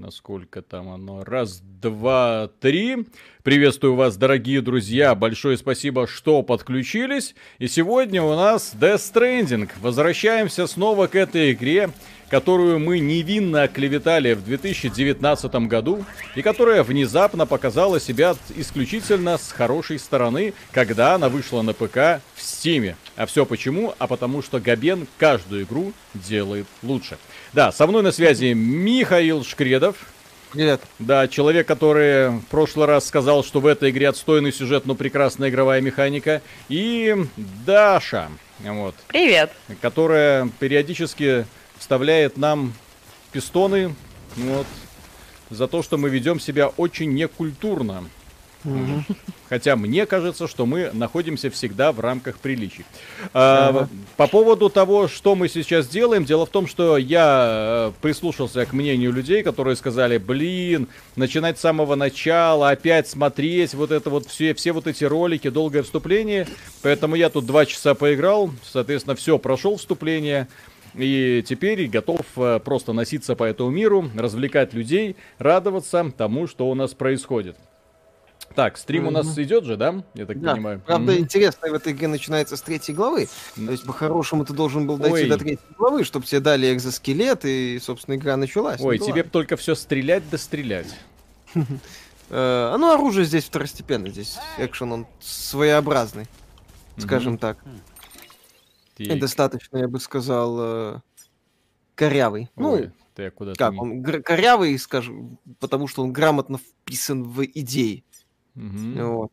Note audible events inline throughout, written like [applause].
насколько там оно. Раз, два, три. Приветствую вас, дорогие друзья. Большое спасибо, что подключились. И сегодня у нас Death Stranding. Возвращаемся снова к этой игре, которую мы невинно оклеветали в 2019 году и которая внезапно показала себя исключительно с хорошей стороны, когда она вышла на ПК в Стиме. А все почему? А потому что Габен каждую игру делает лучше. Да, со мной на связи Михаил Шкредов. Привет. Да, человек, который в прошлый раз сказал, что в этой игре отстойный сюжет, но прекрасная игровая механика. И Даша. Вот. Привет. Которая периодически вставляет нам пистоны вот, за то, что мы ведем себя очень некультурно. Хотя мне кажется, что мы находимся всегда в рамках приличий. А, по поводу того, что мы сейчас делаем, дело в том, что я э, прислушался к мнению людей, которые сказали, блин, начинать с самого начала, опять смотреть вот это вот все, все вот эти ролики, долгое вступление. Поэтому я тут два часа поиграл, соответственно, все прошел вступление. И теперь готов э, просто носиться по этому миру, развлекать людей, радоваться тому, что у нас происходит. Так, стрим у нас идет же, да? Я так да. понимаю. Правда, mm-hmm. интересно, в этой игре начинается с третьей главы. То есть, по-хорошему, ты должен был дойти Ой. до третьей главы, чтобы тебе дали экзоскелет, и, собственно, игра началась. Ой, ну, тебе ладно. только все стрелять да стрелять. [laughs] А ну, оружие здесь второстепенно, здесь экшен, он своеобразный, скажем так. И достаточно, я бы сказал, э, корявый. Ну, ты куда как, он корявый, скажем, потому что он грамотно вписан в идеи. Угу. Вот.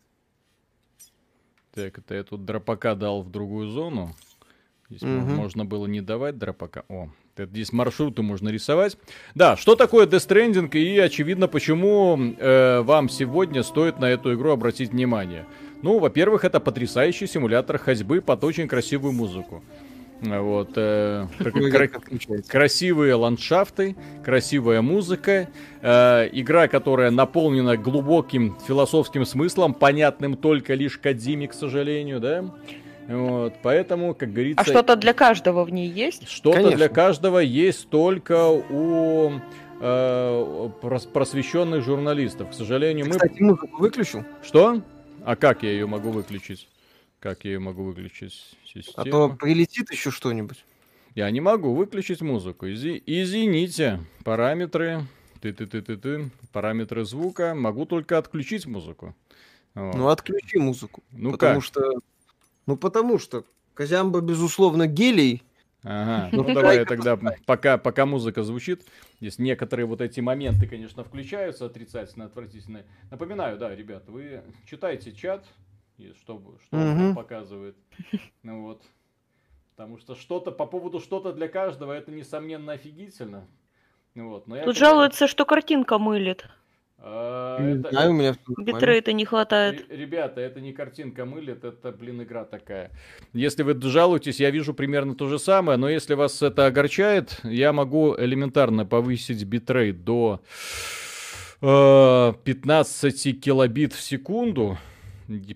Так, это я тут дропака дал в другую зону. Здесь угу. можно было не давать дропака. О, здесь маршруты можно рисовать. Да, что такое Death Stranding и очевидно, почему э, вам сегодня стоит на эту игру обратить внимание. Ну, во-первых, это потрясающий симулятор ходьбы под очень красивую музыку. Вот, э, кра- красивые ландшафты, красивая музыка, э, игра, которая наполнена глубоким философским смыслом, понятным только лишь Кадиме, к сожалению, да. Вот, поэтому, как говорится... А что-то для каждого в ней есть? Что-то для каждого есть только у э, просвещенных журналистов. К сожалению, Ты, мы... Кстати, музыку выключил? Что? А как я ее могу выключить? Как я ее могу выключить? Система. А то прилетит еще что-нибудь. Я не могу выключить музыку. Изи... Извините. Параметры. Ты-ты-ты-ты-ты. Параметры звука. Могу только отключить музыку. Вот. Ну, отключи музыку. Ну потому как? что... Ну, потому что Казямба, безусловно, гелий. Ага, ну давай тогда, пока, пока музыка звучит, здесь некоторые вот эти моменты, конечно, включаются отрицательно, отвратительные. Напоминаю, да, ребят, вы читайте чат, что, что угу. он показывает. Ну вот. Потому что что-то по поводу что-то для каждого это несомненно офигительно. Ну вот. Но Тут я, жалуются, что картинка мылит. А, это, знаю, у меня битрейта не хватает. Ребята, это не картинка мылит, это, блин, игра такая. Если вы жалуетесь, я вижу примерно то же самое, но если вас это огорчает, я могу элементарно повысить битрейт до э, 15 килобит в секунду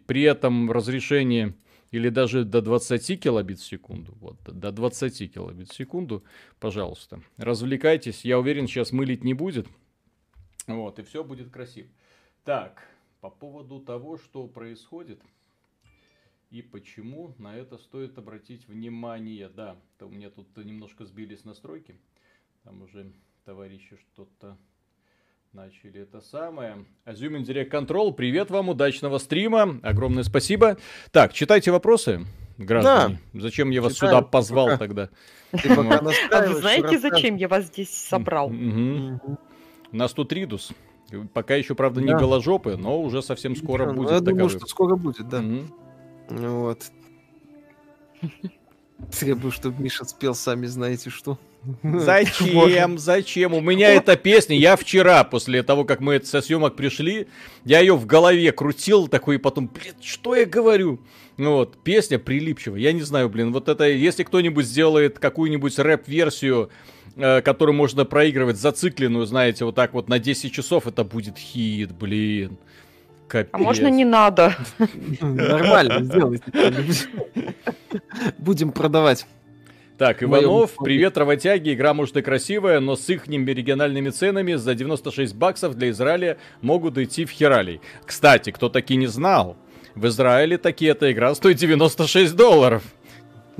при этом разрешение или даже до 20 килобит в секунду, вот, до 20 килобит в секунду, пожалуйста, развлекайтесь, я уверен, сейчас мылить не будет, вот, и все будет красиво. Так, по поводу того, что происходит и почему на это стоит обратить внимание, да, то у меня тут немножко сбились настройки, там уже товарищи что-то Начали это самое. Azuming Direct Control, привет вам, удачного стрима, огромное спасибо. Так, читайте вопросы, граждане. Да. Зачем я вас Читаю, сюда позвал пока. тогда? А вы знаете, зачем я вас здесь собрал? У нас тут Ридус. Пока еще, правда, не голожопы, но уже совсем скоро ну, будет. Я думаю, что скоро будет, да. Вот. Требую, чтобы Миша спел сами знаете что. Зачем? [laughs] Зачем? У меня эта песня, я вчера, после того, как мы со съемок пришли, я ее в голове крутил такой, и потом, блин, что я говорю? Ну вот, песня прилипчивая. Я не знаю, блин, вот это, если кто-нибудь сделает какую-нибудь рэп-версию, э, которую можно проигрывать зацикленную, знаете, вот так вот на 10 часов, это будет хит, блин. Капец. А можно не надо? Нормально, сделайте. Будем продавать. Так, Иванов, привет, работяги. Игра, может, и красивая, но с их региональными ценами за 96 баксов для Израиля могут идти в Хералий. Кстати, кто таки не знал, в Израиле таки эта игра стоит 96 долларов.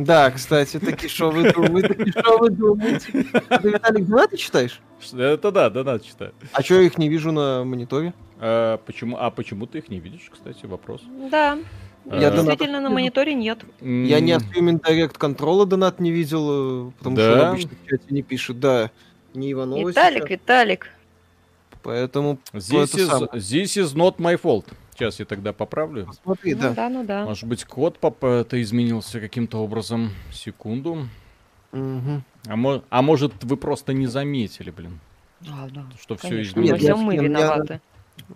Да, кстати, таки что вы думаете? Таки что вы думаете? Ты, Виталик, донаты читаешь? Это да, донат читаю. А что я их не вижу на мониторе? А почему, а почему ты их не видишь, кстати, вопрос? Да, я действительно на мониторе нет. Я не от Human Direct Control донат не видел, э, потому да? что обычно в чате не пишут. Да, не Иванова Виталик, сейчас. Виталик. Поэтому... This is, this is not my fault. Сейчас я тогда поправлю. Посмотри, ну, да. да. Ну да, Может быть, код это изменился каким-то образом. Секунду. Угу. А, мо- а может, вы просто не заметили, блин. А, да. Что Конечно. все изменилось. Нет, мы виноваты.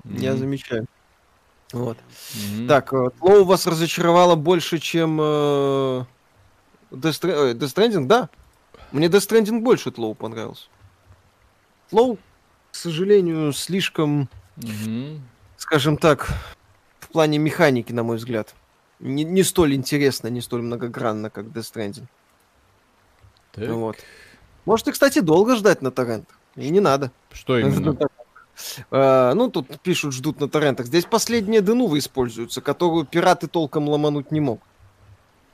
Я, я замечаю. Вот. Mm-hmm. Так, Лоу вас разочаровало больше, чем э, Death, Stranding? Да. Мне Death Stranding больше от Лоу понравился. Лоу, к сожалению, слишком, mm-hmm. Скажем так, в плане механики, на мой взгляд, не, не столь интересно, не столь многогранно, как Death Stranding. Так. Вот. Может, и, кстати, долго ждать на торрент. И не надо. Что именно? Uh, [laughs] ну, тут пишут, ждут на торрентах. Здесь последняя денува используется, которую пираты толком ломануть не могут.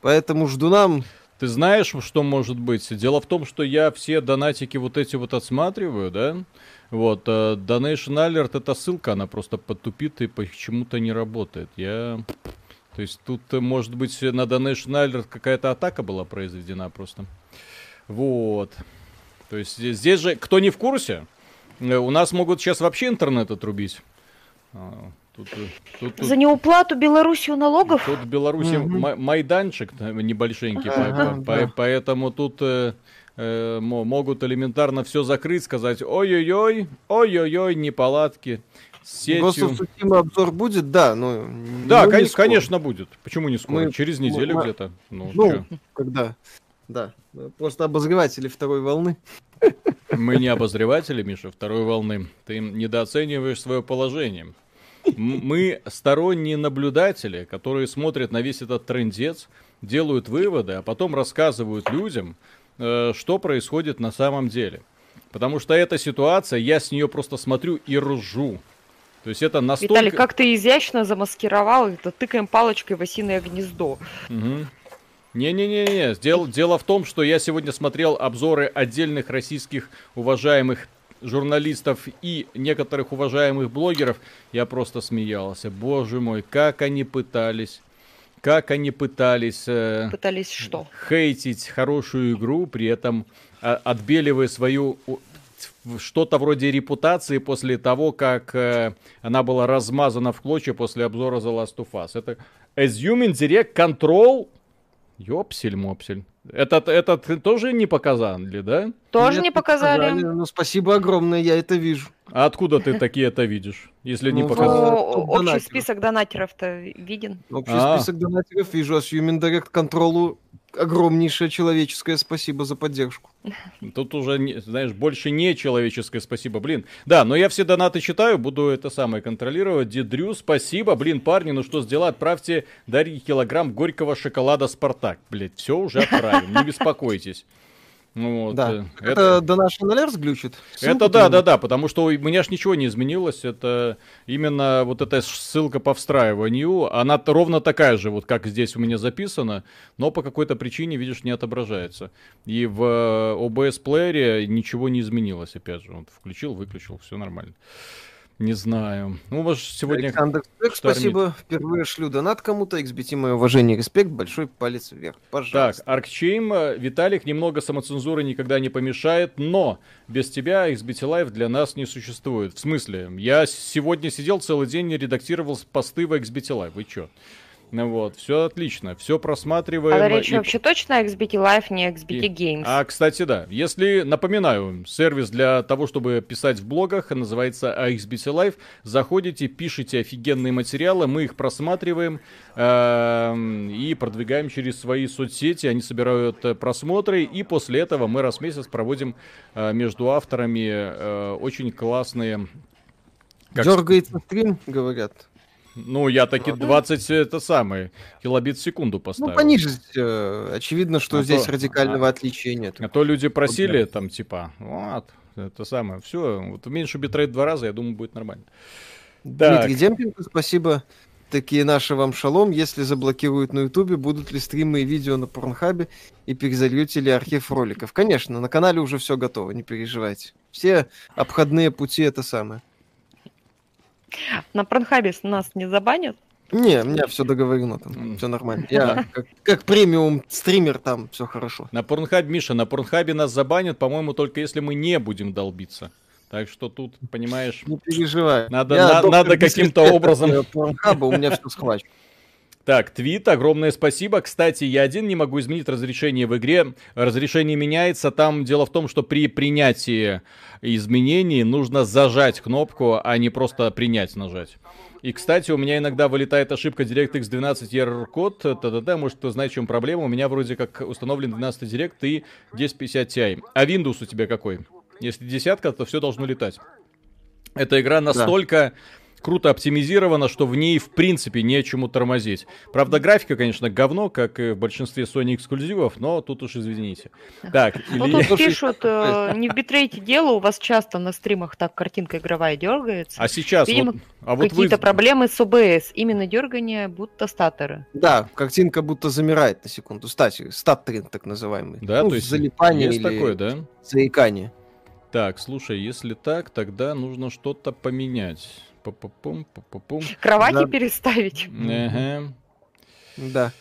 Поэтому жду нам... Ты знаешь, что может быть? Дело в том, что я все донатики вот эти вот отсматриваю, да? Вот, uh, Donation Alert, это ссылка, она просто потупит и почему-то не работает. Я... То есть тут, э, может быть, на Donation Alert какая-то атака была произведена просто. Вот. То есть здесь же, кто не в курсе, Э, у нас могут сейчас вообще интернет отрубить. Тут, э, тут, тут, За неуплату Белоруссию налогов? Тут в Беларуси угу. майданчик небольшенький, ага, по, да. поэтому тут э, э, могут элементарно все закрыть, сказать ой-ой-ой, ой-ой-ой, неполадки. Сетью. обзор будет, да, но... Да, кон- конечно будет. Почему не скоро? Мы, Через неделю мы, где-то. Ну, ну когда? Да, просто обозреватели второй волны. Мы не обозреватели, Миша, второй волны. Ты недооцениваешь свое положение. Мы сторонние наблюдатели, которые смотрят на весь этот трендец, делают выводы, а потом рассказывают людям, э, что происходит на самом деле. Потому что эта ситуация, я с нее просто смотрю и ржу. То есть это настолько... Виталий, как ты изящно замаскировал это тыкаем палочкой в осиное гнездо. Угу. Не-не-не-не, дело, дело в том, что я сегодня смотрел обзоры отдельных российских уважаемых журналистов и некоторых уважаемых блогеров, я просто смеялся. Боже мой, как они пытались, как они пытались... Э, пытались что? Хейтить хорошую игру, при этом э, отбеливая свою что-то вроде репутации после того, как э, она была размазана в клочья после обзора The Last of Us. Это Assuming Direct Control Ёпсель-мопсель. Этот, этот тоже не показали, да? Тоже Нет, не показали. показали. Ну, спасибо огромное, я это вижу. А откуда ты такие это видишь, если не ну, показали? Общий список донатеров-то виден. Общий а. список донатеров вижу, а с Human Direct Control огромнейшее человеческое спасибо за поддержку. Тут уже, знаешь, больше не человеческое спасибо, блин. Да, но я все донаты читаю, буду это самое контролировать. Дидрю, спасибо, блин, парни, ну что сделать, отправьте Дарье килограмм горького шоколада Спартак. Блять, все уже отправим, не беспокойтесь. Ну вот, да. Э, это, это до нашего Alerts глючит? это да, да, да, потому что у меня ж ничего не изменилось. Это именно вот эта ссылка по встраиванию, она ровно такая же, вот как здесь у меня записано, но по какой-то причине, видишь, не отображается. И в OBS э, плеере ничего не изменилось, опять же. Вот включил, выключил, все нормально. Не знаю. Ну, может, сегодня... Александр Спек, спасибо. Впервые шлю донат кому-то. XBT, мое уважение и респект. Большой палец вверх. Пожалуйста. Так, Аркчейм, Виталик, немного самоцензуры никогда не помешает, но без тебя XBT Live для нас не существует. В смысле? Я сегодня сидел целый день и редактировал посты в XBT Live. Вы чё? Ну вот, все отлично, все просматриваем. А речь и... вообще точно о XBT Live, не XBT и... Games? А, кстати, да. Если, напоминаю, сервис для того, чтобы писать в блогах, называется XBT Live. Заходите, пишите офигенные материалы, мы их просматриваем э, и продвигаем через свои соцсети. Они собирают э, просмотры, и после этого мы раз в месяц проводим э, между авторами э, очень классные... Как... Дергается стрим, говорят. Ну, я таки 20, это самое, килобит в секунду поставил. Ну, понизить. Э, очевидно, что а здесь то, радикального а, отличия нет. А то люди просили, там, типа, вот, это самое, все, вот меньше битрейт два раза, я думаю, будет нормально. Дмитрий Демпенко, спасибо. Такие наши вам шалом. Если заблокируют на Ютубе, будут ли стримы и видео на Порнхабе и перезальете ли архив роликов? Конечно, на канале уже все готово, не переживайте. Все обходные пути это самое. На Порнхабе нас не забанят? Не, у меня все договорено, там все нормально. Я как, как премиум стример, там все хорошо. На Порнхабе, Миша, на Порнхабе нас забанят, по-моему, только если мы не будем долбиться. Так что тут, понимаешь... Не переживай. Надо, на, надо каким-то образом... Порнхаба, у меня все схвачено. Так, твит, огромное спасибо. Кстати, я один не могу изменить разрешение в игре. Разрешение меняется. Там дело в том, что при принятии изменений нужно зажать кнопку, а не просто принять нажать. И, кстати, у меня иногда вылетает ошибка DirectX 12 error код. Та-да-да, может, кто знает, в чем проблема. У меня вроде как установлен 12 Direct и 1050 Ti. А Windows у тебя какой? Если десятка, то все должно летать. Эта игра настолько... Да круто оптимизирована, что в ней в принципе нечему тормозить. Правда, графика, конечно, говно, как и в большинстве Sony эксклюзивов, но тут уж извините. Так, ну, или... тут пишут, э, не в битрейте дело, у вас часто на стримах так картинка игровая дергается. А сейчас Видимо, вот, а вот какие-то вы... проблемы с OBS, именно дергание будто статоры. Да, картинка будто замирает на секунду. Кстати, stuttering так называемый. Да, ну, то есть залипание есть или такое, да? заикание. Так, слушай, если так, тогда нужно что-то поменять. Пу-пу-пум, пу-пу-пум. Кровати да. переставить. Ага. Да.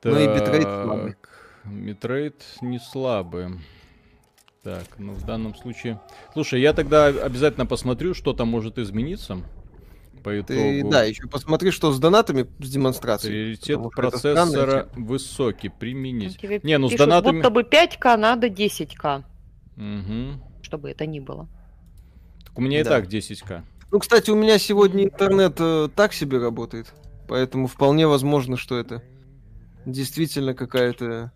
Так, ну и битрейт слабый. Битрейт не слабый. Так, ну в данном случае... Слушай, я тогда обязательно посмотрю, что там может измениться. По итогу. Ты, да, еще посмотри, что с донатами с демонстрацией. Приоритет процессора высокий, применить. Тебе не, ну пишут, с донатами... Будто бы 5к надо 10к. Угу. Чтобы это ни было. Так у меня да. и так 10к. Ну, кстати, у меня сегодня интернет э, так себе работает. Поэтому вполне возможно, что это действительно какая-то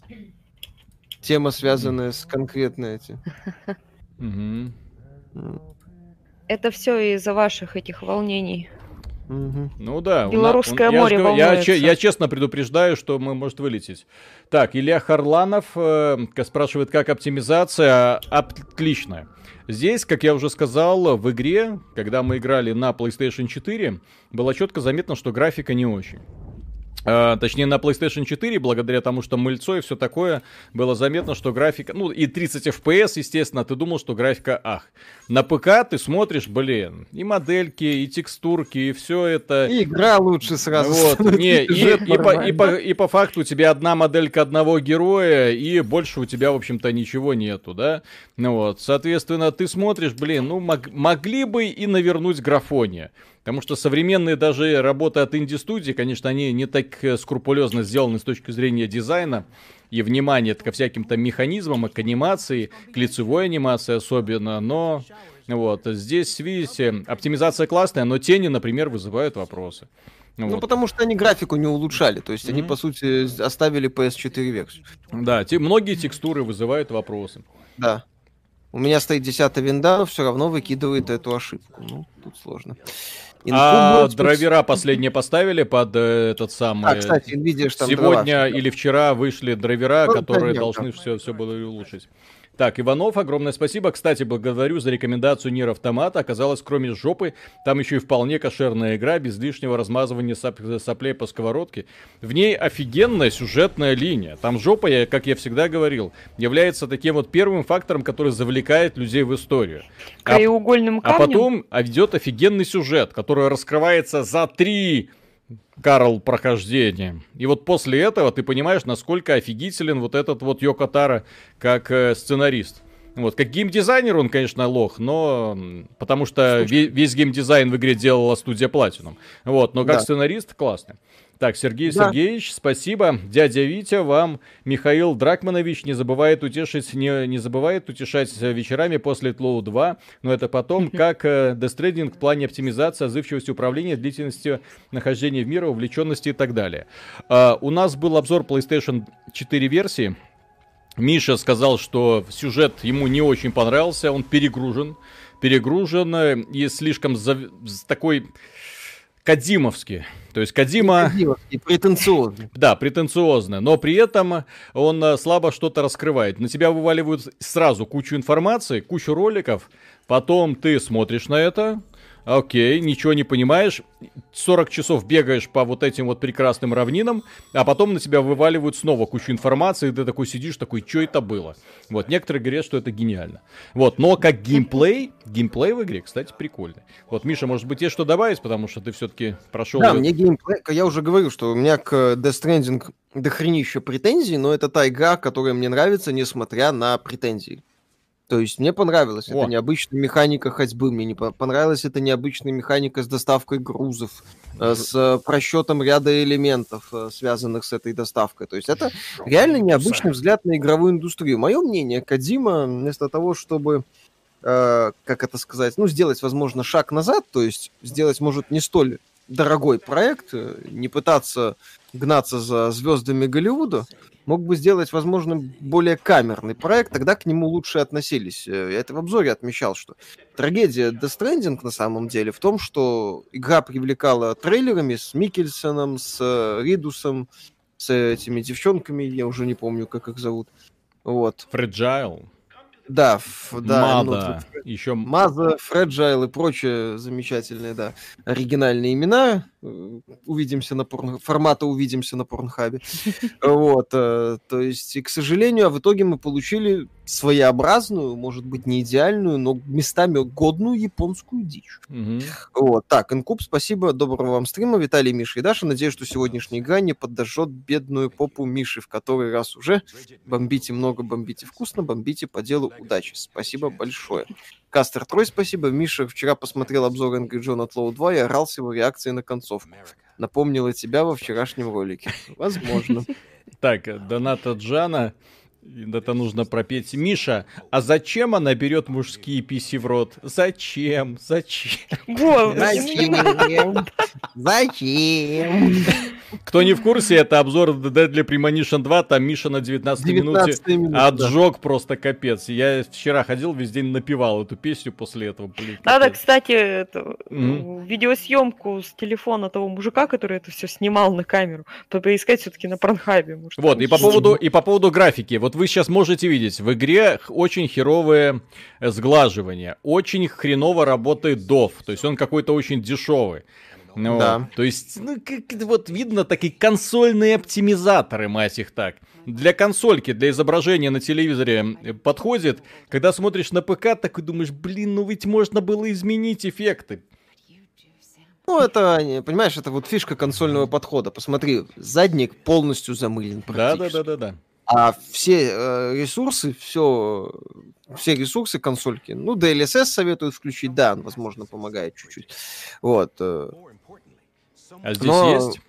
тема, связанная с конкретной этим. Это все из-за ваших этих волнений. Угу. Ну да. Белорусское на, он, море я, я, я честно предупреждаю, что мы может вылететь. Так, Илья Харланов э, спрашивает, как оптимизация. Отличная. Здесь, как я уже сказал, в игре, когда мы играли на PlayStation 4, было четко заметно, что графика не очень. А, точнее, на PlayStation 4, благодаря тому, что мыльцо и все такое, было заметно, что графика... Ну, и 30 FPS, естественно, ты думал, что графика ах. На ПК ты смотришь, блин, и модельки, и текстурки, и все это... И игра лучше сразу. Вот, не, [laughs] и, и, по, и, по, и по факту у тебя одна моделька одного героя, и больше у тебя, в общем-то, ничего нету, да? Ну вот, соответственно, ты смотришь, блин, ну, мог, могли бы и навернуть графония. Потому что современные даже работы от инди-студии, конечно, они не так э, скрупулезно сделаны с точки зрения дизайна и внимания ко всяким там механизмам, к анимации, к лицевой анимации особенно, но вот здесь, видите, оптимизация классная, но тени, например, вызывают вопросы. Ну, вот. потому что они графику не улучшали, то есть mm-hmm. они, по сути, оставили PS4 версию. Да, те, многие текстуры вызывают вопросы. Да. У меня стоит 10 винда, но все равно выкидывает эту ошибку. Ну, тут сложно. А драйвера последние поставили под э, этот самый... А, кстати, Nvidia там Сегодня или вчера вышли драйвера, ну, которые должны все, все было улучшить. Так, Иванов, огромное спасибо. Кстати, благодарю за рекомендацию Нир Автомата. Оказалось, кроме жопы, там еще и вполне кошерная игра, без лишнего размазывания соп- соплей по сковородке. В ней офигенная сюжетная линия. Там жопа, я, как я всегда говорил, является таким вот первым фактором, который завлекает людей в историю. Краеугольным а, камнем. А потом а ведет офигенный сюжет, который раскрывается за три Карл прохождение. И вот после этого ты понимаешь, насколько офигителен вот этот вот Йокотара как э, сценарист. Вот, как геймдизайнер он, конечно, лох, но... Потому что весь, весь геймдизайн в игре делала студия Platinum. Вот, но как да. сценарист классный. Так, Сергей да. Сергеевич, спасибо. Дядя Витя, вам Михаил Дракманович не забывает утешить, не, не забывает утешать вечерами после Тлоу 2, но это потом, как э, Death Stranding в плане оптимизации, отзывчивости управления, длительности нахождения в мире, увлеченности и так далее. Uh, у нас был обзор PlayStation 4 версии. Миша сказал, что сюжет ему не очень понравился, он перегружен, перегружен э, и слишком за... такой Кадимовский. То есть Кадима... И претенциозный. Да, претенциозный, но при этом он э, слабо что-то раскрывает. На тебя вываливают сразу кучу информации, кучу роликов, потом ты смотришь на это, окей, ничего не понимаешь, 40 часов бегаешь по вот этим вот прекрасным равнинам, а потом на тебя вываливают снова кучу информации, и ты такой сидишь, такой, что это было? Вот, некоторые говорят, что это гениально. Вот, но как геймплей, геймплей в игре, кстати, прикольный. Вот, Миша, может быть, есть что добавить, потому что ты все-таки прошел... Да, мне геймплей, я уже говорил, что у меня к Death Stranding дохренища претензий, но это та игра, которая мне нравится, несмотря на претензии. То есть мне понравилась эта необычная механика ходьбы, мне не понравилась эта необычная механика с доставкой грузов, э, с просчетом ряда элементов, э, связанных с этой доставкой. То есть это реально необычный взгляд на игровую индустрию. Мое мнение, Кадима вместо того, чтобы э, как это сказать, ну, сделать, возможно, шаг назад, то есть сделать, может, не столь дорогой проект, не пытаться гнаться за звездами Голливуда, мог бы сделать, возможно, более камерный проект, тогда к нему лучше относились. Э, я это в обзоре отмечал, что трагедия Death Stranding на самом деле в том, что игра привлекала трейлерами с Микельсоном, с э, Ридусом, с этими девчонками, я уже не помню, как их зовут. Вот. Fragile. Да, ф, да. Мада. Ну, еще... Маза, Fragile и прочие замечательные, да, оригинальные имена. Э, увидимся на порн... формата увидимся на порнхабе. Вот, э, то есть, и, к сожалению, а в итоге мы получили своеобразную, может быть, не идеальную, но местами годную японскую дичь. Вот, так, Инкуб, спасибо, доброго вам стрима, Виталий, Миша и Даша. Надеюсь, что сегодняшняя игра не подожжет бедную попу Миши, в который раз уже. Бомбите много, бомбите вкусно, бомбите по делу удачи. Спасибо большое. Кастер Трой, спасибо. Миша вчера посмотрел обзор Angry John от Low 2 и орал с его реакцией на концовку. Напомнила тебя во вчерашнем ролике. Возможно. Так, доната Джана это нужно пропеть. Миша, а зачем она берет мужские писи в рот? Зачем? Зачем? Зачем? Зачем? Кто не в курсе, это обзор Deadly Premonition 2, там Миша на 19 минуте отжег просто капец. Я вчера ходил, весь день напевал эту песню после этого. Блин, Надо, кстати, mm-hmm. видеосъемку с телефона того мужика, который это все снимал на камеру, поискать все-таки на Пронхабе. Вот, и по, поводу, и по поводу графики. Вот вы сейчас можете видеть, в игре очень херовое сглаживание, очень хреново работает DOF, то есть он какой-то очень дешевый. Ну, да. То есть, ну, как, вот видно такие консольные оптимизаторы, мать их так. Для консольки, для изображения на телевизоре подходит. Когда смотришь на ПК, так и думаешь, блин, ну ведь можно было изменить эффекты. Ну, это, понимаешь, это вот фишка консольного подхода. Посмотри, задник полностью замылен Да, да, да, да, да. А все э, ресурсы, все, все ресурсы консольки, ну, DLSS советуют включить, да, возможно, помогает чуть-чуть. Вот. Э. А здесь Но есть?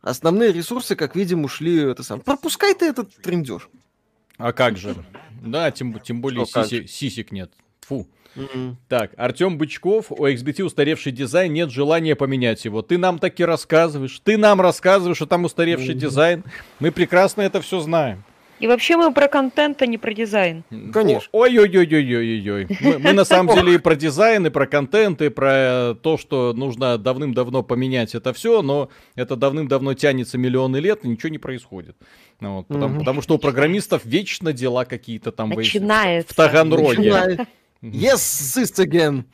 Основные ресурсы, как видим, ушли это сам. Пропускай ты этот трендеж. А как же? Да, тем, тем более сиси, сисек нет. Фу. Mm-hmm. Так, Артем Бычков, у XBT устаревший дизайн, нет желания поменять его. Ты нам таки рассказываешь, ты нам рассказываешь, что там устаревший mm-hmm. дизайн. Мы прекрасно это все знаем. И вообще мы про контент, а не про дизайн. Конечно. Ой-ой-ой-ой-ой-ой. Мы, мы на самом деле и про дизайн, и про контент, и про то, что нужно давным-давно поменять это все, но это давным-давно тянется миллионы лет, и ничего не происходит. Вот, потому, потому что у программистов вечно дела какие-то там Начинается. в Таганроге. Yes, sister again.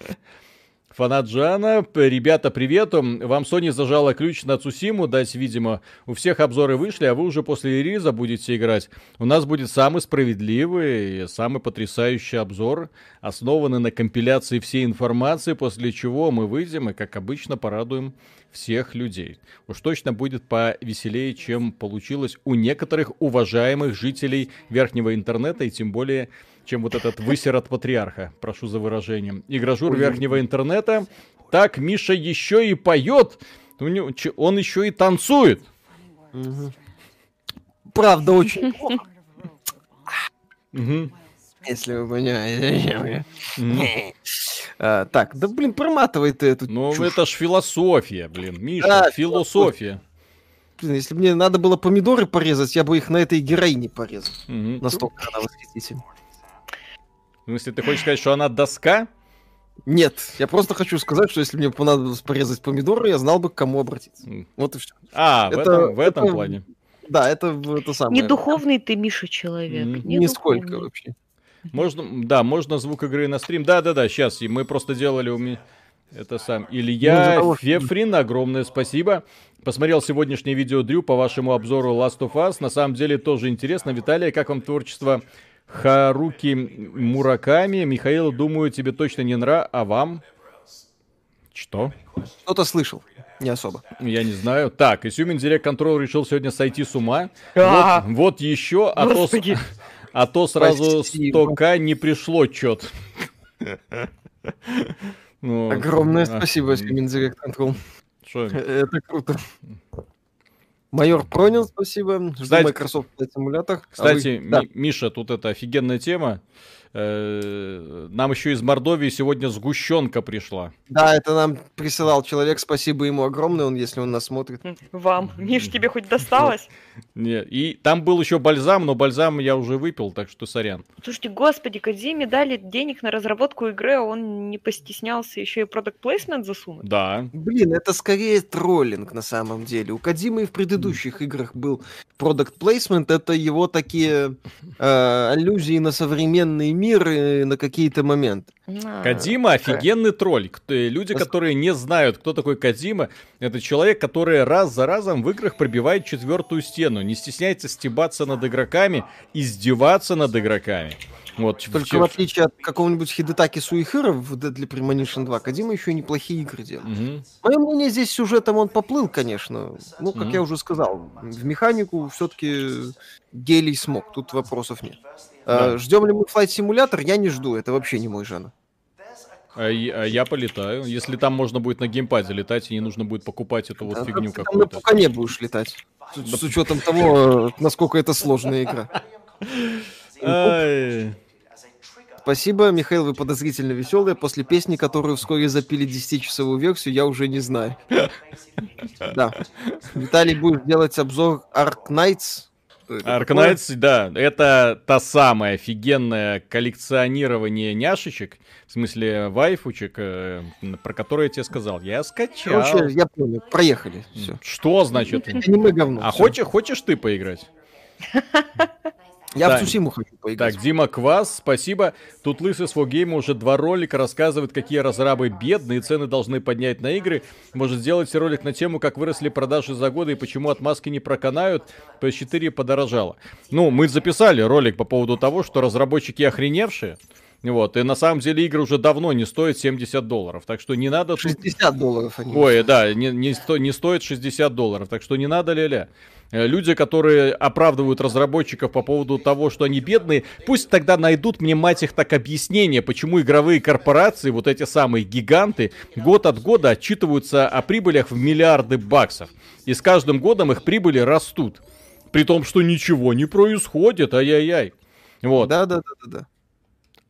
Фанат Джана, ребята, привет. Вам Sony зажала ключ на Цусиму дать, видимо. У всех обзоры вышли, а вы уже после релиза будете играть. У нас будет самый справедливый самый потрясающий обзор, основанный на компиляции всей информации, после чего мы выйдем и, как обычно, порадуем всех людей. Уж точно будет повеселее, чем получилось у некоторых уважаемых жителей верхнего интернета, и тем более чем вот этот высер от патриарха, прошу за выражением. Игражур верхнего интернета. Так, Миша еще и поет, он еще и танцует. Правда, очень [laughs] Если вы понимаете. А, так, да блин, проматывай ты эту Ну, это ж философия, блин, Миша, философия. если бы мне надо было помидоры порезать, я бы их на этой героине порезал. Настолько она восхитительна. В смысле, ты хочешь сказать, что она доска? Нет, я просто хочу сказать, что если мне понадобилось порезать помидоры, я знал бы, к кому обратиться. Вот и все. А, это, в этом, в этом это, плане. Да, это, это самое. Не духовный ты, Миша, человек. Mm. Не Нисколько духовный. вообще. Можно, да, можно звук игры на стрим. Да, да, да, сейчас. Мы просто делали у меня... Это сам Илья ну, Фефрин, огромное спасибо. Посмотрел сегодняшнее видео Дрю по вашему обзору Last of Us. На самом деле тоже интересно. Виталий, как вам творчество Харуки Мураками? Михаил, думаю, тебе точно не нра, а вам? Что? Кто-то слышал. Не особо. Я не знаю. Так, Исюмин Директ Control решил сегодня сойти с ума. А! Вот, вот еще, а то, а то сразу 100к не пришло чет. Ну, Огромное спасибо, Исюмин Директ Control. Это круто. Майор Пронин, спасибо. Жду кстати, Microsoft симулятор. Кстати, а вы... да. Миша, тут это офигенная тема. Э, нам еще из Мордовии сегодня сгущенка пришла. Да, это нам присылал человек, спасибо ему огромное, он, если он нас смотрит. Вам. Миш, тебе хоть досталось? Нет, и там был еще бальзам, но бальзам я уже выпил, так что сорян. Слушайте, господи, Кадзиме дали денег на разработку игры, а он не постеснялся еще и продукт плейсмент засунуть. Да. Блин, это скорее троллинг на самом деле. У Кадзимы и в предыдущих играх был продукт плейсмент, это его такие э, аллюзии на современный мир, мир на какие-то моменты. Кадима офигенный тролль. Люди, которые не знают, кто такой Кадима, это человек, который раз за разом в играх пробивает четвертую стену, не стесняется стебаться над игроками, издеваться над игроками. Вот, Только в, в отличие от какого-нибудь Хидетаки Суихира в Deadly Premonition 2, Кадима еще и неплохие игры делает. Угу. Мое мнение, здесь сюжетом он поплыл, конечно. Ну, как угу. я уже сказал, в механику все-таки гелий смог, тут вопросов нет. Да. А, ждем ли мы Flight Simulator? Я не жду, это вообще не мой жанр. А я, а я полетаю. Если там можно будет на геймпаде летать, и не нужно будет покупать эту вот фигню какую-то. Ты пока не будешь летать. С, да. с учетом того, насколько это сложная игра. Спасибо, Михаил, вы подозрительно веселые. После песни, которую вскоре запили 10-часовую версию, я уже не знаю. Да. Виталий, будешь делать обзор Ark Knights? Arknights, да, это та самая офигенное коллекционирование няшечек, в смысле вайфучек, э, про которые я тебе сказал. Я скачал. Короче, я понял, проехали. Все. Что значит? Аниме говно. А хочешь, хочешь ты поиграть? [laughs] Я так, в Сусиму хочу поиграть. Так, Дима Квас, спасибо. Тут Лысый с Гейма уже два ролика рассказывает, какие разрабы бедные, цены должны поднять на игры. Может сделать ролик на тему, как выросли продажи за годы и почему отмазки не проканают. PS4 подорожало. Ну, мы записали ролик по поводу того, что разработчики охреневшие. Вот, и на самом деле игры уже давно не стоят 70 долларов, так что не надо... 60 тут... долларов они. Ой, да, не, не, сто, не стоит 60 долларов, так что не надо ля-ля. Э, люди, которые оправдывают разработчиков по поводу того, что они бедные, пусть тогда найдут мне, мать их, так объяснение, почему игровые корпорации, вот эти самые гиганты, год от года отчитываются о прибылях в миллиарды баксов. И с каждым годом их прибыли растут. При том, что ничего не происходит, ай-яй-яй. Вот. Да, да, да, да, да.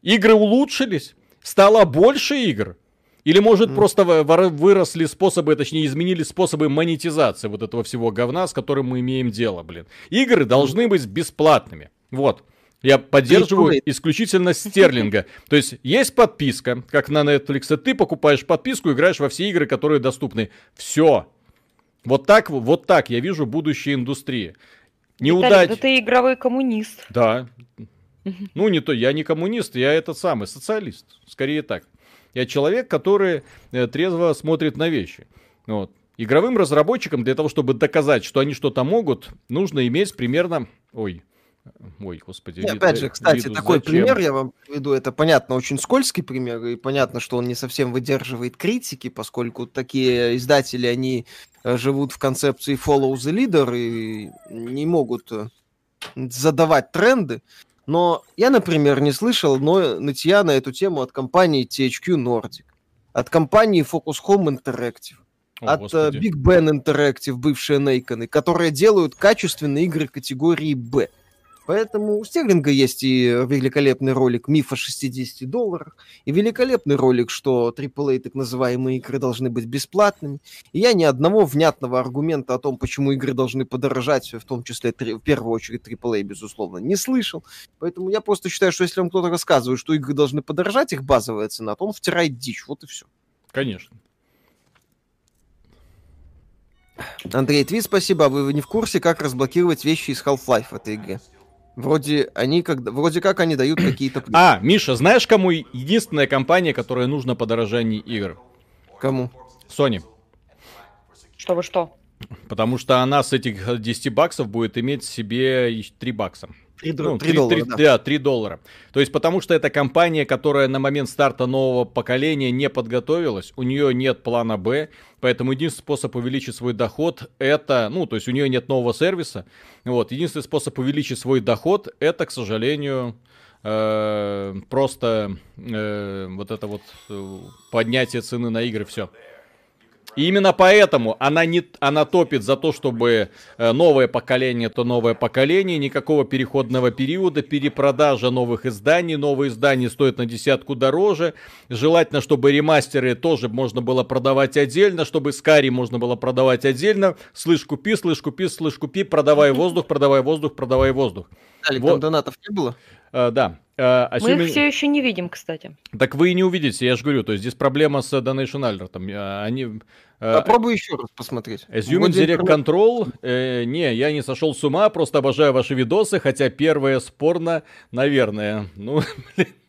Игры улучшились, стало больше игр. Или, может, mm. просто выросли способы, точнее, изменили способы монетизации вот этого всего говна, с которым мы имеем дело, блин. Игры должны быть бесплатными. Вот. Я поддерживаю исключительно стерлинга. То есть есть подписка, как на Netflix, ты покупаешь подписку, играешь во все игры, которые доступны. Все. Вот так, вот так я вижу будущее индустрии. Неудача. Да ты игровой коммунист. Да. Ну, не то, я не коммунист, я этот самый социалист. Скорее так. Я человек, который э, трезво смотрит на вещи. Вот. Игровым разработчикам для того, чтобы доказать, что они что-то могут, нужно иметь примерно... Ой, Ой, господи. И, опять же, кстати, виду, такой зачем? пример я вам приведу. Это, понятно, очень скользкий пример, и понятно, что он не совсем выдерживает критики, поскольку такие издатели, они э, живут в концепции follow the leader и не могут э, задавать тренды. Но я, например, не слышал но нытья на эту тему от компании THQ Nordic, от компании Focus Home Interactive, О, от uh, Big Ben Interactive, бывшие Нейконы, которые делают качественные игры категории B. Поэтому у Стерлинга есть и великолепный ролик «Миф о 60 долларах», и великолепный ролик, что AAA так называемые игры должны быть бесплатными. И я ни одного внятного аргумента о том, почему игры должны подорожать, в том числе в первую очередь AAA, безусловно, не слышал. Поэтому я просто считаю, что если вам кто-то рассказывает, что игры должны подорожать, их базовая цена, то он втирает дичь. Вот и все. Конечно. Андрей Тви, спасибо. А вы не в курсе, как разблокировать вещи из Half-Life в этой игре? Вроде они как вроде как они дают какие-то. А, Миша, знаешь, кому единственная компания, которая нужна подорожании игр? Кому? Sony. Что вы что? Потому что она с этих 10 баксов будет иметь себе 3 бакса. 3, ну, 3, 3 доллара, 3, да. да, 3 доллара. То есть потому что это компания, которая на момент старта нового поколения не подготовилась, у нее нет плана Б, поэтому единственный способ увеличить свой доход это, ну, то есть у нее нет нового сервиса, вот, единственный способ увеличить свой доход это, к сожалению, э, просто э, вот это вот э, поднятие цены на игры, все. И именно поэтому она, не, она топит за то, чтобы э, новое поколение то новое поколение, никакого переходного периода, перепродажа новых изданий, новые издания стоят на десятку дороже. Желательно, чтобы ремастеры тоже можно было продавать отдельно, чтобы Скари можно было продавать отдельно. Слышь, купи, слышь, купи, слышь, купи, продавай воздух, продавай воздух, продавай воздух. Алик, вот. там донатов не было? Uh, да. Uh, assuming... Мы их все еще не видим, кстати. Так вы и не увидите, я же говорю. То есть здесь проблема с Donation Alert. Они Э, Попробуй еще раз посмотреть. Assume Direct Control. Э, не, я не сошел с ума, просто обожаю ваши видосы, хотя первое спорно, наверное. Ну, [laughs]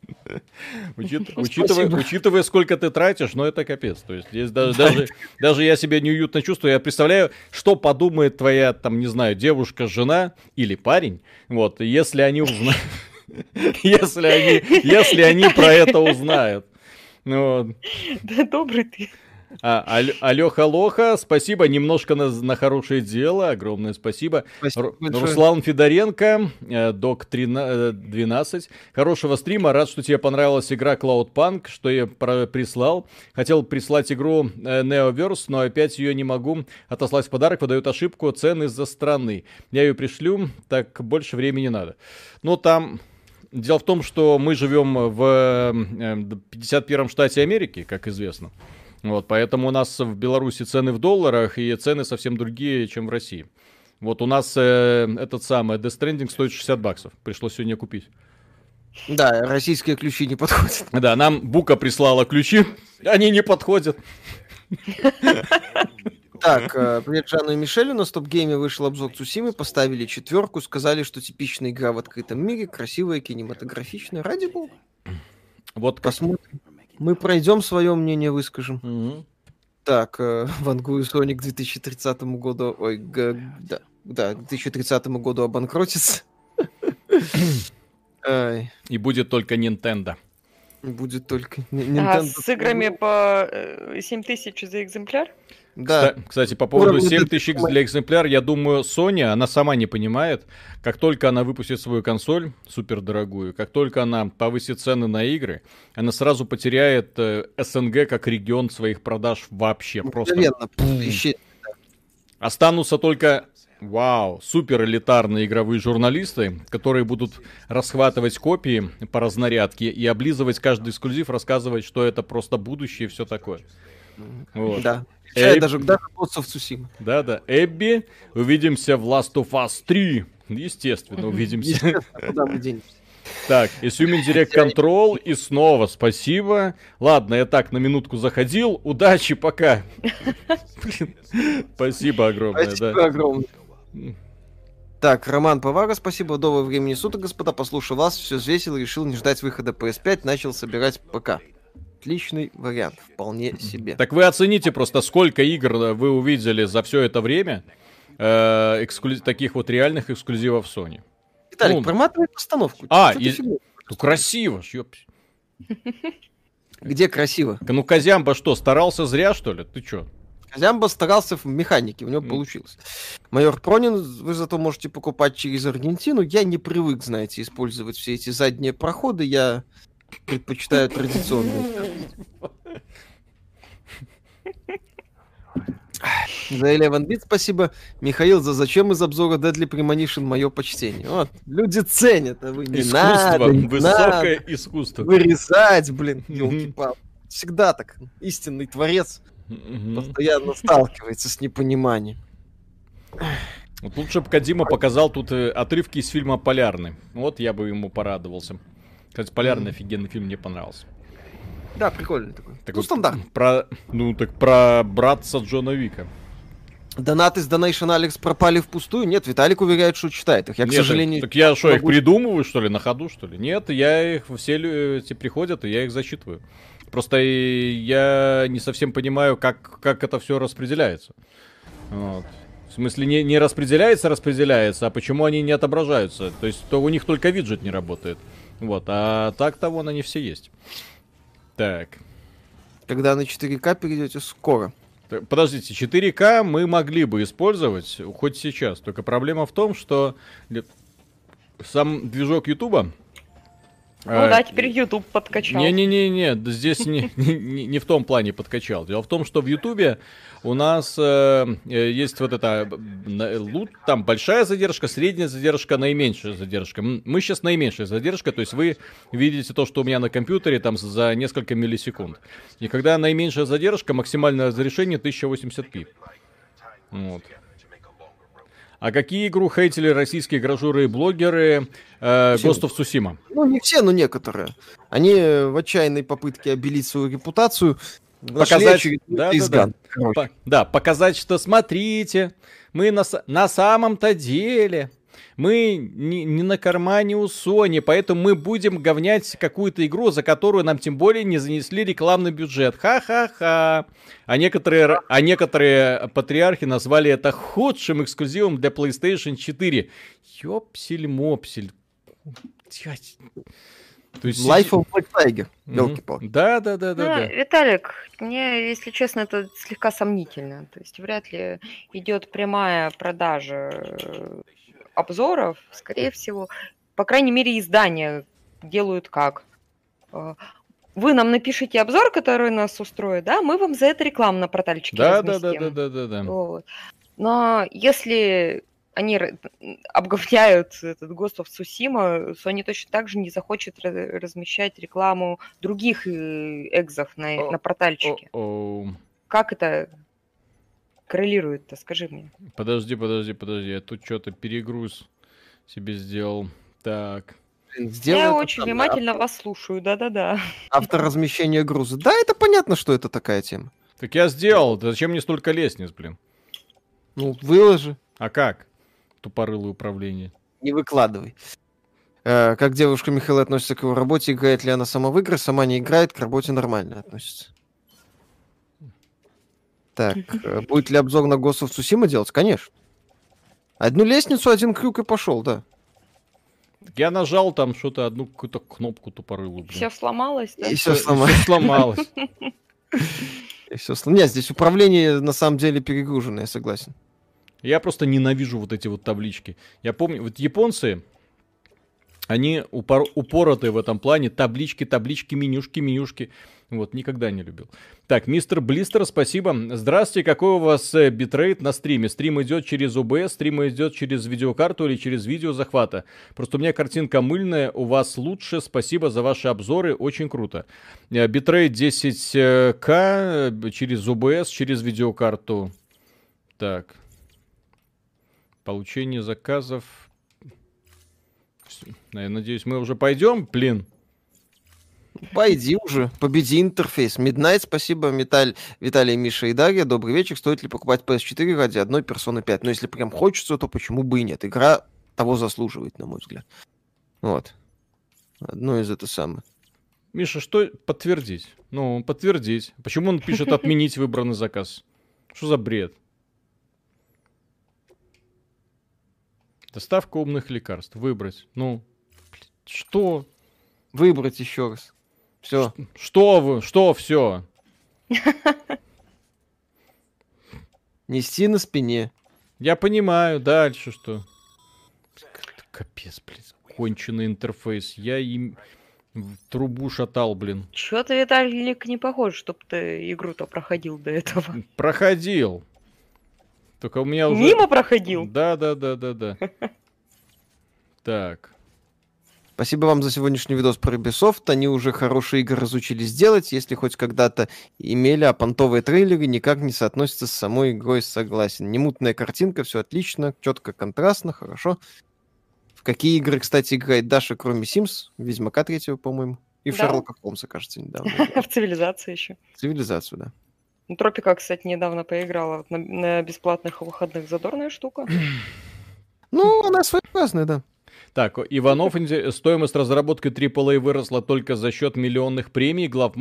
Учит, [laughs] учитывая, учитывая, сколько ты тратишь, ну это капец. То есть здесь даже, даже, даже я себя неуютно чувствую. Я представляю, что подумает твоя, там, не знаю, девушка, жена или парень. Вот, если они узнают. [laughs] Если они, если они про это узнают. Ну, да добрый ты. А, Алёха Лоха, спасибо немножко на, на хорошее дело, огромное спасибо. спасибо Руслан Федоренко, э, Док 12, э, хорошего стрима, рад, что тебе понравилась игра Cloudpunk, что я прислал. Хотел прислать игру э, Neoverse, но опять ее не могу отослать в подарок, выдают ошибку, цены из-за страны. Я ее пришлю, так больше времени надо. Ну, там... Дело в том, что мы живем в 51-м штате Америки, как известно. Вот, поэтому у нас в Беларуси цены в долларах и цены совсем другие, чем в России. Вот у нас э, этот самый Death Stranding стоит 60 баксов. Пришлось сегодня купить. Да, российские ключи не подходят. [laughs] Да, нам Бука прислала ключи, они не подходят. Так, э, привет Жанну и Мишелю. На стоп-гейме вышел обзор Цусимы, поставили четверку, сказали, что типичная игра в открытом мире, красивая, кинематографичная. Ради бога. Вот посмотрим. Мы пройдем свое мнение, выскажем. Угу. Так, э, Вангу и Соник к 2030 году... Ой, г, да, да, к 2030 году обанкротится. [laughs] И будет только Nintendo. Будет только Nintendo. А с играми по 7 э, тысяч за экземпляр? Да. Кстати, по поводу 7000 для экземпляр, я думаю, Sony, она сама не понимает, как только она выпустит свою консоль, супер дорогую, как только она повысит цены на игры, она сразу потеряет э, СНГ как регион своих продаж вообще. Просто. Останутся только Вау, супер элитарные игровые журналисты, которые будут расхватывать копии по разнарядке и облизывать каждый эксклюзив, рассказывать, что это просто будущее и все такое. Вот. Да. Эбби... даже даже в Цусима. Да-да. Эбби, увидимся в Last of Us 3. Естественно, увидимся. Естественно, куда мы денемся. Так, Assuming Direct Control и снова спасибо. Ладно, я так на минутку заходил. Удачи, пока. Спасибо огромное. Спасибо огромное. Так, Роман Повара, спасибо. Доброго времени суток, господа. Послушал вас, все взвесил, решил не ждать выхода PS5, начал собирать ПК. Отличный вариант, вполне себе. Так вы оцените просто, сколько игр вы увидели за все это время, э, эксклюз... таких вот реальных эксклюзивов Sony. Виталик, ну, проматывай постановку. А, и... ну красиво, ёпсь. [laughs] Где красиво? Ну, Казямба что, старался зря, что ли? Ты чё? Казямба старался в механике, у него mm. получилось. Майор Пронин вы зато можете покупать через Аргентину. Я не привык, знаете, использовать все эти задние проходы. Я предпочитаю традиционные. За 11 бит спасибо. Михаил, за зачем из обзора Deadly Premonition мое почтение. Вот, люди ценят, а вы не искусство, надо, не высокое надо искусство. Вырезать, блин, елки Всегда так. Истинный творец постоянно сталкивается с непониманием. Вот лучше бы Кадима показал тут э, отрывки из фильма «Полярный». Вот я бы ему порадовался. Кстати, «Полярный» офигенный фильм, мне понравился. Да, прикольный такой. такой ну, стандарт. Про, ну, так про братца Джона Вика. Донаты с Donation Алекс пропали впустую? Нет, Виталик уверяет, что читает их. Я, Нет, к сожалению... Так, так я что, могу... их придумываю, что ли, на ходу, что ли? Нет, я их, все эти приходят, и я их зачитываю. Просто я не совсем понимаю, как, как это все распределяется. Вот. В смысле, не, не распределяется, распределяется, а почему они не отображаются? То есть, то у них только виджет не работает. Вот, а так-то вон они все есть. Так. Когда на 4К перейдете скоро. Подождите, 4К мы могли бы использовать хоть сейчас. Только проблема в том, что сам движок Ютуба ну а, да, теперь YouTube подкачал. Не-не-не, здесь [laughs] не, не, не в том плане подкачал. Дело в том, что в YouTube у нас э, э есть вот это лут, там большая задержка, средняя задержка, наименьшая задержка. Мы сейчас наименьшая задержка, то есть вы видите то, что у меня на компьютере там за несколько миллисекунд. И когда наименьшая задержка, максимальное разрешение 1080p. Вот. А какие игру хейтили российские гражуры и блогеры э, of Tsushima? Ну, не все, но некоторые. Они в отчаянной попытке обелить свою репутацию показать, да, да, да. По, да, показать, что смотрите, мы на, на самом-то деле мы не, не на кармане у Sony, поэтому мы будем говнять какую-то игру, за которую нам тем более не занесли рекламный бюджет. Ха-ха-ха. А некоторые, а некоторые патриархи назвали это худшим эксклюзивом для PlayStation 4. Ёпсель-мопсель. То есть Life of Black Tiger. Mm-hmm. Да, да, да, да, да. Виталик, мне, если честно, это слегка сомнительно. То есть вряд ли идет прямая продажа обзоров, скорее всего, по крайней мере, издания делают как? Э, вы нам напишите обзор, который нас устроит, да, мы вам за это рекламу на портальчике да, да, да, да, да, да, да. Вот. Но если они обговняют этот Ghost of Tsushima, Sony точно так же не захочет размещать рекламу других э, экзов на, на портальчике. Как это коррелирует-то, скажи мне. Подожди, подожди, подожди, я тут что-то перегруз себе сделал. Так. Сделай я очень там, внимательно автор... вас слушаю, да-да-да. Авторазмещение груза. Да, это понятно, что это такая тема. Так я сделал, зачем мне столько лестниц, блин? Ну, выложи. А как? Тупорылое управление. Не выкладывай. Э, как девушка Михаила относится к его работе, играет ли она сама в игры, сама не играет, к работе нормально относится. Так, э, будет ли обзор на of Tsushima делать? Конечно. Одну лестницу, один крюк и пошел, да. Я нажал там что-то, одну какую-то кнопку тупорылую. Блин. Все сломалось, да? И все, сломалось. Все сломалось. [laughs] [laughs] И все слом... Нет, здесь управление на самом деле перегружено, я согласен. Я просто ненавижу вот эти вот таблички. Я помню, вот японцы, они упор... упоротые в этом плане. Таблички, таблички, менюшки, менюшки. Вот, никогда не любил. Так, мистер Блистер, спасибо. Здравствуйте, какой у вас э, битрейт на стриме? Стрим идет через OBS, стрим идет через видеокарту или через видео захвата? Просто у меня картинка мыльная, у вас лучше. Спасибо за ваши обзоры, очень круто. Э, битрейт 10к э, через OBS, через видеокарту. Так. Получение заказов. Я надеюсь, мы уже пойдем, блин. Пойди уже, победи интерфейс. Midnight, спасибо, Металь, Виталий, Миша и Дарья. Добрый вечер. Стоит ли покупать PS4 ради одной персоны 5? Но если прям хочется, то почему бы и нет? Игра того заслуживает, на мой взгляд. Вот. Одно из это самое. Миша, что подтвердить? Ну, подтвердить. Почему он пишет [laughs] отменить выбранный заказ? Что за бред? Доставка умных лекарств. Выбрать. Ну, что? Выбрать еще раз. Все. Что вы? Что все? Нести на спине. Я понимаю, дальше что? Капец, блин, конченый интерфейс. Я им трубу шатал, блин. Чё ты, Виталик, не похож, чтоб ты игру-то проходил до этого. [laughs] Проходил. Только у меня уже... Мимо проходил? Да, да, да, да, да. [laughs] Так. Спасибо вам за сегодняшний видос про Ubisoft. Они уже хорошие игры разучились делать. Если хоть когда-то имели, а понтовые трейлеры никак не соотносятся с самой игрой, согласен. Немутная картинка, все отлично, четко, контрастно, хорошо. В какие игры, кстати, играет Даша, кроме Sims? Ведьмака третьего, по-моему. И в да. Шерлока Холмса, кажется, недавно. [laughs] В цивилизацию еще. Цивилизацию, да. Ну, Тропика, кстати, недавно поиграла на, на бесплатных выходных. Задорная штука. [clears throat] Ну, она своеобразная, да. Так, Иванов, стоимость разработки AAA выросла только за счет миллионных премий, глав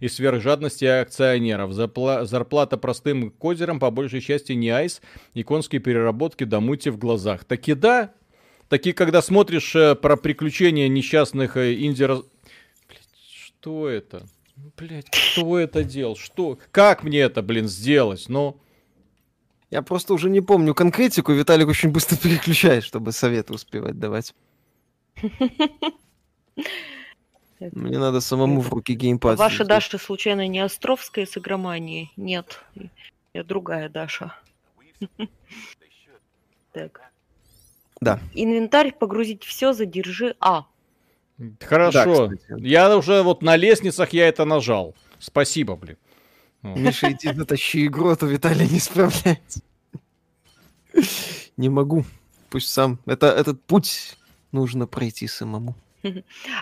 и сверхжадности акционеров. Запла- зарплата простым козерам по большей части не айс, иконские переработки да мути в глазах. Таки да, таки когда смотришь э, про приключения несчастных э, инди... Что это? Блять, кто это делал? Что? Как мне это, блин, сделать? Ну... Я просто уже не помню конкретику. Виталик очень быстро [laughs] переключает, чтобы советы успевать давать. Мне надо самому в руки геймпад. Ваша Даша случайно не Островская с игроманией? Нет. Я другая Даша. [laughs] Так. Да. Инвентарь погрузить все, задержи А. Хорошо. Да, я уже вот на лестницах я это нажал. Спасибо, блин. Миша, иди затащи игру, а то Виталий не справляется. Не могу. Пусть сам. Это, этот путь нужно пройти самому.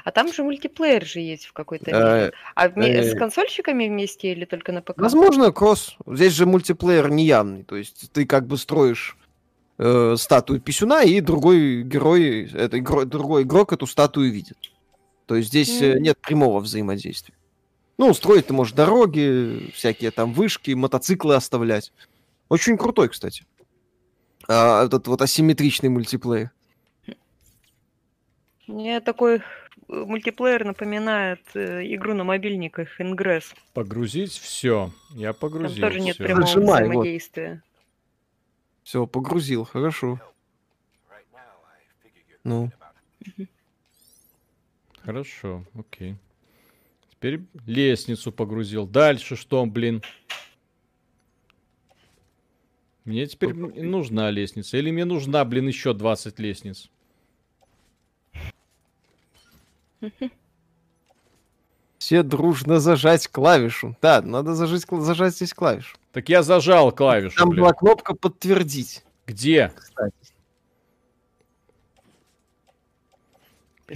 А там же мультиплеер же есть в какой-то мере. А с консольщиками вместе или только на ПК? Возможно, кросс. Здесь же мультиплеер неявный. То есть ты как бы строишь э, статую писюна, и другой герой, это игро, другой игрок эту статую видит. То есть здесь mm. нет прямого взаимодействия. Ну, строить ты можешь дороги, всякие там вышки, мотоциклы оставлять. Очень крутой, кстати. А, этот вот асимметричный мультиплеер. Мне такой э, мультиплеер напоминает э, игру на мобильниках Ingress. Погрузить все. Я погрузил. Там тоже нет всё. прямого Нажимай, взаимодействия. Вот. Все, погрузил, хорошо. Ну. Хорошо, окей. Теперь лестницу погрузил. Дальше что, блин? Мне теперь нужна лестница. Или мне нужна, блин, еще 20 лестниц? Все дружно зажать клавишу. Да, надо зажать, зажать здесь клавишу. Так я зажал клавишу, Там блин. была кнопка подтвердить. Где? Кстати.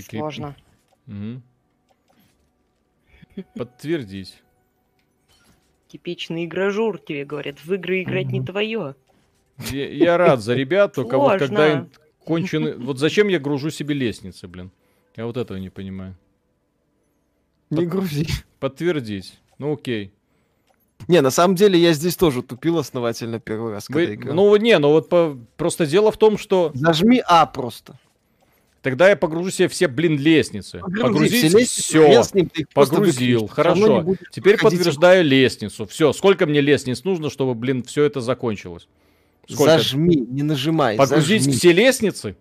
Сложно. Угу. Подтвердить. Типичный игражур тебе говорят, в игры играть не твое. Я, я рад за ребят, только вот когда кончены... Вот зачем я гружу себе лестницы, блин? Я вот этого не понимаю. Не Под... грузи. Подтвердить. Ну окей. Не, на самом деле я здесь тоже тупил основательно первый раз, Вы... когда играл. Ну не, ну вот по... просто дело в том, что... Зажми А просто. Тогда я погружу себе все, блин, лестницы. Погрузить все. Погрузил. Хорошо. Теперь подтверждаю лестницу. Все. Сколько мне лестниц нужно, чтобы, блин, все это закончилось? Сколько? Зажми, не нажимай. Погрузить зажми. все лестницы?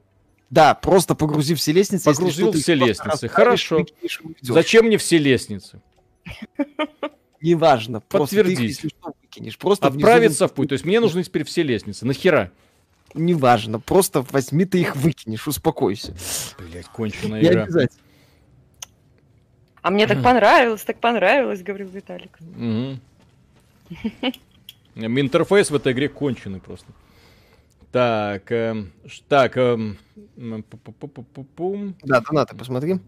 Да, просто погрузи все лестницы. Погрузил все лестницы. Хорошо. Зачем мне все лестницы? Неважно. Подтвердить. Просто Отправиться в путь. То есть мне нужны теперь все лестницы. Нахера? Неважно, просто возьми ты их выкинешь, успокойся. Блять, конченая игра. Не обязательно. А мне так понравилось, так понравилось, говорил Виталик. Интерфейс в этой игре конченый просто. Так, э, так, э, да, донаты посмотри.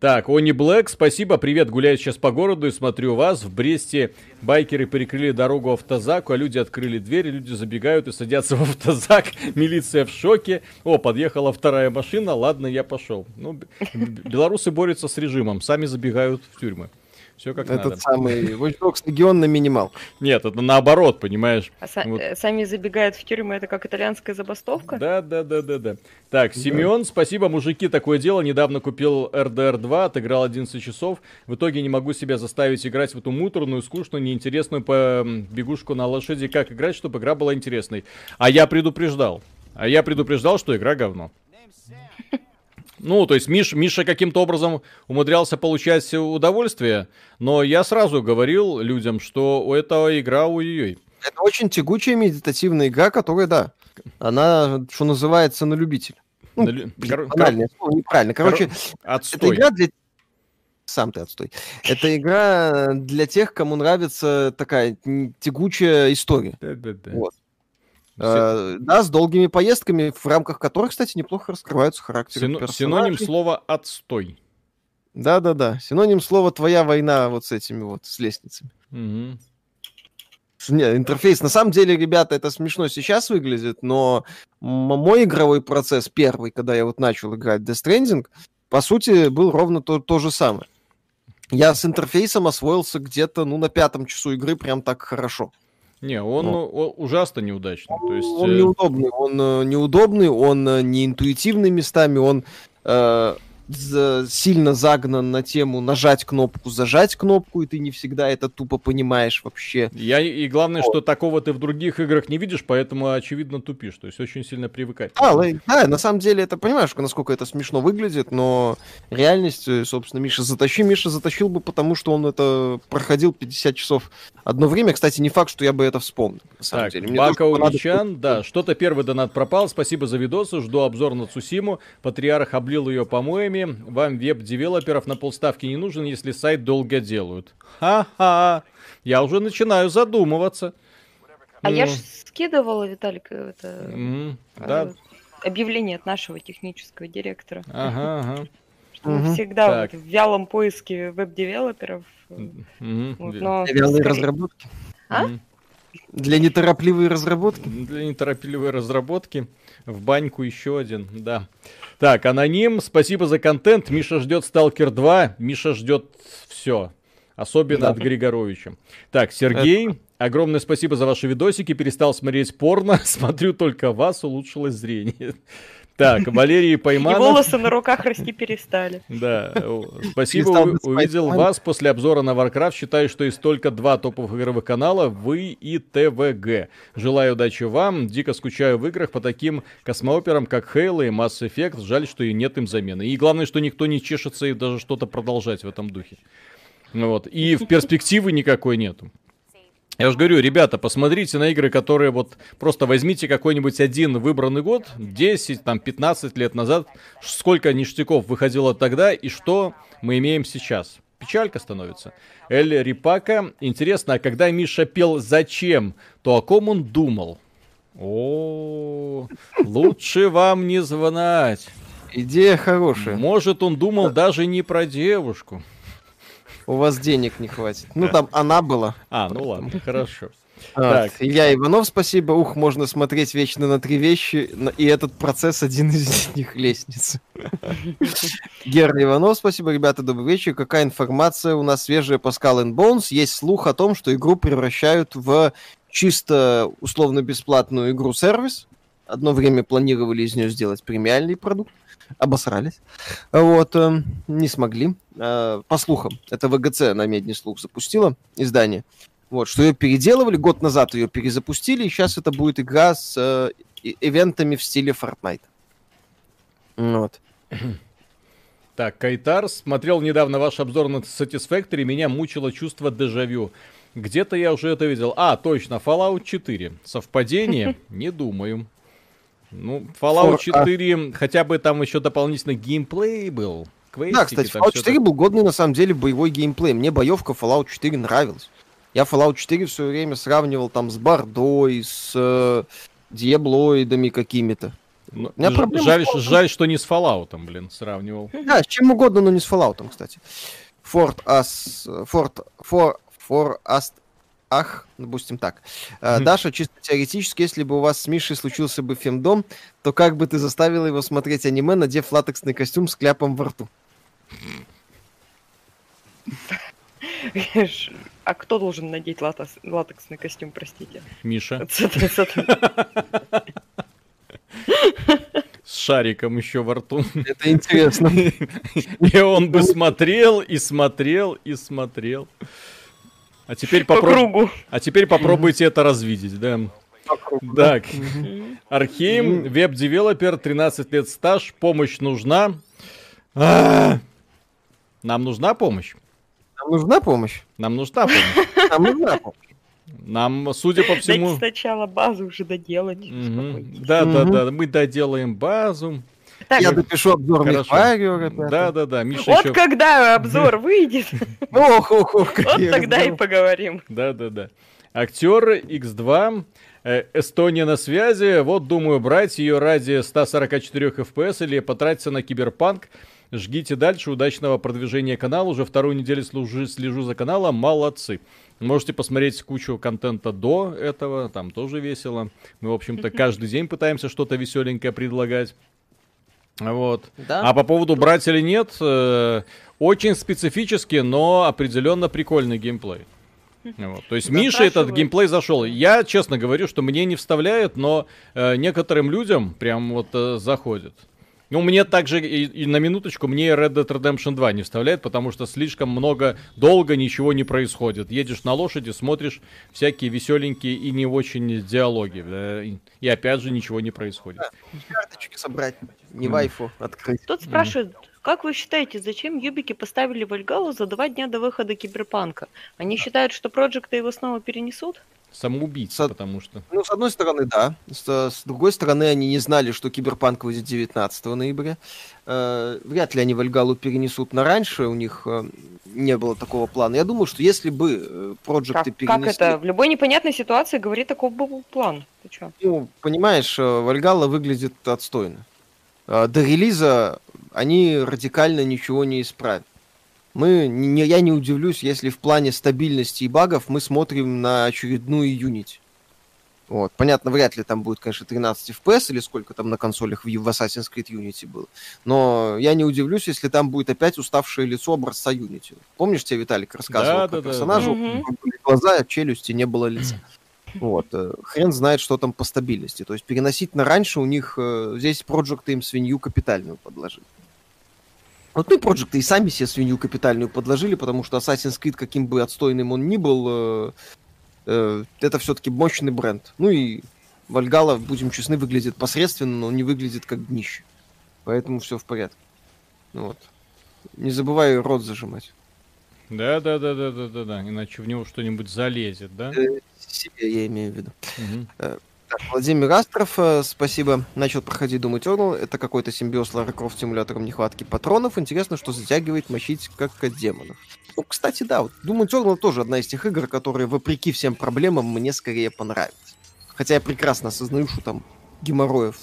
Так, Они Блэк, спасибо, привет, гуляю сейчас по городу и смотрю вас. В Бресте байкеры перекрыли дорогу автозаку, а люди открыли дверь, люди забегают и садятся в автозак. [laughs] Милиция в шоке. О, подъехала вторая машина, ладно, я пошел. Ну, белорусы борются с режимом, сами забегают в тюрьмы. Все как Этот надо. самый Watch Dogs Legion на минимал. Нет, это наоборот, понимаешь. А са- вот. Э, сами забегают в тюрьму, это как итальянская забастовка? Да, да, да, да, да. Так, да. Семен, спасибо, мужики, такое дело. Недавно купил RDR 2, отыграл 11 часов. В итоге не могу себя заставить играть в эту муторную, скучную, неинтересную по бегушку на лошади. Как играть, чтобы игра была интересной? А я предупреждал. А я предупреждал, что игра говно. Ну, то есть Миш, Миша каким-то образом умудрялся получать удовольствие, но я сразу говорил людям, что у этого игра ой-ой-ой. Это очень тягучая медитативная игра, которая, да, она, что называется, на любитель. Ну, на лю... Кор... Банальное слово, неправильно. Короче, Кор... Отстой. это игра для... Сам ты отстой. Это игра для тех, кому нравится такая тягучая история. Да-да-да. Вот. Э, да, с долгими поездками, в рамках которых, кстати, неплохо раскрываются характеры Сино- Синоним слова «отстой». Да-да-да. Синоним слова «твоя война» вот с этими вот, с лестницами. Угу. Не, интерфейс, на самом деле, ребята, это смешно сейчас выглядит, но мой игровой процесс первый, когда я вот начал играть Death Stranding, по сути, был ровно то, то же самое. Я с интерфейсом освоился где-то, ну, на пятом часу игры прям так хорошо. Не, он, ну, он ужасно неудачный. То есть, он э... неудобный, он э, неудобный, он э, неинтуитивный местами, он э, сильно загнан на тему нажать кнопку, зажать кнопку, и ты не всегда это тупо понимаешь вообще. Я, и главное, вот. что такого ты в других играх не видишь, поэтому, очевидно, тупишь. То есть очень сильно привыкать. А, да, на самом деле, это понимаешь, насколько это смешно выглядит, но реальность, э, собственно, Миша затащи. Миша затащил бы, потому что он это проходил 50 часов одно время. Кстати, не факт, что я бы это вспомнил. На самом так, деле. Мне Бака Уничан, да, что-то первый донат пропал. Спасибо за видосы, жду обзор на Цусиму. Патриарх облил ее помоями вам веб-девелоперов на полставки не нужен, если сайт долго делают. Ха-ха, я уже начинаю задумываться. А ну. я ж скидывала, Виталик, это... Mm, да. Объявление от нашего технического директора. Ага, ага. Что угу. всегда вот в вялом поиске веб-девелоперов. Угу. Вот, но Вялые скорее... разработки. А? Для неторопливой разработки? Для неторопливой разработки. В баньку еще один, да. Так, аноним, спасибо за контент. Миша ждет Сталкер 2. Миша ждет все. Особенно да. от Григоровича. Так, Сергей, Это... огромное спасибо за ваши видосики. Перестал смотреть порно. [laughs] Смотрю только вас, улучшилось зрение. Так, Валерий Пойманов. [laughs] И волосы на руках расти перестали. Да, спасибо, увидел вас после обзора на Warcraft. Считаю, что есть только два топовых игровых канала, вы и ТВГ. Желаю удачи вам. Дико скучаю в играх по таким космооперам, как Halo и Mass Effect. Жаль, что и нет им замены. И главное, что никто не чешется и даже что-то продолжать в этом духе. Вот. И в перспективы никакой нету. Я же говорю, ребята, посмотрите на игры, которые вот просто возьмите какой-нибудь один выбранный год, 10, там, 15 лет назад, сколько ништяков выходило тогда и что мы имеем сейчас. Печалька становится. Эль Рипака. Интересно, а когда Миша пел «Зачем?», то о ком он думал? О, лучше вам не знать. Идея хорошая. Может, он думал даже не про девушку у вас денег не хватит. Ну, там она была. А, ну ладно, хорошо. Так. Илья Иванов, спасибо. Ух, можно смотреть вечно на три вещи, и этот процесс один из [laughs] них лестница. [laughs] Герр Иванов, спасибо, ребята, добрый вечер. Какая информация у нас свежая по Skull and Bones? Есть слух о том, что игру превращают в чисто условно-бесплатную игру-сервис. Одно время планировали из нее сделать премиальный продукт обосрались. Вот, э, не смогли. Э, по слухам, это ВГЦ на Медний слух запустила издание. Вот, что ее переделывали, год назад ее перезапустили, и сейчас это будет игра с э, ивентами в стиле Fortnite. Вот. [clears throat] Так, Кайтар, смотрел недавно ваш обзор на Satisfactory, меня мучило чувство дежавю. Где-то я уже это видел. А, точно, Fallout 4. Совпадение? [laughs] Не думаю. Ну, Fallout 4, а... хотя бы там еще дополнительный геймплей был. Квестики, да, кстати, Fallout 4 так... был годный на самом деле боевой геймплей. Мне боевка Fallout 4 нравилась. Я Fallout 4 все время сравнивал там с Бардой, с э, Диаблоидами какими-то. Ну, жаль, жаль, что не с Fallout, блин, сравнивал. Да, с чем угодно, но не с Fallout, кстати. Fort As... Fort... For... For Ast ах, допустим так. Mm-hmm. Даша, чисто теоретически, если бы у вас с Мишей случился бы фемдом, то как бы ты заставила его смотреть аниме, надев латексный костюм с кляпом во рту? А кто должен надеть латекс, латексный костюм, простите? Миша. С шариком еще во рту. Это интересно. [laughs] И он бы смотрел, и смотрел, и смотрел. А теперь, попро... По кругу. а теперь попробуйте это развидеть, да. Так, Архейм, web developer, 13 лет стаж, помощь нужна. А! Нам нужна помощь? Нам нужна помощь? Нам нужна помощь. Нам нужна помощь. Нам, судя по всему... Дайте сначала базу уже доделать. Да, да, да, мы доделаем базу. Так, я допишу обзор Мехварио. Да, да, да. Миша вот еще... когда обзор [laughs] выйдет, ох, ох, ох, вот тогда и поговорим. Да, да, да. Актер X2, э, Эстония на связи. Вот думаю, брать ее ради 144 FPS или потратиться на киберпанк. Жгите дальше, удачного продвижения канала. Уже вторую неделю служу, слежу за каналом, молодцы. Можете посмотреть кучу контента до этого, там тоже весело. Мы, в общем-то, [laughs] каждый день пытаемся что-то веселенькое предлагать. Вот. Да? А по поводу брать или нет, э, очень специфически, но определенно прикольный геймплей. Вот. То есть Миша этот геймплей зашел. Я честно говорю, что мне не вставляет, но э, некоторым людям прям вот э, заходит. Ну, мне также, и, и на минуточку, мне Red Dead Redemption 2 не вставляет, потому что слишком много, долго ничего не происходит. Едешь на лошади, смотришь всякие веселенькие и не очень диалоги. Да, и опять же ничего не происходит. Да, карточки собрать, не mm. вайфу открыть. Тут спрашивает, mm. как вы считаете, зачем юбики поставили Вальгалу за два дня до выхода Киберпанка? Они считают, что проекты его снова перенесут? Самоубийца, с, потому что. Ну, с одной стороны, да. С, с другой стороны, они не знали, что Киберпанк выйдет 19 ноября. Э, вряд ли они Вальгалу перенесут на раньше, у них э, не было такого плана. Я думаю, что если бы э, проекты перенесли... Как это? В любой непонятной ситуации говорит, такой был план. Ты чё? Ну, понимаешь, э, Вальгала выглядит отстойно. Э, до релиза они радикально ничего не исправят. Мы, не, я не удивлюсь, если в плане стабильности и багов мы смотрим на очередную Unity. Вот. Понятно, вряд ли там будет, конечно, 13 FPS или сколько там на консолях в, в Assassin's Creed Unity было. Но я не удивлюсь, если там будет опять уставшее лицо образца Unity. Помнишь, тебе Виталик рассказывал да, про да, персонажа? Да. Были глаза, челюсти, не было лица. Вот. Э, хрен знает, что там по стабильности. То есть переносить на раньше у них э, здесь Project им свинью капитальную подложили. Вот мы Project и сами себе свинью капитальную подложили, потому что Assassin's Creed, каким бы отстойным он ни был, э, э, это все-таки мощный бренд. Ну и Вальгала, будем честны, выглядит посредственно, но не выглядит как днище. Поэтому все в порядке. Ну вот. Не забывай рот зажимать. Да, да, да, да, да, да, да. Иначе в него что-нибудь залезет, да? Э, себе я имею в виду. Угу. Так, Владимир Астров, э, спасибо. Начал проходить Doom Eternal. Это какой-то симбиоз Лара Крофт с симулятором нехватки патронов. Интересно, что затягивает мочить как от демонов. Ну, кстати, да, вот Doom Eternal тоже одна из тех игр, которые, вопреки всем проблемам, мне скорее понравится. Хотя я прекрасно осознаю, что там геморроев,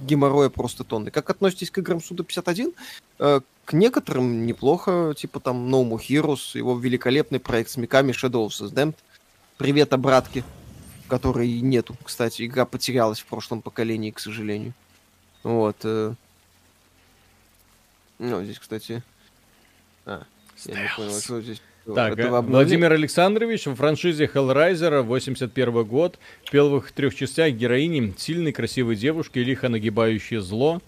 геморроя просто тонны. Как относитесь к играм Суда 51? Э, к некоторым неплохо, типа там No More Heroes, его великолепный проект с миками Shadow of the Damned. Привет, обратки которой нету, кстати. Игра потерялась в прошлом поколении, к сожалению. Вот. Э. Ну, здесь, кстати... А, я не понял, что здесь... Так, э, Владимир Александрович в франшизе Hellraiser 81 год в первых трех частях героини сильной красивой девушки, лихо нагибающее зло.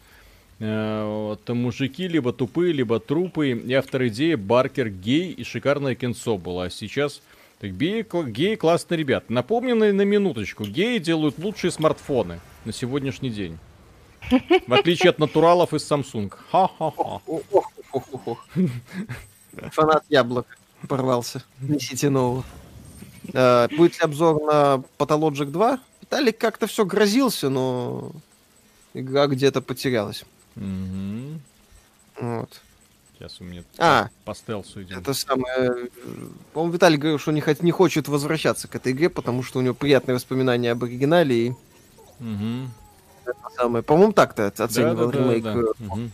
Э, вот, мужики либо тупые, либо трупы. И автор идеи Баркер гей и шикарное кинцо было. А сейчас так геи, геи классные ребята. Напомню на, минуточку, геи делают лучшие смартфоны на сегодняшний день. В отличие от натуралов из Samsung. Ха-ха-ха. Фанат яблок порвался. Несите нового. А, будет ли обзор на Pathologic 2? Виталик как-то все грозился, но игра где-то потерялась. Вот. Сейчас у меня а, по стелсу идем. Это самое... По-моему, Виталий говорил, что не, хот... не хочет возвращаться к этой игре, потому что у него приятные воспоминания об оригинале и... Угу. Это самое... По-моему, так-то оценивал да, да, ремейк. Да, да. Угу.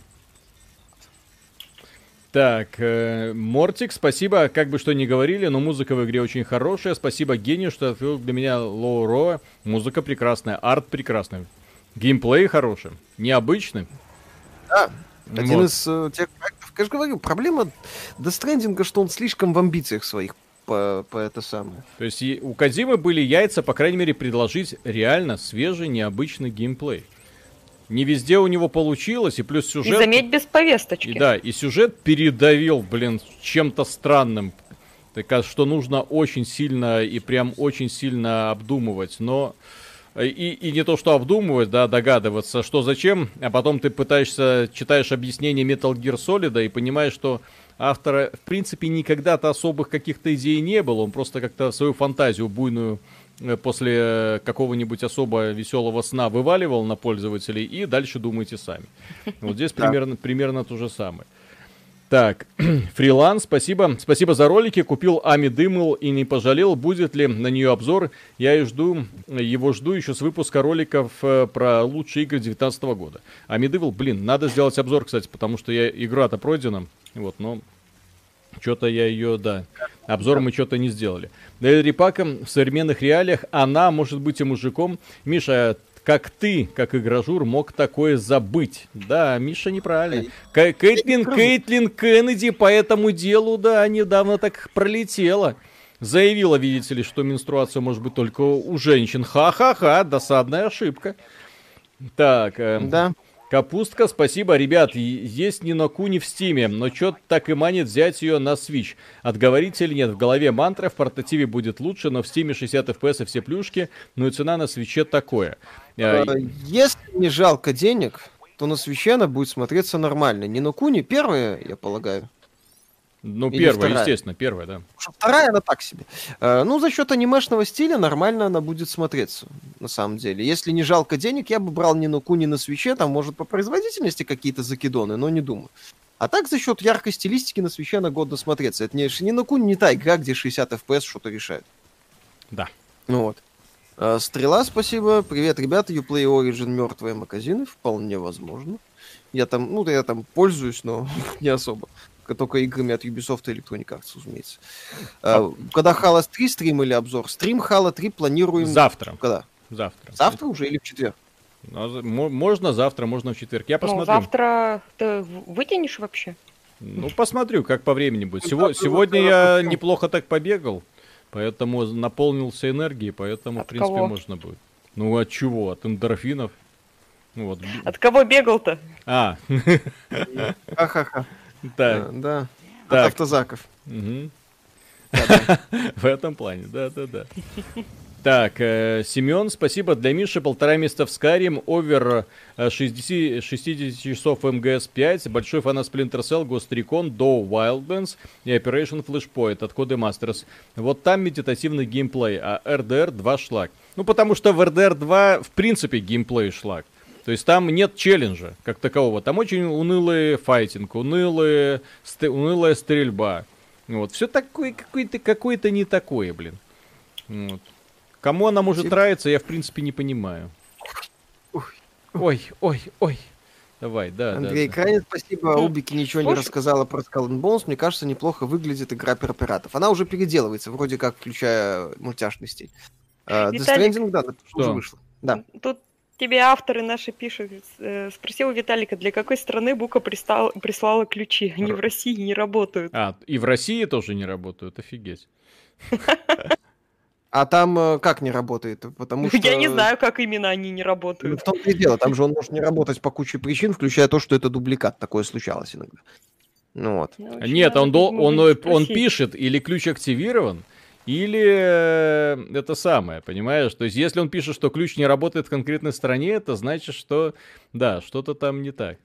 Так, э, Мортик, спасибо, как бы что ни говорили, но музыка в игре очень хорошая. Спасибо гению, что открыл для меня Лоу Роа. Музыка прекрасная, арт прекрасный. Геймплей хороший, необычный. Да, один вот. из э, тех проектов, я же говорю, проблема Stranding, что он слишком в амбициях своих по, по это самое. То есть у Кадзимы были яйца, по крайней мере, предложить реально свежий, необычный геймплей. Не везде у него получилось, и плюс сюжет... И заметь, без повесточки. И, да, и сюжет передавил, блин, чем-то странным. Так что нужно очень сильно и прям очень сильно обдумывать. Но и, и не то что обдумывать, да, догадываться, что зачем, а потом ты пытаешься, читаешь объяснение Metal Gear Solid и понимаешь, что автора, в принципе, никогда-то особых каких-то идей не было, он просто как-то свою фантазию буйную э, после какого-нибудь особо веселого сна вываливал на пользователей, и дальше думайте сами. Вот здесь примерно, примерно то же самое. Так, [clears throat] фриланс, спасибо. Спасибо за ролики. Купил Ами Дымл и не пожалел, будет ли на нее обзор. Я и жду, его жду еще с выпуска роликов э, про лучшие игры 2019 года. Ами Дымл, блин, надо сделать обзор, кстати, потому что я игра-то пройдена. Вот, но что-то я ее, да, обзор мы что-то не сделали. Репака в современных реалиях, она может быть и мужиком. Миша, как ты, как игражур, мог такое забыть? Да, Миша неправильно. К- Кейтлин, Кейтлин Кеннеди по этому делу, да, недавно так пролетела. Заявила, видите ли, что менструация может быть только у женщин. Ха-ха-ха, досадная ошибка. Так, э, Да. Капустка, спасибо, ребят, есть Ni no Kuni в Steam е, но чё так и манит взять ее на Switch. Отговорите или нет, в голове мантра, в портативе будет лучше, но в Steam е 60 FPS и все плюшки, ну и цена на Switch е такое. Э, если не жалко денег, то на Switch е она будет смотреться нормально. Ni no Kuni первая, я полагаю. Ну, Или первая, вторая. естественно, первая, да. Вторая, она так себе. Э, ну, за счет анимешного стиля нормально она будет смотреться, на самом деле. Если не жалко денег, я бы брал ни на Куни, ни на свече, там, может, по производительности какие-то закидоны, но не думаю. А так, за счет яркой стилистики на свече она годно смотреться. Это не, не на Куни не та игра, где 60 FPS что-то решает. Да. Ну вот. Э, Стрела, спасибо. Привет, ребята. Uplay Origin мертвые магазины. Вполне возможно. Я там, ну, я там пользуюсь, но [laughs] не особо только играми от Ubisoft и Electronic Arts, разумеется. А, когда Halo 3 стрим или обзор? Стрим Halo 3 планируем... Завтра. Когда? Завтра. Завтра уже или в четверг? Ну, можно завтра, можно в четверг. Я ну, посмотрю. Ну, завтра ты вытянешь вообще? Ну, посмотрю, как по времени будет. Сего, сегодня я неплохо так побегал, поэтому наполнился энергией, поэтому, от в принципе, кого? можно будет. Ну, от чего? От эндорфинов. Вот. От кого бегал-то? А. [laughs] Ха-ха-ха. Да. Да. От автозаков. [laughs] В этом плане, да-да-да. Так, э, Семен, спасибо. Для Миши полтора месяца в Skyrim, овер 60, 60 часов МГС 5, большой фанат Splinter Cell, Ghost Recon, Do Wildlands и Operation Flashpoint от Codemasters. Вот там медитативный геймплей, а RDR 2 шлак. Ну, потому что в RDR 2 в принципе геймплей шлак. То есть там нет челленджа как такового. Там очень унылый файтинг, унылые, ст- унылая стрельба. Вот. Все такое какое-то какое не такое, блин. Вот. Кому она может нравиться, я в принципе не понимаю. Ой, ой, ой. Давай, да, Андрей, да, крайне да. спасибо. Убики ничего Слушай. не рассказала про Skull and Bones. Мне кажется, неплохо выглядит игра про пиратов. Она уже переделывается, вроде как, включая мультяшный стиль. Uh, The Stranding, да, что? уже вышло. Да. Тут тебе авторы наши пишут, э, спросил у Виталика, для какой страны Бука пристал, прислала ключи? Они в России не работают. А, и в России тоже не работают, офигеть. [laughs] А там э, как не работает? Потому что... [laughs] Я не знаю, как именно они не работают. Ну, в том-то и дело. Там же он может не работать по куче причин, включая то, что это дубликат. Такое случалось иногда. Ну вот. Нет, он, он, он, он пишет, или ключ активирован, или э, это самое, понимаешь? То есть, если он пишет, что ключ не работает в конкретной стране, это значит, что, да, что-то там не так.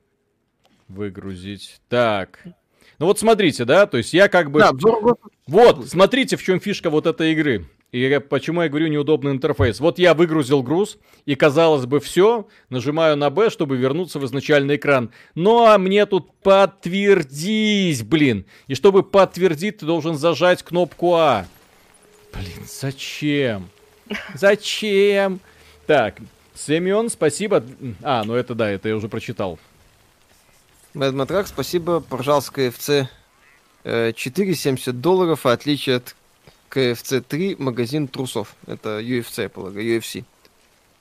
Выгрузить. Так. Ну вот смотрите, да, то есть я как бы... Да, Вот, смотрите, в чем фишка вот этой игры. И почему я говорю неудобный интерфейс. Вот я выгрузил груз, и казалось бы все, нажимаю на B, чтобы вернуться в изначальный экран. Но мне тут подтвердись, блин. И чтобы подтвердить, ты должен зажать кнопку А. Блин, зачем? Зачем? Так, Семен, спасибо. А, ну это да, это я уже прочитал. Мэд Матрак, спасибо. Пожалуйста, КФЦ 4,70 долларов, а отличие от КФЦ 3 магазин трусов. Это UFC, я полагаю, UFC.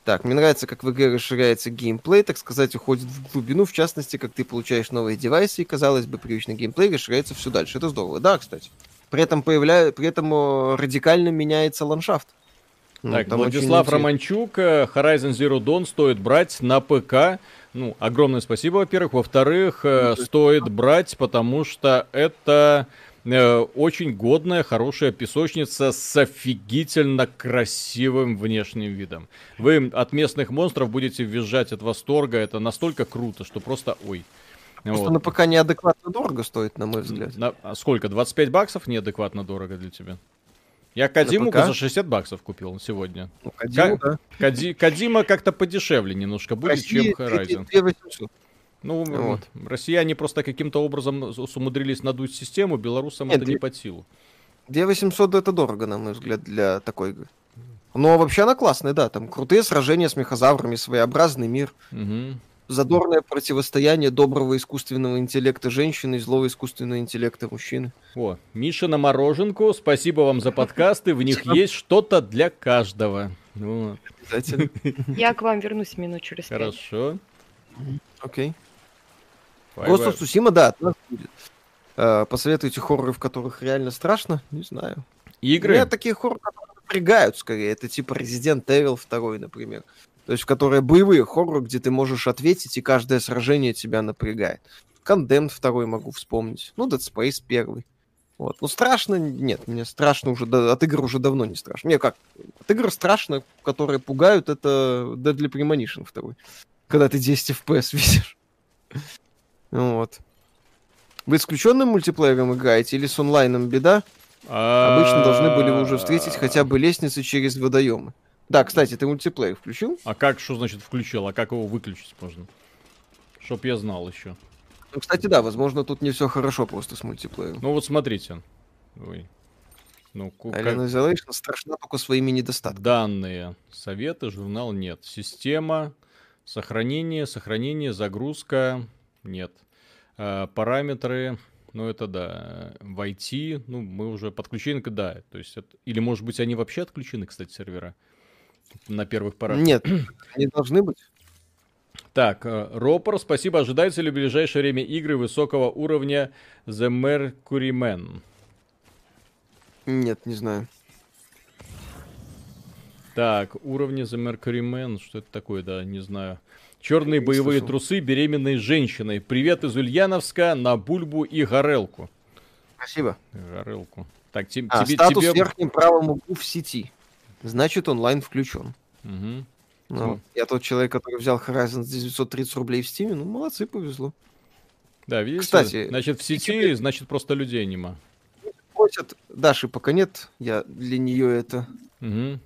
Так, мне нравится, как в игре расширяется геймплей, так сказать, уходит в глубину, в частности, как ты получаешь новые девайсы, и, казалось бы, привычный геймплей расширяется все дальше. Это здорово. Да, кстати. При этом, появля... При этом э, радикально меняется ландшафт. Ну, так, Владислав. Романчук, э, Horizon Zero Dawn стоит брать на ПК. Ну, огромное спасибо, во-первых. Во-вторых, ну, стоит брать, потому что это э, очень годная, хорошая песочница с офигительно красивым внешним видом. Вы от местных монстров будете визжать от восторга. Это настолько круто, что просто ой. Просто вот. на ПК неадекватно дорого стоит, на мой взгляд. На, а сколько? 25 баксов неадекватно дорого для тебя? Я Кадиму за 60 баксов купил сегодня. Ну, Кадиму, К... да. Кади... Кадима как-то подешевле немножко будет, Россия, чем Horizon. 2800. Ну, вот. россияне просто каким-то образом умудрились надуть систему, белорусам Нет, это не под силу. 2800 это дорого, на мой взгляд, для такой игры. Но вообще она классная, да. Там крутые сражения с мехозаврами, своеобразный мир. Угу. Задорное противостояние доброго искусственного интеллекта женщины и злого искусственного интеллекта мужчины. О, Миша на мороженку, спасибо вам за подкасты, в них есть что-то для каждого. Вот. Обязательно. Я к вам вернусь минут через пять. Хорошо. Окей. Ghost of Tsushima, да, от нас будет. Uh, посоветуйте хорроры, в которых реально страшно? Не знаю. Игры? Меня такие хорроры напрягают скорее. Это типа Resident Evil 2, например. То есть, в которые боевые хорроры, где ты можешь ответить, и каждое сражение тебя напрягает. Condemned 2 могу вспомнить. Ну, Dead Space 1. Вот. Ну, страшно, нет, мне страшно уже, от игр уже давно не страшно. Мне как, от игр страшно, которые пугают, это Deadly Premonition 2. Когда ты 10 FPS [laughs] видишь. Вот. Вы исключенным мультиплеером играете или с онлайном беда? Обычно должны были вы уже встретить хотя бы лестницы через водоемы. Да, кстати, ты мультиплеер включил? А как, что значит включил? А как его выключить можно? Чтоб я знал еще. Ну, кстати, да, возможно, тут не все хорошо просто с мультиплеером. Ну вот смотрите. Ой. Ну, Alien Isolation страшна только своими недостатками. Данные, советы, журнал нет. Система, сохранение, сохранение, загрузка, нет. А, параметры, ну это да. В IT, ну мы уже подключены, да. То есть, это... или может быть они вообще отключены, кстати, сервера на первых порах? Нет, [clears throat] они должны быть. Так, э, Ропор, спасибо. Ожидается ли в ближайшее время игры высокого уровня The Mercury Man? Нет, не знаю. Так, уровни The Mercury Man, что это такое, да, не знаю. Черные боевые слышал. трусы беременной женщиной. Привет из Ульяновска на Бульбу и Горелку. Спасибо. Горелку. Так, те, а, тебе, статус тебе... в верхнем правом углу в сети. Значит, онлайн включен. Угу. Ну, я тот человек, который взял Horizon за 930 рублей в Steam. Ну, молодцы, повезло. Да, видите? Кстати, значит, в сети, значит, просто людей нема. Просят, Даши пока нет, я для нее это... Угу.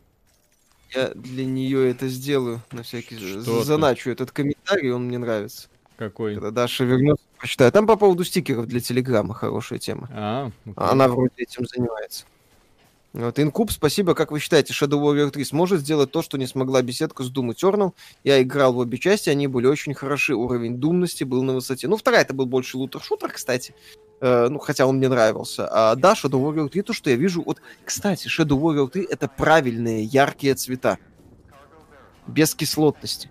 Я для нее это сделаю на всякий Что заначу этот комментарий, он мне нравится. Какой? Когда Даша вернется, почитаю. Там по поводу стикеров для Телеграма хорошая тема. А, окей. Она вроде этим занимается. Вот, Инкуб, спасибо. Как вы считаете, Shadow Warrior 3 сможет сделать то, что не смогла беседка с Doom Eternal? Я играл в обе части, они были очень хороши. Уровень думности был на высоте. Ну, вторая это был больше лутер-шутер, кстати. Э, ну, хотя он мне нравился. А, да, Shadow Warrior 3, то, что я вижу... Вот, кстати, Shadow Warrior 3 это правильные, яркие цвета. Без кислотности.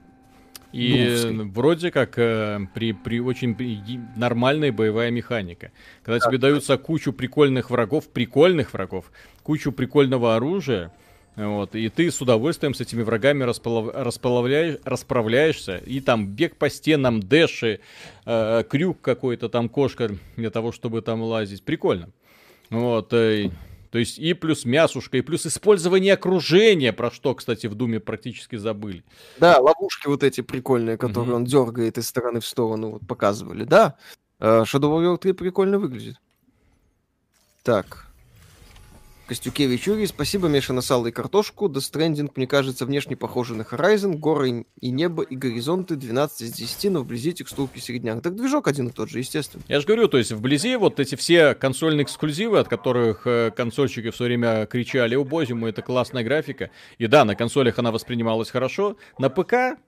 И Думской. вроде как э, при, при очень при, нормальная боевая механика. Когда да, тебе да. даются кучу прикольных врагов, прикольных врагов, кучу прикольного оружия, вот, и ты с удовольствием с этими врагами располав... располавляешь, расправляешься, и там бег по стенам, дэши, э, крюк какой-то, там кошка для того, чтобы там лазить. Прикольно. Вот, э, то есть и плюс мясушка, и плюс использование окружения, про что, кстати, в Думе практически забыли. Да, ловушки вот эти прикольные, которые mm-hmm. он дергает из стороны в сторону, вот показывали. Да, э, Shadow Warrior 3 прикольно выглядит. Так, Костюкевич Юрий, спасибо, Миша, на сало и картошку. The Stranding, мне кажется, внешне похоже на Horizon. Горы и небо, и горизонты 12 из 10, но вблизи текстурки середняк. Так движок один и тот же, естественно. Я же говорю, то есть вблизи вот эти все консольные эксклюзивы, от которых э, консольщики все время кричали, о боже мой, это классная графика. И да, на консолях она воспринималась хорошо. На ПК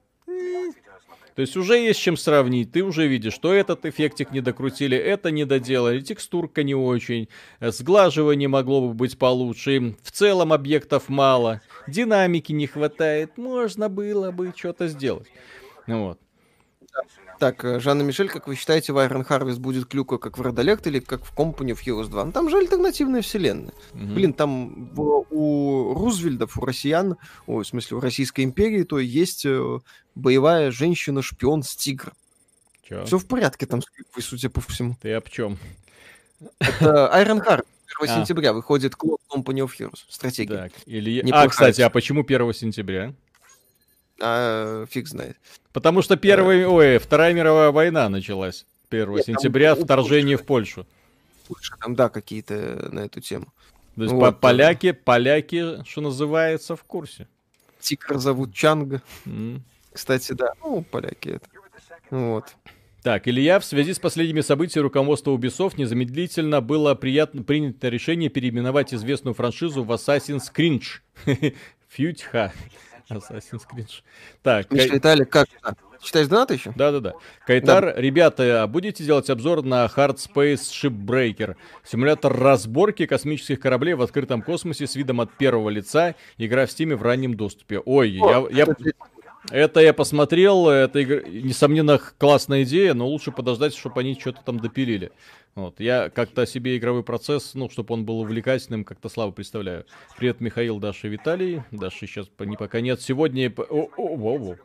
то есть уже есть чем сравнить. Ты уже видишь, что этот эффектик не докрутили, это не доделали, текстурка не очень, сглаживание могло бы быть получше, в целом объектов мало, динамики не хватает, можно было бы что-то сделать. Вот. Так, э, Жанна Мишель, как вы считаете, в Iron Harvest будет клюка как в Red или как в Company of Heroes 2? Ну, там же альтернативная вселенная. Mm-hmm. Блин, там в, у Рузвельдов, у россиян, ой, в смысле, у Российской империи, то есть э, боевая женщина-шпион с тигр. Чё? Все в порядке там с клюквой, судя по всему. Ты об чем? Это Iron Heart. 1 а. сентября выходит Cloud Company of Heroes. Стратегия. Так, или... А, кстати, а почему 1 сентября? А, фиг знает. Потому что первая, а... ой, Вторая мировая война началась 1 Нет, сентября, там, вторжение в Польшу. Там, да, какие-то на эту тему. То есть вот. поляки, поляки, что называется, в курсе. Тигр зовут Чанга. Mm. Кстати, да, ну, поляки это. Вот. Так, Илья, в связи с последними событиями руководства Ubisoft незамедлительно было приятно, принято решение переименовать известную франшизу в Assassin's Creed. [laughs] Фьютьха. Assassin's Creed. Так, Миша, Кай... Виталик, как Читаешь донаты еще? Да-да-да. Кайтар, да. ребята, будете делать обзор на Hard Space Shipbreaker? Симулятор разборки космических кораблей в открытом космосе с видом от первого лица. Игра в Стиме в раннем доступе. Ой, О, я... я... Это я посмотрел, это, несомненно, классная идея, но лучше подождать, чтобы они что-то там допилили. Вот. Я как-то себе игровой процесс, ну, чтобы он был увлекательным, как-то слабо представляю. Привет, Михаил, Даша, Виталий. Даши сейчас не пока нет. Сегодня... О, о, о, о.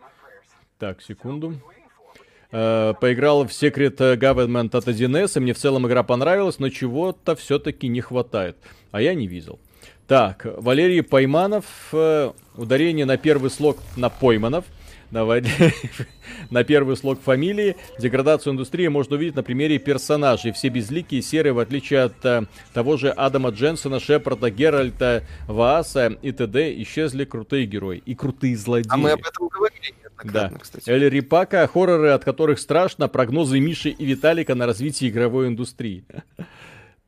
Так, секунду. Uh, поиграл в Secret Government от 1С, и мне в целом игра понравилась, но чего-то все-таки не хватает. А я не видел. Так, Валерий Пойманов, uh, ударение на первый слог на Пойманов – Давай [laughs] на первый слог фамилии. Деградацию индустрии можно увидеть на примере персонажей. Все безликие, серые, в отличие от э, того же Адама Дженсона, Шепарда, Геральта, Вааса и т.д. исчезли крутые герои и крутые злодеи. А мы об этом говорили. Да. Кстати. Эль Рипака, хорроры, от которых страшно, прогнозы Миши и Виталика на развитие игровой индустрии. [laughs]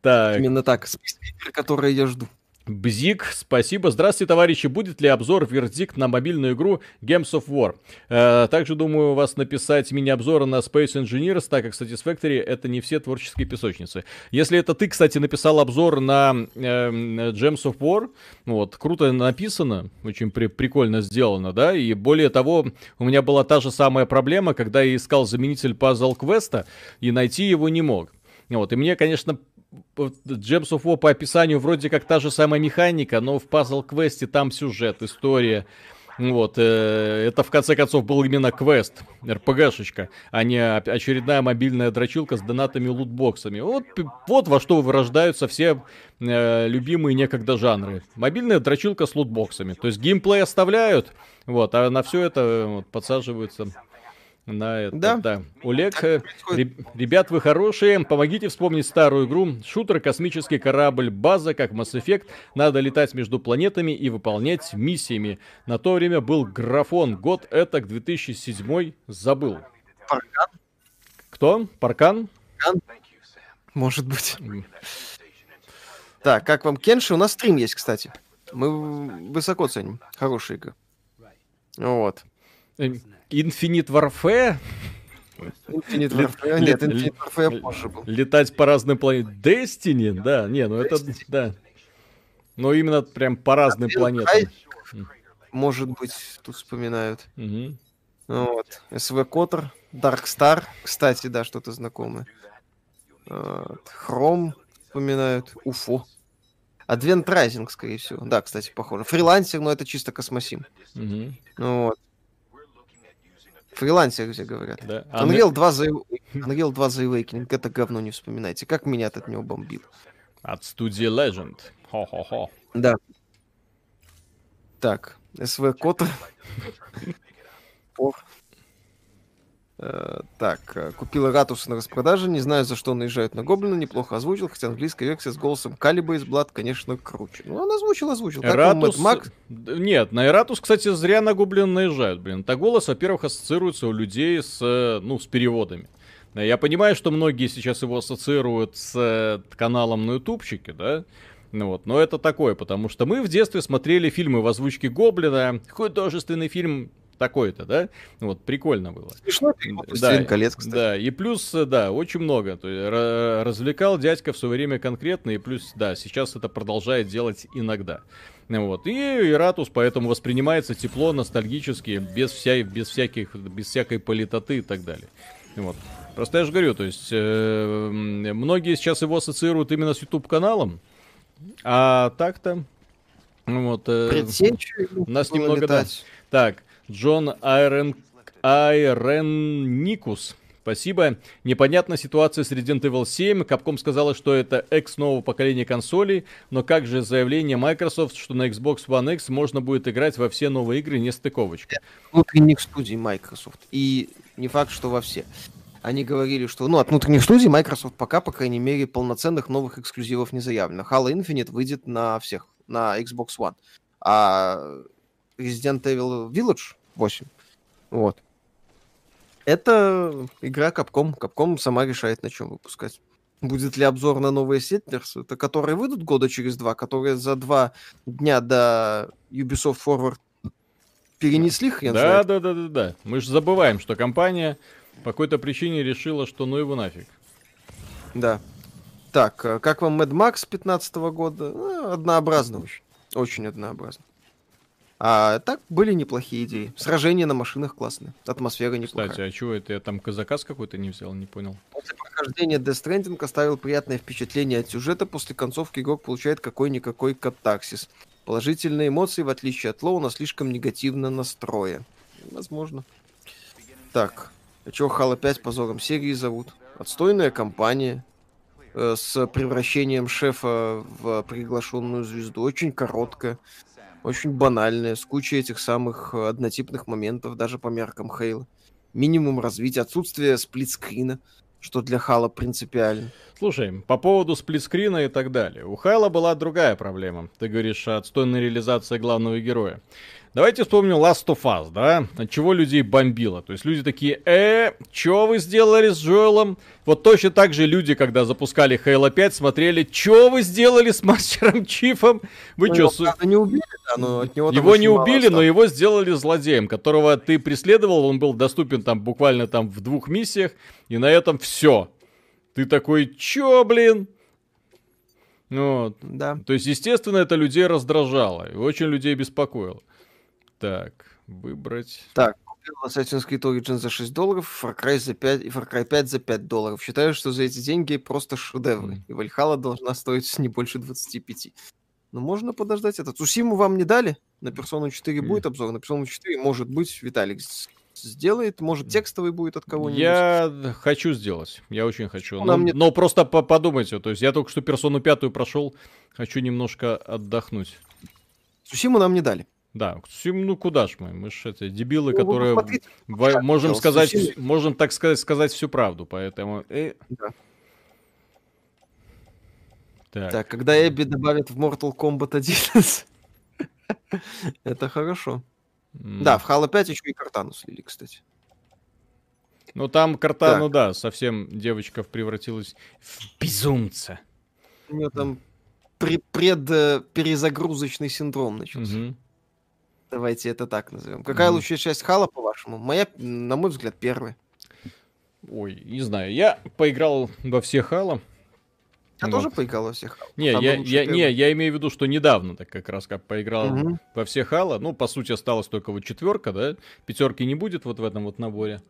Так. Именно так, список которые я жду. Бзик, спасибо. Здравствуйте, товарищи. Будет ли обзор вердикт на мобильную игру Games of War? Э, также думаю вас написать мини-обзоры на Space Engineers, так как Satisfactory это не все творческие песочницы. Если это ты, кстати, написал обзор на э, Gems of War, вот, круто написано, очень при прикольно сделано, да, и более того, у меня была та же самая проблема, когда я искал заменитель пазл квеста и найти его не мог. Вот, и мне, конечно, Gems of War по описанию вроде как та же самая механика, но в Puzzle квесте там сюжет, история. Вот, э, это в конце концов был именно квест, РПГшечка, а не очередная мобильная дрочилка с донатами и лутбоксами. Вот, вот во что вырождаются все э, любимые некогда жанры. Мобильная дрочилка с лутбоксами. То есть геймплей оставляют, вот, а на все это вот, подсаживаются на это, да. да. Олег, э, ребят, вы хорошие, помогите вспомнить старую игру. Шутер, космический корабль, база, как Mass Effect. Надо летать между планетами и выполнять миссиями. На то время был графон. Год это 2007 забыл. Паркан? Кто? Паркан? Паркан? Может быть. Так, как вам Kenshi? У нас стрим есть, кстати. Мы высоко ценим. Хорошая игра. Вот. Infinite Warfare? Infinite Warfare? Нет, Infinite Warfare позже был. Летать по разным планетам. Destiny? Да, не, ну это, да. Но именно прям по разным планетам. Может быть, тут вспоминают. Угу. Вот. СВ Котор, Dark Star, кстати, да, что-то знакомое. Хром вспоминают, Уфо. Advent Rising, скорее всего. Да, кстати, похоже. Фрилансер, но это чисто космосим. Угу. Вот. Фрилансер, где говорят. Да. Unreal, 2 The... Unreal 2 The Awakening, это говно не вспоминайте. Как меня от него бомбил. От студии Legend. Хо-хо-хо. Да. Так, СВ Кота. Э, так, э, купила Ратус на распродаже, не знаю, за что он наезжает на Гоблина, неплохо озвучил, хотя английская версия с голосом Калиба из Блад, конечно, круче. Ну, он озвучил, озвучил. Как Эратус... Мак... Нет, на Эратус, кстати, зря на Гоблина наезжают, блин. Это голос, во-первых, ассоциируется у людей с, э, ну, с переводами. Я понимаю, что многие сейчас его ассоциируют с каналом на ютубчике, да, ну вот, но это такое, потому что мы в детстве смотрели фильмы в озвучке Гоблина, художественный фильм такой-то, да? Вот, прикольно было. Смешно, да, колец, кстати. Да, и плюс, да, очень много. То есть, развлекал дядька в свое время конкретно, и плюс, да, сейчас это продолжает делать иногда. Вот. И Иратус поэтому воспринимается тепло, ностальгически, без, вся, без, всяких, без всякой политоты и так далее. Вот. Просто я же говорю, то есть э, многие сейчас его ассоциируют именно с YouTube-каналом, а так-то вот, э, нас немного... Да. Так, Джон Айрен... Айрен Никус. Спасибо. Непонятна ситуация с Resident Evil 7. Capcom сказала, что это X нового поколения консолей, но как же заявление Microsoft, что на Xbox One X можно будет играть во все новые игры, не стыковочка? Внутренних студий Microsoft. И не факт, что во все. Они говорили, что, ну, от внутренних студий Microsoft пока, по крайней мере, полноценных новых эксклюзивов не заявлено. Halo Infinite выйдет на всех, на Xbox One. А Resident Evil Village 8, вот, это игра Capcom. Capcom сама решает, на чем выпускать. Будет ли обзор на новые Settlers, это которые выйдут года через два, которые за два дня до Ubisoft Forward перенесли хрен да, знает. Да, да, да, да. Мы же забываем, что компания по какой-то причине решила, что ну его нафиг. Да. Так, э, как вам Mad Max 15 года? Ну, однообразно очень. Очень однообразно. А так были неплохие идеи. Сражения на машинах классные. Атмосфера неплохая. Кстати, а чего это я там заказ какой-то не взял, не понял. После прохождения Death Stranding оставил приятное впечатление от сюжета. После концовки игрок получает какой-никакой катарсис. Положительные эмоции, в отличие от Лоуна, слишком негативно настроя. Возможно. Так, а чего Halo 5 позором серии зовут? Отстойная компания э, с превращением шефа в приглашенную звезду. Очень короткая очень банальная, с кучей этих самых э, однотипных моментов, даже по меркам Хейла. Минимум развития, отсутствие сплитскрина, что для Хала принципиально. Слушай, по поводу сплитскрина и так далее. У Хайла была другая проблема. Ты говоришь, отстойная реализация главного героя. Давайте вспомним Last of Us, да? От чего людей бомбило. То есть люди такие, э, что вы сделали с Джоэлом? Вот точно так же люди, когда запускали Halo 5, смотрели, что вы сделали с Мастером Чифом? Вы ну, что, его, су... правда, не убили, да, но от него Его не убили, но его сделали злодеем, которого ты преследовал, он был доступен там буквально там в двух миссиях, и на этом все. Ты такой, чё, блин? Вот. Да. То есть, естественно, это людей раздражало и очень людей беспокоило. Так, выбрать. Так, купил Assassin's Creed Origins за 6 долларов, Far Cry, за 5, и Far Cry 5 за 5 долларов. Считаю, что за эти деньги просто шедевры. Mm. И Вальхала должна стоить не больше 25. Но можно подождать это. Цусиму вам не дали? На Персону 4 mm. будет обзор. На Персону 4, может быть, Виталик сделает. Может, текстовый будет от кого-нибудь. Я хочу сделать. Я очень хочу. Но, мне... но просто по подумайте. То есть я только что Персону 5 прошел. Хочу немножко отдохнуть. Цусиму нам не дали. Да, ну куда ж мы? Мы же это дебилы, ну, которые в, можем сказать, сильный. можем так сказать, сказать всю правду, поэтому. Э... Да. Так. так, когда Эбби добавят в Mortal Kombat 11, [laughs] это хорошо. Да, в Halo 5 еще и Картану слили, кстати. Ну там Картану, да, совсем девочка превратилась в безумца. У нее там предперезагрузочный синдром начался. Угу. Давайте это так назовем. Какая mm лучшая часть Хала, по-вашему? Моя, на мой взгляд, первая. Ой, не знаю. Я поиграл во все Хала. Я вот. тоже поиграл во все Хала. Не, я, я, не, я имею в виду, что недавно так как раз как поиграл угу. во все Хала. Ну, по сути, осталась только вот четверка, да? Пятерки не будет вот в этом вот наборе.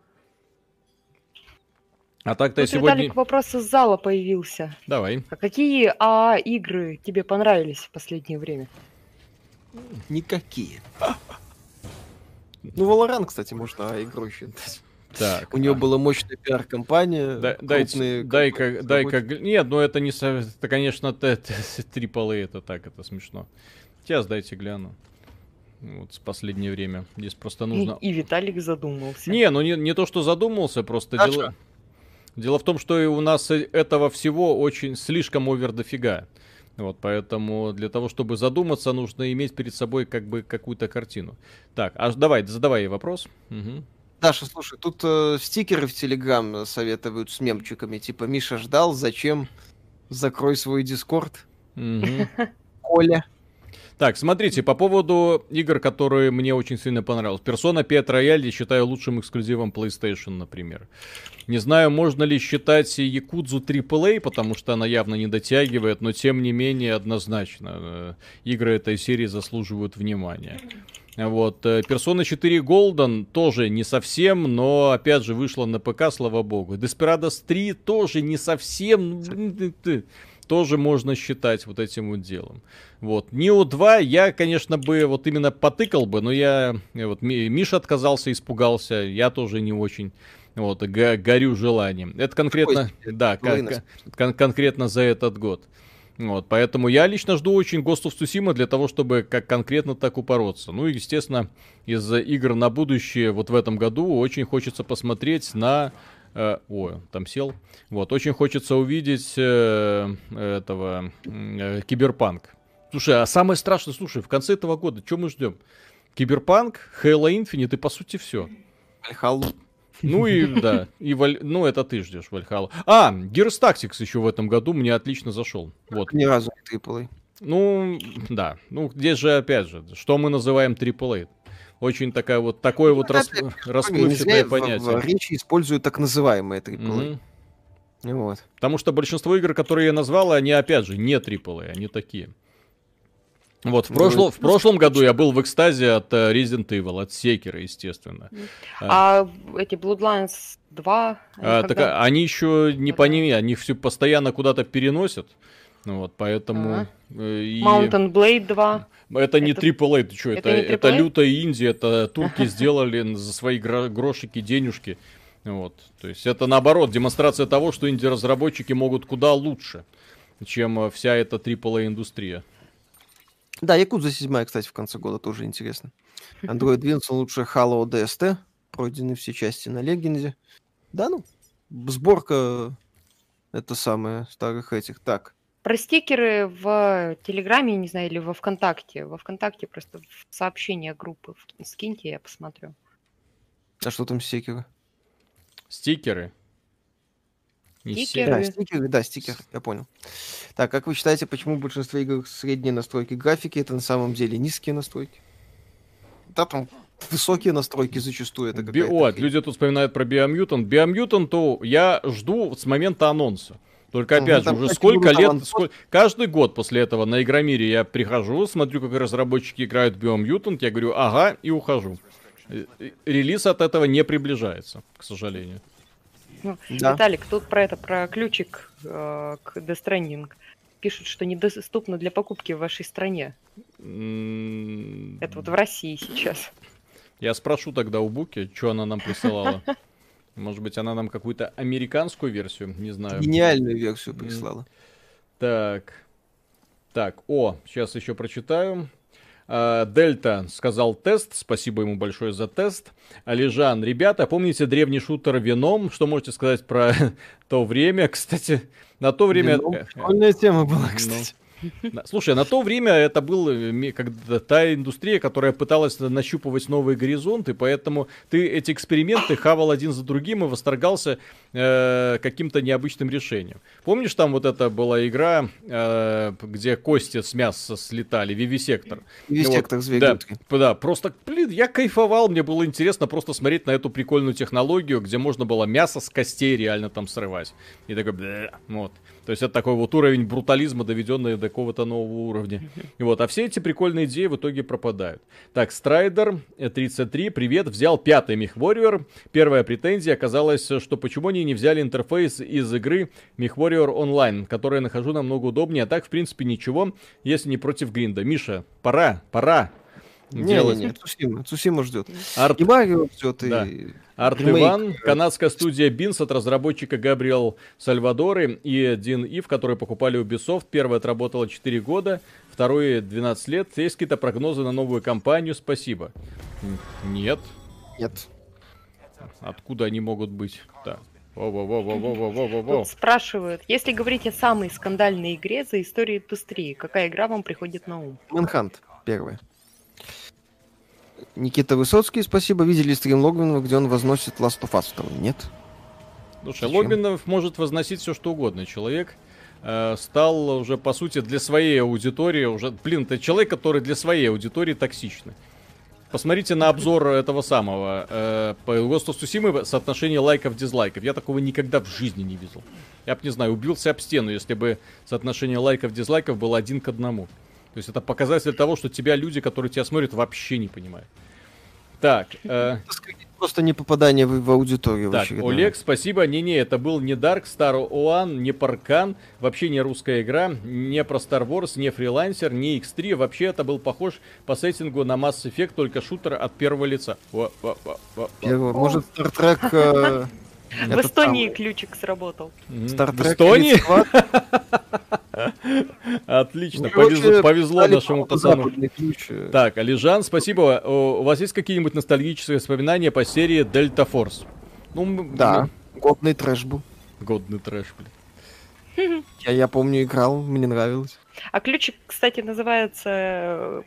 А так-то вот сегодня... Виталик, вопрос из зала появился. Давай. А какие АА игры тебе понравились в последнее время? Никакие. [laughs] Ну, Valorant, кстати, можно игру считать. Так, У нее а... была мощная пиар-компания. Да, дайте, дай-ка, дай-ка, нет, ну это не, это, конечно, трипл это так, это смешно. Сейчас дайте гляну. Вот с последнее время. Здесь просто нужно... И, и Виталик задумался. Не, ну не, не то, что задумался, просто а дело... Дело в том, что у нас этого всего очень слишком овер дофига. Вот, поэтому для того, чтобы задуматься, нужно иметь перед собой как бы какую-то картину. Так, а давай, задавай вопрос. Угу. Даша, слушай, тут э, стикеры в Телеграм советуют с мемчиками, типа Миша ждал, зачем? Закрой свой Дискорд. Угу. Коля. Так, смотрите, по поводу игр, которые мне очень сильно понравились. Persona 5 Royal я считаю лучшим эксклюзивом PlayStation, например. Не знаю, можно ли считать Якудзу AAA, потому что она явно не дотягивает, но тем не менее однозначно э, игры этой серии заслуживают внимания. Вот, Persona 4 Golden тоже не совсем, но опять же вышла на ПК, слава богу. Desperados 3 тоже не совсем тоже можно считать вот этим вот делом. Вот. Нио 2 я, конечно, бы вот именно потыкал бы, но я, вот Миша отказался, испугался, я тоже не очень. Вот, горю желанием. Это конкретно, Ой, да, кон- кон- конкретно за этот год. Вот, поэтому я лично жду очень Ghost of Tsushima для того, чтобы как конкретно так упороться. Ну и, естественно, из игр на будущее вот в этом году очень хочется посмотреть на... Э, ой, там сел. Вот, очень хочется увидеть э, этого э, Киберпанк. Слушай, а самое страшное, слушай, в конце этого года, что мы ждем? Киберпанк, Halo Infinite и по сути все. Вальхалу. Ну и да, и Валь... ну это ты ждешь Вальхалу. А, Gears Tactics еще в этом году мне отлично зашел. Вот. Ни разу не AAA. Ну, да. Ну, здесь же, опять же, что мы называем AAA? Очень такая вот, такое вот ну, рас... расплывчатое понятие. В, в речи используют так называемые AAA. Mm-hmm. Вот. Потому что большинство игр, которые я назвал, они, опять же, не AAA, они такие. Вот, в, ну, прошло, в прошлом году я был в экстазе от uh, Resident Evil, от Секера, естественно. А, а эти Bloodlines 2? А, так, а, они еще не по ним, они все постоянно куда-то переносят. Ну вот, поэтому... Ага. Э, и... Mountain Blade 2. Это не AAA, ты что, это, это, это лютая Индия, это турки [laughs] сделали за свои грошики, денежки. Вот. То есть это наоборот, демонстрация того, что инди-разработчики могут куда лучше, чем вся эта AAA индустрия. Да, Якудза 7, кстати, в конце года тоже интересно. Android [laughs] двинулся лучше Halo DST. Пройдены все части на Легенде. Да, ну, сборка это самое старых этих. Так. Про стикеры в Телеграме, не знаю, или во Вконтакте. Во Вконтакте просто в сообщения группы скиньте, я посмотрю. А что там стикеры? Стикеры? Стикеры. Да, стикеры, да, стикер, я понял. Так, как вы считаете, почему большинство игр средние настройки графики, это на самом деле низкие настройки? Да, там высокие настройки зачастую это Би- Вот, люди тут вспоминают про Biomutant. Biomutant, то я жду с момента анонса. Только опять угу, же, уже сколько лет, сколько, каждый год после этого на Игромире я прихожу, смотрю, как разработчики играют в Biomutant, я говорю, ага, и ухожу. Э, э, релиз от этого не приближается, к сожалению. Ну, да. Виталик, тут про это, про ключик э, к Death Stranding. Пишут, что недоступно для покупки в вашей стране. Mm. Это вот в России сейчас. Я спрошу тогда у Буки, что она нам присылала. [laughs] Может быть, она нам какую-то американскую версию, не знаю. Гениальную версию прислала. Так. Так, о, сейчас еще прочитаю. А, Дельта сказал тест, спасибо ему большое за тест. Алижан, ребята, помните древний шутер Веном? Что можете сказать про [laughs] то время? Кстати, на то время... Веном, э, школьная тема была, кстати. Слушай, на то время это была э, та индустрия, которая пыталась нащупывать новые горизонты, поэтому ты эти эксперименты хавал один за другим и восторгался э, каким-то необычным решением. Помнишь, там вот это была игра, э, где кости с мяса слетали, Вивисектор? Вивисектор, вот, да, да, просто, блин, я кайфовал, мне было интересно просто смотреть на эту прикольную технологию, где можно было мясо с костей реально там срывать. И такой, вот. То есть это такой вот уровень брутализма, доведенный до какого-то нового уровня. И вот, а все эти прикольные идеи в итоге пропадают. Так, Strider 33, привет, взял пятый MechWarrior. Первая претензия оказалась, что почему они не взяли интерфейс из игры MechWarrior Online, который я нахожу намного удобнее, а так, в принципе, ничего, если не против гринда. Миша, пора, пора, делать. Не, не, Цусима, Цусима ждет. Арт... И Марио ждет, да. и... Арт Иван, канадская студия Бинс от разработчика Габриэл Сальвадоры и Дин Ив, которые покупали Ubisoft. Первая отработала 4 года, второе 12 лет. Есть какие-то прогнозы на новую кампанию? Спасибо. Нет. Нет. Откуда они могут быть? Так. Во-во-во-во-во-во-во-во. Спрашивают, если говорить о самой скандальной игре за историю индустрии, какая игра вам приходит на ум? Манхант, первая. Никита Высоцкий, спасибо. Видели стрим Логвинова, где он возносит Last of Us 2? Нет. Слушай, Зачем? Логвинов может возносить все что угодно. Человек э, стал уже, по сути, для своей аудитории уже... Блин, это человек, который для своей аудитории токсичный. Посмотрите на обзор этого самого э, по Ghost of Tsushima соотношение лайков-дизлайков. Я такого никогда в жизни не видел. Я бы, не знаю, убился об стену, если бы соотношение лайков-дизлайков было один к одному. То есть это показатель того, что тебя люди, которые тебя смотрят, вообще не понимают. Так. Э... Просто не попадание в, в аудиторию. Так, Олег, спасибо. Не-не, это был не Dark Star One, не Паркан, вообще не русская игра, не про Star Wars, не фрилансер, не X3. Вообще это был похож по сеттингу на Mass Effect, только шутер от первого лица. Может, Star Trek... [laughs] В Эстонии ключик сработал. В Эстонии? [laughs] [laughs] Отлично, повезло, повезло нашему пацану. Так, Алижан, спасибо. У вас есть какие-нибудь ностальгические воспоминания по серии Delta Force? Ну, да, годный трэш был. Годный трэш, блин. [laughs] Я, я помню, играл, мне нравилось. А ключик, кстати, называется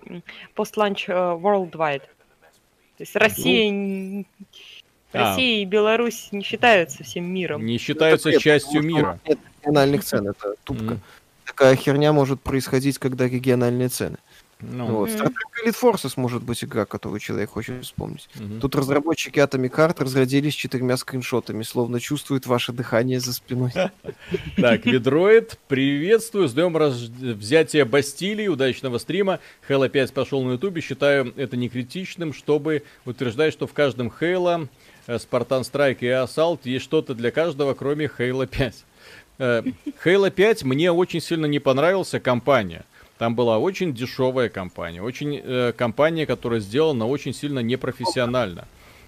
Post-Launch э, Worldwide. То есть Россия ну, Россия а. и Беларусь не считаются всем миром. Не считаются это частью мира. Нет региональных цен, это тупка. Mm. Такая херня может происходить, когда региональные цены. Ну. Вот. Star Trek Elite Forces может быть игра, которую человек хочет вспомнить. Mm-hmm. Тут разработчики Atomic Heart разродились четырьмя скриншотами, словно чувствуют ваше дыхание за спиной. [laughs] Так, Ведроид, приветствую, ждем взятия Бастилии, удачного стрима. Halo 5 пошел на ютубе, считаю это не критичным, чтобы утверждать, что в каждом Halo Спартан Страйк и Assault есть что-то для каждого, кроме Halo 5. Halo 5 мне очень сильно не понравился компания. Там была очень дешевая компания, очень э, компания, которая сделана очень сильно непрофессионально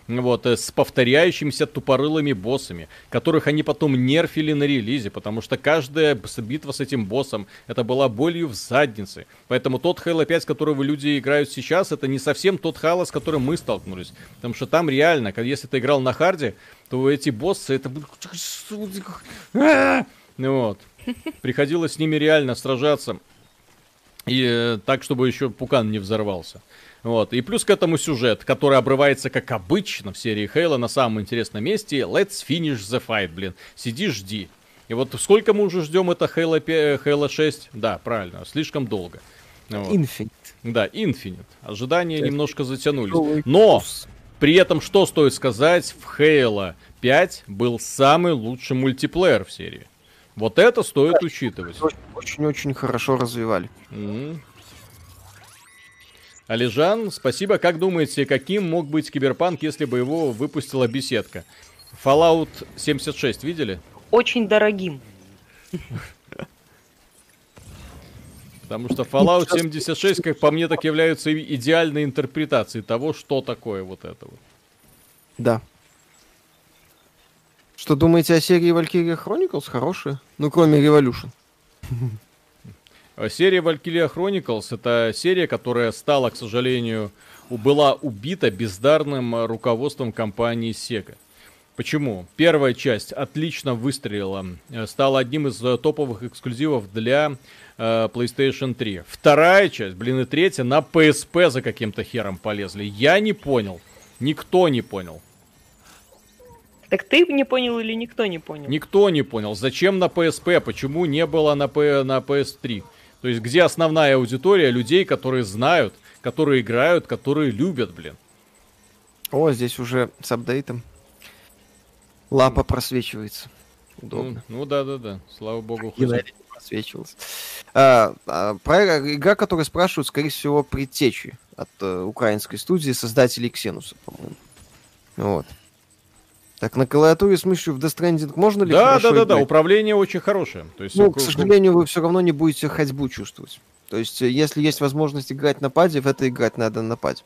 вот, э, с повторяющимися тупорылыми боссами, которых они потом нерфили на релизе, потому что каждая битва с этим боссом, это была болью в заднице. Поэтому тот Halo 5, который вы люди играют сейчас, это не совсем тот Halo, с которым мы столкнулись. Потому что там реально, если ты играл на харде, то эти боссы, это... Вот. Приходилось с ними реально сражаться. И э, так, чтобы еще пукан не взорвался. Вот. И плюс к этому сюжет, который обрывается, как обычно в серии Хейла, на самом интересном месте. Let's finish the fight, блин. Сиди, жди. И вот сколько мы уже ждем это Halo, Halo 6? Да, правильно, слишком долго. Вот. Infinite. Да, Infinite. Ожидания немножко затянулись. Но при этом что стоит сказать, в Halo 5 был самый лучший мультиплеер в серии. Вот это стоит да, учитывать. Очень-очень хорошо развивали. Mm-hmm. Алижан, спасибо. Как думаете, каким мог быть Киберпанк, если бы его выпустила беседка? Fallout 76 видели? Очень дорогим. Потому что Fallout 76, как по мне, так являются идеальной интерпретацией того, что такое вот это вот. Да. Что думаете о серии Valkyria Chronicles? Хорошая. Ну, кроме Revolution. Серия Valkyria Chronicles это серия, которая стала, к сожалению, была убита бездарным руководством компании Sega. Почему? Первая часть отлично выстрелила, э, стала одним из э, топовых эксклюзивов для э, PlayStation 3. Вторая часть, блин, и третья на PSP за каким-то хером полезли. Я не понял. Никто не понял. Так ты не понял или никто не понял? Никто не понял. Зачем на PSP? Почему не было на, P, на PS3? То есть, где основная аудитория людей, которые знают, которые играют, которые любят, блин. О, здесь уже с апдейтом. Лапа просвечивается. Удобно. Ну, ну да, да, да. Слава богу. просвечивался. А, а, про игра, которую спрашивают, скорее всего, предтечи от uh, украинской студии создателей Ксенуса, по-моему. Вот. Так, на клавиатуре с мышью в Death Stranding можно ли Да, да, да, да, управление очень хорошее. То есть, ну, к сожалению, вы все равно не будете ходьбу чувствовать. То есть, э, если есть возможность играть на паде, в это играть надо на паде.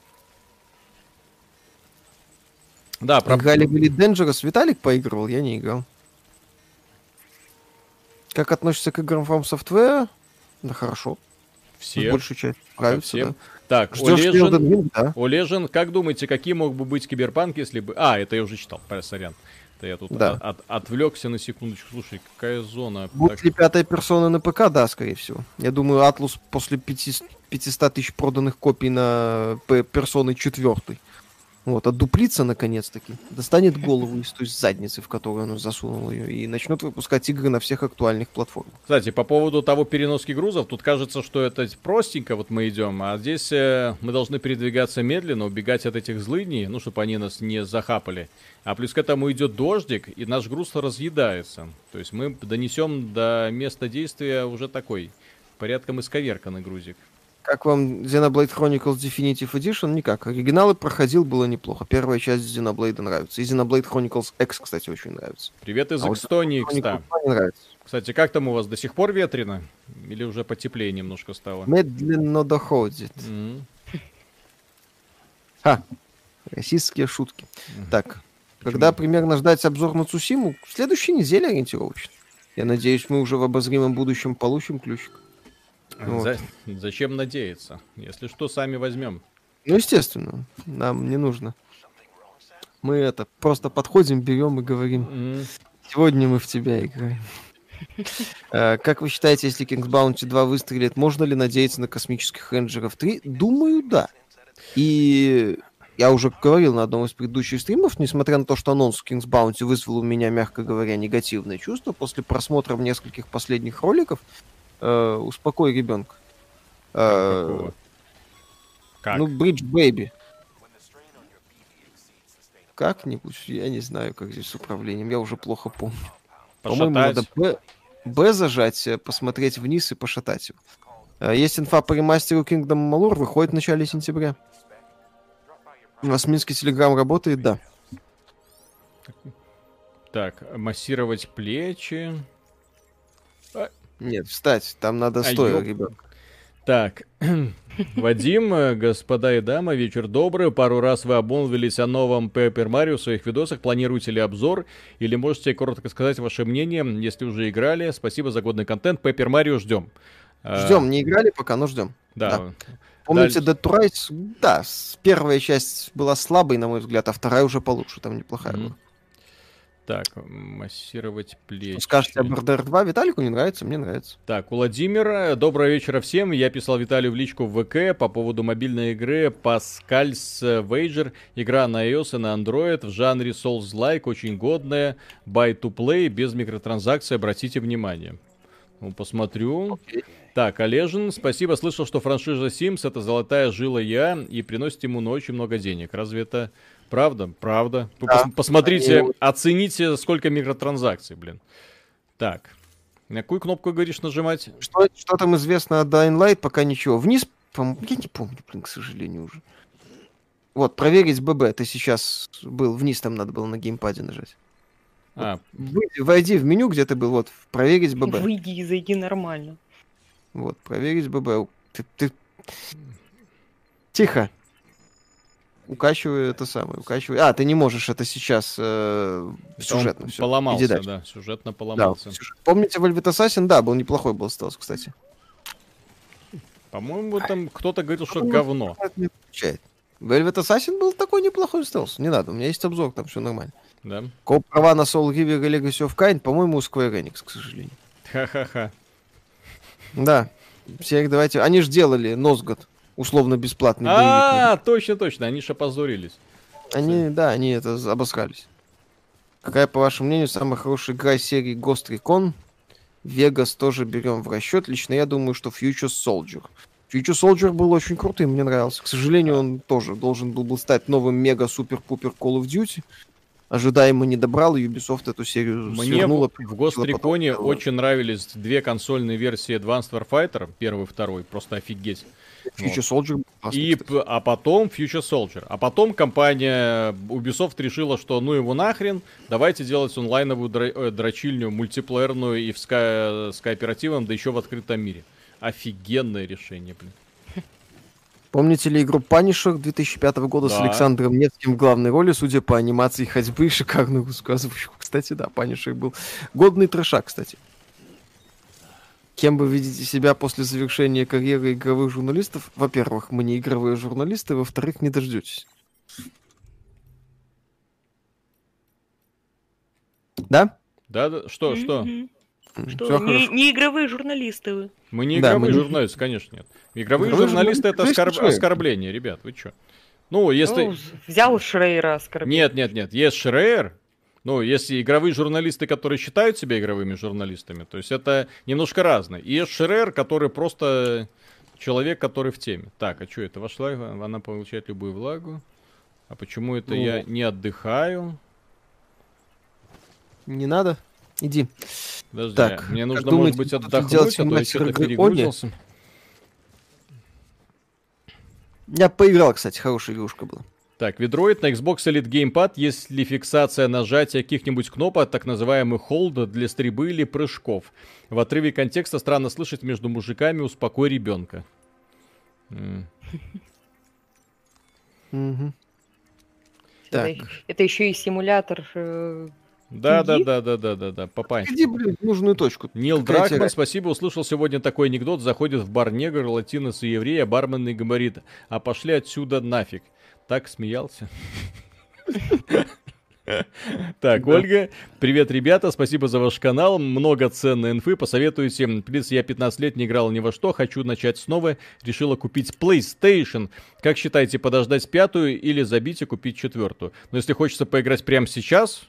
Да, про... Играли были Dangerous, Виталик поигрывал, я не играл. Как относится к играм From Software? Да хорошо. Все. Большую часть нравится, да. Так, Олежин, да? Олежин, как думаете, какие мог бы быть киберпанк, если бы... А, это я уже читал, сорян. Это я тут да. от, от, отвлекся на секундочку. Слушай, какая зона? Будет так... ли пятая персона на ПК? Да, скорее всего. Я думаю, Атлус после 500 тысяч проданных копий на персоны четвертой вот, отдуплится наконец-таки, достанет голову из той задницы, в которую он засунул ее, и начнет выпускать игры на всех актуальных платформах. Кстати, по поводу того переноски грузов, тут кажется, что это простенько вот мы идем, а здесь э, мы должны передвигаться медленно, убегать от этих злыдней, ну, чтобы они нас не захапали. А плюс к этому идет дождик, и наш груз разъедается. То есть мы донесем до места действия уже такой, порядком исковерканный грузик. Как вам Xenoblade Chronicles Definitive Edition? Никак. Оригиналы проходил, было неплохо. Первая часть Xenoblade нравится. И Xenoblade Chronicles X, кстати, очень нравится. Привет из а Экстонии, вот кстати. нравится. Кстати, как там у вас до сих пор ветрено? Или уже потеплее немножко стало? Медленно доходит. Mm-hmm. Ха, российские шутки. Mm-hmm. Так, Почему? когда примерно ждать обзор на Цусиму? В следующей неделе ориентировочно. Я надеюсь, мы уже в обозримом будущем получим ключик. Вот. За... Зачем надеяться? Если что, сами возьмем. Ну, естественно, нам не нужно. Мы это просто подходим, берем и говорим. Mm. Сегодня мы в тебя играем. [laughs] Э, как вы считаете, если King's Bounty 2 выстрелит, можно ли надеяться на космических рейнджеров 3? Думаю, да. И я уже говорил на одном из предыдущих стримов, несмотря на то, что анонс King's Bounty вызвал у меня, мягко говоря, негативные чувства, после просмотра нескольких последних роликов, э, успокой ребенка. Э, как? Ну, Bridge Baby. Как-нибудь, я не знаю, как здесь с управлением, я уже плохо помню. По-моему, надо Б, Б зажать, э, посмотреть вниз и пошатать его. Э, есть инфа по ремастеру Kingdom Malur, выходит в начале сентября. У нас Минский Телеграм работает, да. Так, массировать плечи. Нет, встать, там надо а стоя, ёп... ребят. Так, [clears throat] Вадим, э, господа и дамы, вечер добрый. Пару раз вы обмолвились о новом Paper Mario в своих видосах. Планируете ли обзор? Или можете коротко сказать ваше мнение, если уже играли? Спасибо за годный контент. Paper Mario ждем. Ждем, не играли пока, но ждем. Да. да. Помните, Дальше... Dead Rise? Да, первая часть была слабой, на мой взгляд, а вторая уже получше, там неплохая mm-hmm. была. Так, массировать плечи. Скажете об RDR 2, Виталику не нравится, мне нравится. Так, у Владимира, доброго вечера всем. Я писал Виталию в личку в ВК по поводу мобильной игры Pascal's Wager. Игра на iOS и на Android в жанре Souls-like, очень годная. Buy to play, без микротранзакций, обратите внимание. Ну, посмотрю. Okay. Так, Олежин, спасибо. Слышал, что франшиза Sims это золотая жила я и приносит ему на очень много денег. Разве это Правда? Правда. Вы да. пос- посмотрите, Они... оцените, сколько микротранзакций, блин. Так. На какую кнопку, говоришь, нажимать? Что, что там известно о Dying Light, пока ничего. Вниз, я не помню, блин, к сожалению уже. Вот, проверить ББ. Ты сейчас был, вниз там надо было на геймпаде нажать. А. Вот, войди в меню, где ты был, вот, проверить ББ. Выйди и зайди нормально. Вот, проверить ББ. Ты, ты... Тихо укачиваю это самое, укачиваю. А, ты не можешь это сейчас э, сюжетно. Все. Поломался, да, сюжетно поломался. Да, сюжет. Помните Velvet Assassin? Да, был неплохой был стелс, кстати. По-моему, там кто-то говорил, что говно. Velvet Assassin был такой неплохой стелс. Не надо, у меня есть обзор, там все нормально. Да. Коп права на Soul River и Legacy of Kain, по-моему, у Square Enix, к сожалению. Ха-ха-ха. Да. Все их давайте... Они же делали Носгод условно бесплатный А, точно, точно, они же опозорились. Они, да, они это обосрались. Какая, по вашему мнению, самая хорошая игра серии Ghost Recon? Vegas тоже берем в расчет. Лично я думаю, что Future Soldier. Future Soldier был очень крутым, мне нравился. К сожалению, он тоже должен был бы стать новым мега-супер-пупер Call of Duty ожидаемо не добрал, и Ubisoft эту серию Мне свернула. в Ghost Recon очень нравились две консольные версии Advanced Warfighter, первый и второй, просто офигеть. Future Soldier. И, а потом Future Soldier. А потом компания Ubisoft решила, что ну его нахрен, давайте делать онлайновую дра- э, дрочильню, мультиплеерную и в ска- с кооперативом, да еще в открытом мире. Офигенное решение, блин. Помните ли игру Punisher 2005 года да. с Александром Невским в главной роли, судя по анимации ходьбы и шикарную высказывающих? Кстати, да, Punisher был годный трешак, кстати. Кем вы видите себя после завершения карьеры игровых журналистов? Во-первых, мы не игровые журналисты, во-вторых, не дождетесь. Да? Да, да. Что, что? Что, не, не игровые журналисты вы. Мы не игровые да, мы... журналисты, конечно, нет. Игровые, игровые журналисты это оскорб... оскорбление, ребят, вы что? Ну, если... Ну, взял Шрейера оскорбить. Нет, нет, нет, есть Шрейер, ну, если игровые журналисты, которые считают себя игровыми журналистами, то есть это немножко разное. И Шрейер, который просто человек, который в теме. Так, а что это? Вошла, она получает любую влагу. А почему это ну... я не отдыхаю? Не надо? Иди. Подожди, так, мне нужно, думаете, может быть, отдохнуть, а то я что-то перегрузился. Я поиграл, кстати, хорошая игрушка была. Так, Ведроид на Xbox Elite Gamepad, есть ли фиксация нажатия каких-нибудь кнопок, так называемый hold для стрельбы или прыжков? В отрыве контекста странно слышать между мужиками «Успокой ребенка». Это, это еще и симулятор э, да, да, да, да, да, да, да, попасть. Иди, блин, нужную точку. Нил Какая Дракман, спасибо, услышал сегодня такой анекдот. Заходит в бар негр, латинос и еврей, а бармен и говорит, а пошли отсюда нафиг. Так смеялся. [laughs] Так, Ольга, привет, ребята, спасибо за ваш канал, много ценной инфы, посоветуйте. Плиз, я 15 лет не играл ни во что, хочу начать снова, решила купить PlayStation. Как считаете, подождать пятую или забить и купить четвертую? Но если хочется поиграть прямо сейчас,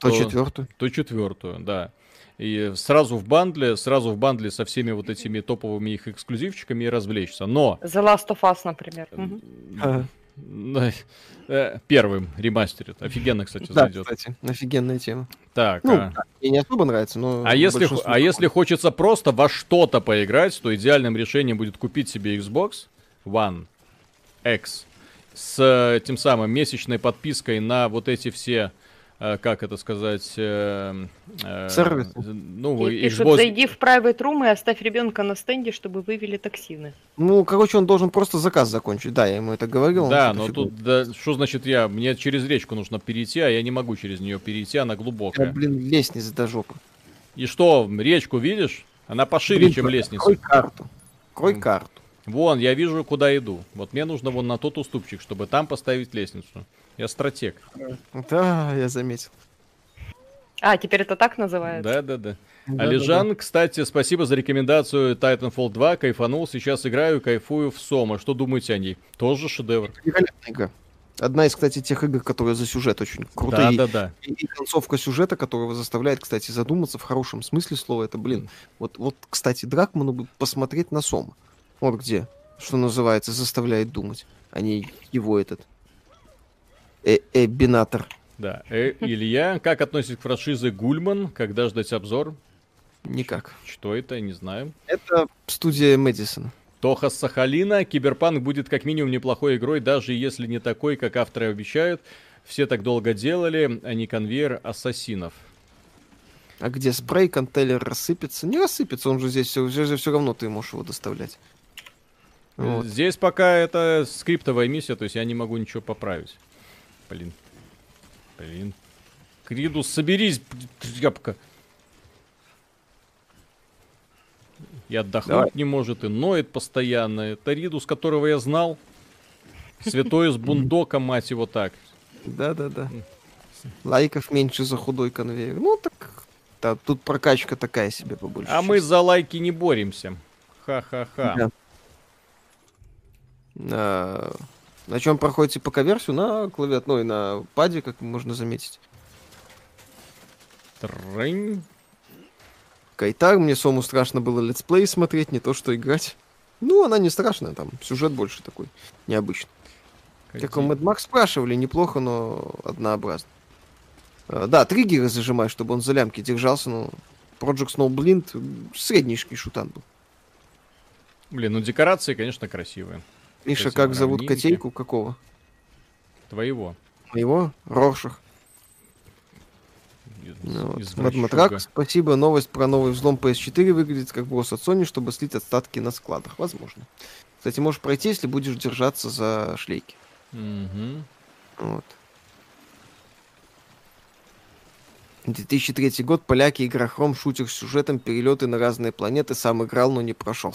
то, то четвертую. То четвертую, да. И сразу в бандле, сразу в бандле со всеми вот этими топовыми их эксклюзивчиками и развлечься. Но... The Last of Us, например. Э, первым ремастерит. Офигенно, кстати, да, зайдет. кстати, офигенная тема. Так, ну, а... мне не особо нравится, но... А если, а если хочется просто во что-то поиграть, то идеальным решением будет купить себе Xbox One X с э, тем самым месячной подпиской на вот эти все как это сказать... Э, э, Сервис. Ну, и, пишут, Xbox... зайди в private room и оставь ребенка на стенде, чтобы вывели токсины. Ну, короче, он должен просто заказ закончить. Да, я ему это говорил. Да, но тут, да, что значит я? Мне через речку нужно перейти, а я не могу через нее перейти, она глубокая. Я, блин, лестница до жопы. И что, речку видишь? Она пошире, блин, чем лестница. Крой карту. Крой карту. Вон, я вижу, куда иду. Вот мне нужно вон на тот уступчик, чтобы там поставить лестницу. Я стратег. Да, я заметил. А, теперь это так называется? Да, да, да. да Алижан, да, да. кстати, спасибо за рекомендацию Titanfall 2. Кайфанул, сейчас играю, кайфую в Сома. Что думаете о ней? Тоже шедевр. Великолепная игра. Одна из, кстати, тех игр, которые за сюжет очень крутые. Да, да, да. И, и концовка сюжета, которая заставляет, кстати, задуматься в хорошем смысле слова. Это, блин, вот, вот кстати, Дракману бы посмотреть на Сома. Вот где, что называется, заставляет думать, а не его этот э Эбинатор. Да. Э, Илья, как относится к франшизе Гульман? Когда ждать обзор? Никак. Что это, не знаю. Это студия Мэдисона. Тоха с Сахалина. Киберпанк будет как минимум неплохой игрой, даже если не такой, как авторы обещают. Все так долго делали, а не конвейер ассасинов. А где спрей, контейлер рассыпется? Не рассыпется, он же здесь все, все, все равно ты можешь его доставлять. Вот. Здесь пока это скриптовая миссия, то есть я не могу ничего поправить. Блин. Блин. Кридус, соберись, тряпка. И отдохнуть Давай. не может, и ноет постоянно. Это Ридус, которого я знал. Святой из бундока, мать его так. Да-да-да. Лайков меньше за худой конвейер. Ну, так да, тут прокачка такая себе побольше. А мы за лайки не боремся. Ха-ха-ха. Да. А, на чем проходите ПК-версию? На клавиатуре, ну и на паде, как можно заметить. Трынь. Кайтар, мне Сому страшно было летсплей смотреть, не то что играть. Ну, она не страшная, там сюжет больше такой необычный. Как у Mad Max спрашивали, неплохо, но однообразно. А, да, триггеры зажимай, чтобы он за лямки держался, но Project Snowblind среднейший шутан был. Блин, ну декорации, конечно, красивые. Миша, как зовут котейку? Какого? Твоего. Моего? Роршах. Ну, вот. Матрак, спасибо. Новость про новый взлом PS4 выглядит как брос от Sony, чтобы слить остатки на складах. Возможно. Кстати, можешь пройти, если будешь держаться за шлейки. Угу. Вот. 2003 год. Поляки, игра Хром, шутер с сюжетом, перелеты на разные планеты. Сам играл, но не прошел.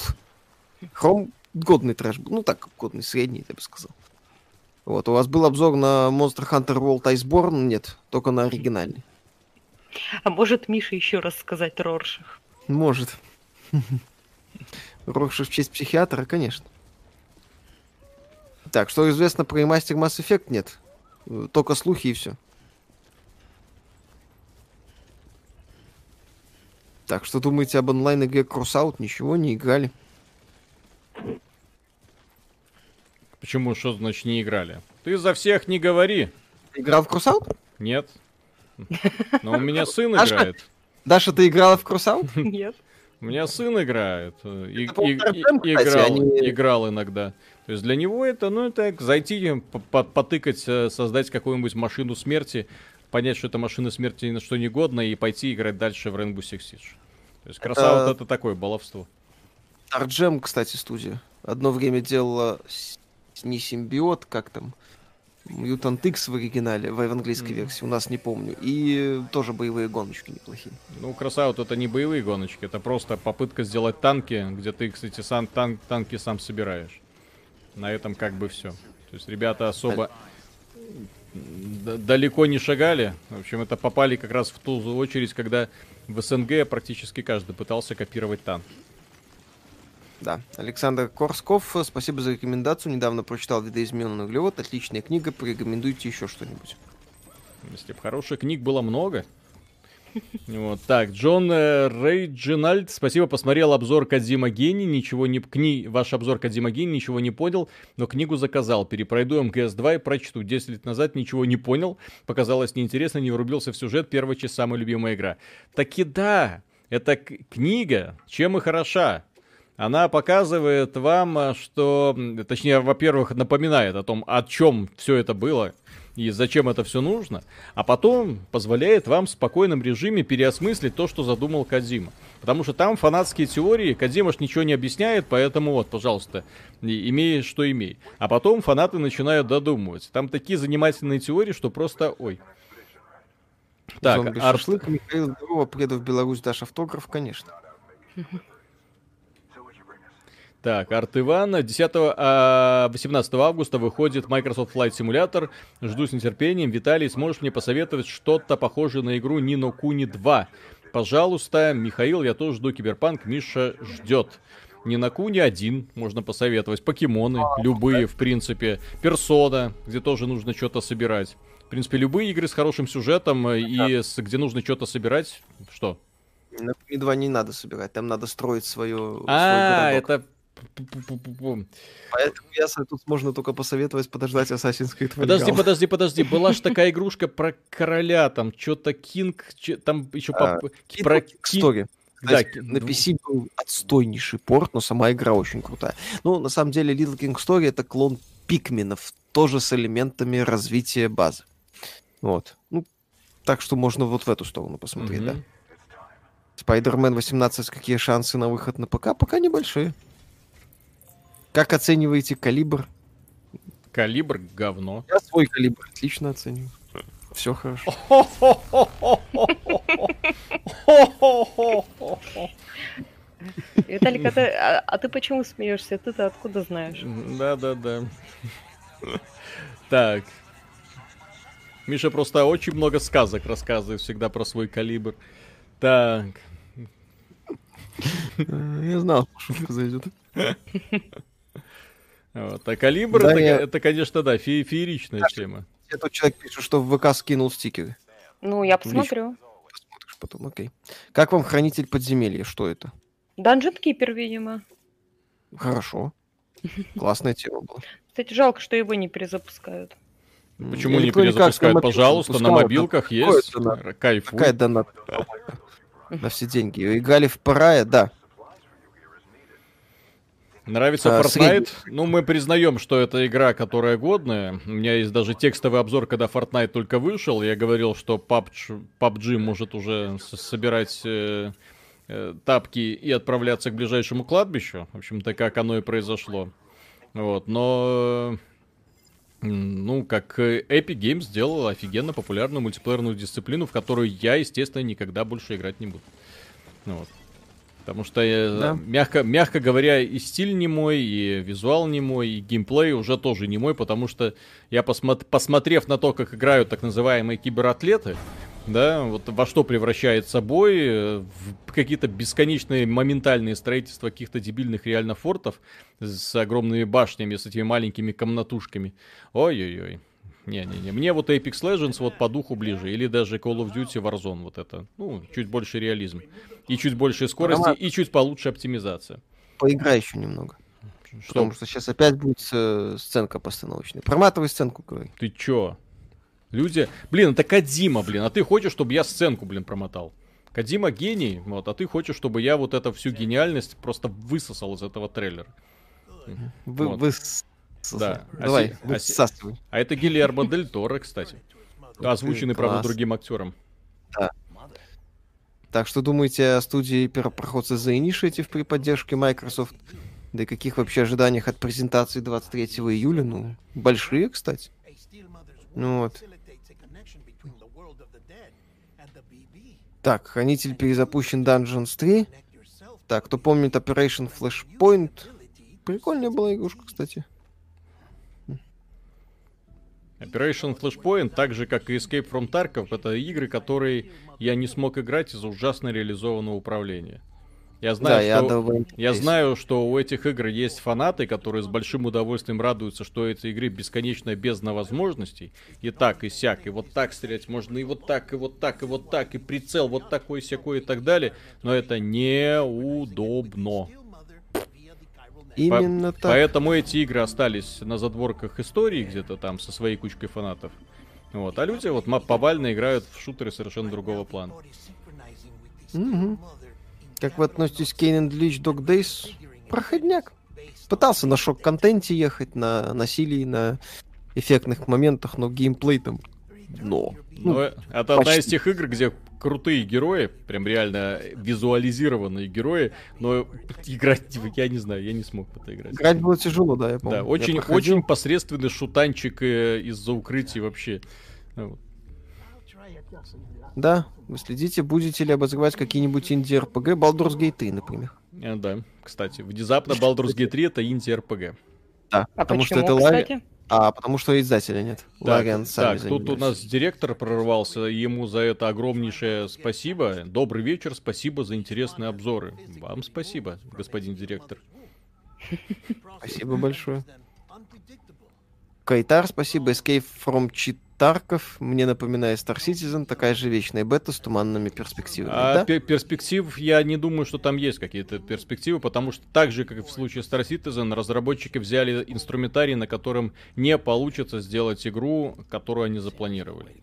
Хром годный трэш был. Ну так, годный, средний, я бы сказал. Вот, у вас был обзор на Monster Hunter World Iceborne? Нет, только на оригинальный. А может Миша еще раз сказать Роршах? Может. Роршах в честь психиатра, конечно. Так, что известно про ремастер Mass Effect? Нет. Только слухи и все. Так, что думаете об онлайн-игре Crossout? Ничего, не играли. Почему, что значит не играли? Ты за всех не говори. Играл в Крусаут? Нет. [laughs] Но у меня сын играет. Даша, ты играла в Крусаут? [laughs] Нет. У меня сын играет. И, и, и, играл, они... играл иногда. То есть для него это, ну, это зайти, потыкать, э, создать какую-нибудь машину смерти, понять, что это машина смерти ни на что не годна, и пойти играть дальше в Rainbow Six Siege. То есть красава это... это такое баловство. Арджем, кстати, студия. Одно время делала не симбиот, как там, Mutant X в оригинале, в английской mm-hmm. версии, у нас не помню. И тоже боевые гоночки неплохие. Ну, красава, это не боевые гоночки, это просто попытка сделать танки, где ты, кстати, сам танк, танки сам собираешь. На этом как бы все. То есть ребята особо далеко не шагали. В общем, это попали как раз в ту очередь, когда в СНГ практически каждый пытался копировать танк. Да, Александр Корсков, спасибо за рекомендацию. Недавно прочитал «Видоизмененный углерод». Отличная книга, порекомендуйте еще что-нибудь. Если бы хороших книг было много. Вот, так, Джон э, Рейджинальд, спасибо, посмотрел обзор Кадзима Гений, ничего не... Кни... Ваш обзор Кадзима Гений, ничего не понял, но книгу заказал. Перепройду МГС-2 и прочту. 10 лет назад ничего не понял, показалось неинтересно, не врубился в сюжет, первая часть самая любимая игра. Таки да, это книга, чем и хороша она показывает вам, э, что, точнее, во-первых, напоминает о том, о чем все это было и зачем это все нужно, а потом позволяет вам в спокойном режиме переосмыслить то, что задумал Кадзима. Потому что там фанатские теории, Кадзима ж ничего не объясняет, поэтому вот, пожалуйста, имей, что имей. А потом фанаты начинают додумывать. Там такие занимательные теории, что просто, ой. Так, арт... Михаил Здорово, приеду в Беларусь, дашь автограф, конечно. [laughs] Так, Арт Иван. 10, а, 18 августа выходит Microsoft Flight Simulator. Жду с нетерпением. Виталий, сможешь мне посоветовать что-то похожее на игру Nino Kuni 2? Пожалуйста, Михаил, я тоже жду Киберпанк. Миша ждет. Не на Куни один можно посоветовать. Покемоны, любые, в принципе. Персона, где тоже нужно что-то собирать. В принципе, любые игры с хорошим сюжетом и с, где нужно что-то собирать. Что? На Куни 2 не надо собирать, там надо строить свою. А, это Поэтому я тут можно только посоветовать подождать Assassin's Creed Valhalla. Подожди, подожди, подожди. Была же такая игрушка про короля, там что-то Кинг, там еще а, про Кинг. Да, на PC был отстойнейший порт, но сама игра очень крутая. Ну, на самом деле, Little King Story это клон Пикменов, тоже с элементами развития базы. Вот. Ну, так что можно вот в эту сторону посмотреть, mm-hmm. да. Spider-Man 18, какие шансы на выход на ПК? Пока небольшие. Как оцениваете калибр? Калибр говно. Я свой калибр отлично оцениваю. Все хорошо. [laughs] Виталик, а ты, а, а ты почему смеешься? Ты-то откуда знаешь? Да, да, да. Так. Миша просто очень много сказок рассказывает всегда про свой калибр. Так. Я знал, что произойдет. Вот. А калибр да, это, я... это, конечно, да, фе фееричная Даже тема. Этот человек пишет, что в ВК скинул стикеры. Ну, я посмотрю. Посмотришь потом, окей. Как вам хранитель подземелья? Что это? Данжен Кипер, видимо. Хорошо. Классная тема была. Кстати, жалко, что его не перезапускают. Почему не перезапускают? Пожалуйста, на мобилках есть. Кайфуй. Какая донат? На все деньги. Играли в Парая, да. Нравится а, Fortnite? Средний. Ну, мы признаем, что это игра, которая годная. У меня есть даже текстовый обзор, когда Fortnite только вышел. Я говорил, что PUBG, PUBG может уже собирать э, э, тапки и отправляться к ближайшему кладбищу. В общем-то, как оно и произошло. Вот, но... Ну, как Epic Games сделал офигенно популярную мультиплеерную дисциплину, в которую я, естественно, никогда больше играть не буду. Вот. Потому что, э, да. мягко, мягко говоря, и стиль не мой, и визуал не мой, и геймплей уже тоже не мой, потому что я, посмо- посмотрев на то, как играют так называемые кибератлеты, да, вот во что превращается бой, э, в какие-то бесконечные моментальные строительства каких-то дебильных реально фортов с огромными башнями, с этими маленькими комнатушками. Ой-ой-ой. Не-не-не, мне вот Apex Legends вот по духу ближе, или даже Call of Duty Warzone вот это, ну, чуть больше реализм, и чуть больше скорости, Прямо... и чуть получше оптимизация. Поиграй еще немного. Что? Потому что сейчас опять будет э, сценка постановочная. Проматывай сценку, говори. Ты чё? Люди... Блин, это Кадима, блин, а ты хочешь, чтобы я сценку, блин, промотал? Кадима гений, вот, а ты хочешь, чтобы я вот эту всю гениальность просто высосал из этого трейлера. Вы, вот. вы... Да. Давай, а, а, а это Гильермо Дель Торо, кстати. [laughs] Озвученный, правда, другим актером. Да. Так что думаете о студии первопроходца The Initiative при поддержке Microsoft? Да и каких вообще ожиданиях от презентации 23 июля? Ну, большие, кстати. Ну вот. Так, Хранитель перезапущен Dungeons 3. Так, кто помнит Operation Flashpoint? Прикольная была игрушка, кстати. Operation Flashpoint, так же как и Escape from Tarkov, это игры, которые я не смог играть из-за ужасно реализованного управления. Я знаю, да, что, я, я знаю, что у этих игр есть фанаты, которые с большим удовольствием радуются, что эти игры бесконечная бездна возможностей. И так, и сяк, и вот так стрелять можно, и вот так, и вот так, и вот так, и прицел вот такой, сякой и так далее. Но это неудобно. Именно По- так. Поэтому эти игры остались на задворках истории где-то там со своей кучкой фанатов. Вот. А люди вот повально играют в шутеры совершенно другого плана. Угу. Как вы относитесь к Кейн Лич Dog Days? Проходняк. Пытался на шок-контенте ехать, на насилии, на эффектных моментах, но геймплей там но. Ну, ну, это почти. одна из тех игр, где крутые герои, прям реально визуализированные герои, но играть, я не знаю, я не смог в это играть. Играть было тяжело, да, я помню. Да, очень, я очень посредственный шутанчик э, из-за укрытий вообще. Вот. Да, вы следите, будете ли обозревать какие-нибудь инди-РПГ, Baldur's Gate 3, например. А, да, кстати, внезапно Baldur's Gate 3 это инди-РПГ. Да, а потому почему, что это лави... А, потому что издателя нет. Так, так тут у нас директор прорвался, ему за это огромнейшее спасибо. Добрый вечер, спасибо за интересные обзоры. Вам спасибо, господин директор. Спасибо большое. Кайтар, спасибо. Escape from Cheat Тарков мне напоминает Star Citizen, такая же вечная бета с туманными перспективами. А да? перспектив, я не думаю, что там есть какие-то перспективы, потому что так же, как и в случае Star Citizen, разработчики взяли инструментарий, на котором не получится сделать игру, которую они запланировали.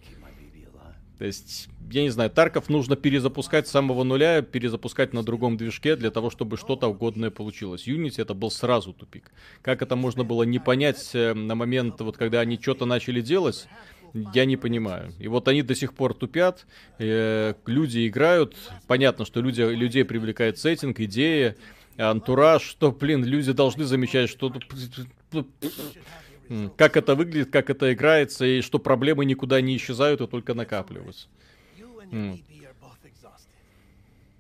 То есть, я не знаю, Тарков нужно перезапускать с самого нуля, перезапускать на другом движке для того, чтобы что-то угодное получилось. Unity это был сразу тупик. Как это можно было не понять э, на момент, вот когда они что-то начали делать, я не понимаю. И вот они до сих пор тупят, э, люди играют, понятно, что люди, людей привлекает сеттинг, идея, антураж, что, блин, люди должны замечать, что как это выглядит, как это играется, и что проблемы никуда не исчезают и только накапливаются.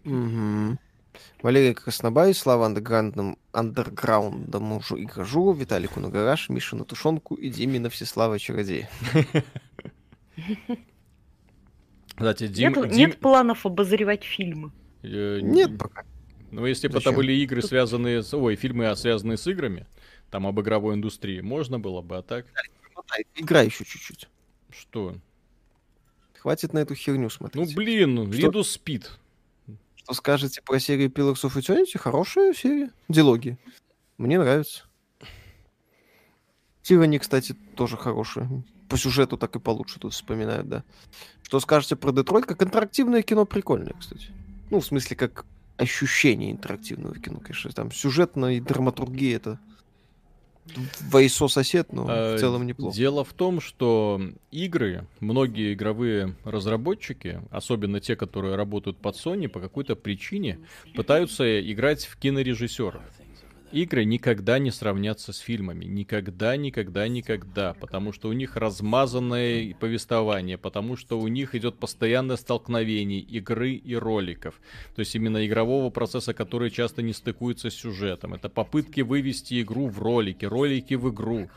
Угу. Валерий Краснобай, Слава андерграундом, андерграундом игражу, Виталику на гараж, Миша на тушенку и Диме на всеслава чародея. Кстати, Дим, нет, Дим... нет планов обозревать фильмы. Э, нет пока. Ну, если бы это были игры, связанные с... Ой, фильмы, связанные с играми, там об игровой индустрии, можно было бы, а так... Игра еще чуть-чуть. Что? Хватит на эту херню смотреть. Ну, блин, Что... спит. Что скажете про серию Pillars of Eternity? Хорошая серия. Дилоги. Мне нравится. Тирани, кстати, тоже хорошая по сюжету так и получше тут вспоминают, да. Что скажете про Детройт? Как интерактивное кино прикольное, кстати. Ну, в смысле, как ощущение интерактивного кино, конечно. Там сюжетно и драматургия это Вайсо сосед, но в целом неплохо. Дело в том, что игры, многие игровые разработчики, особенно те, которые работают под Sony, по какой-то причине пытаются играть в кинорежиссеров игры никогда не сравнятся с фильмами. Никогда, никогда, никогда. Потому что у них размазанное повествование, потому что у них идет постоянное столкновение игры и роликов. То есть именно игрового процесса, который часто не стыкуется с сюжетом. Это попытки вывести игру в ролики, ролики в игру.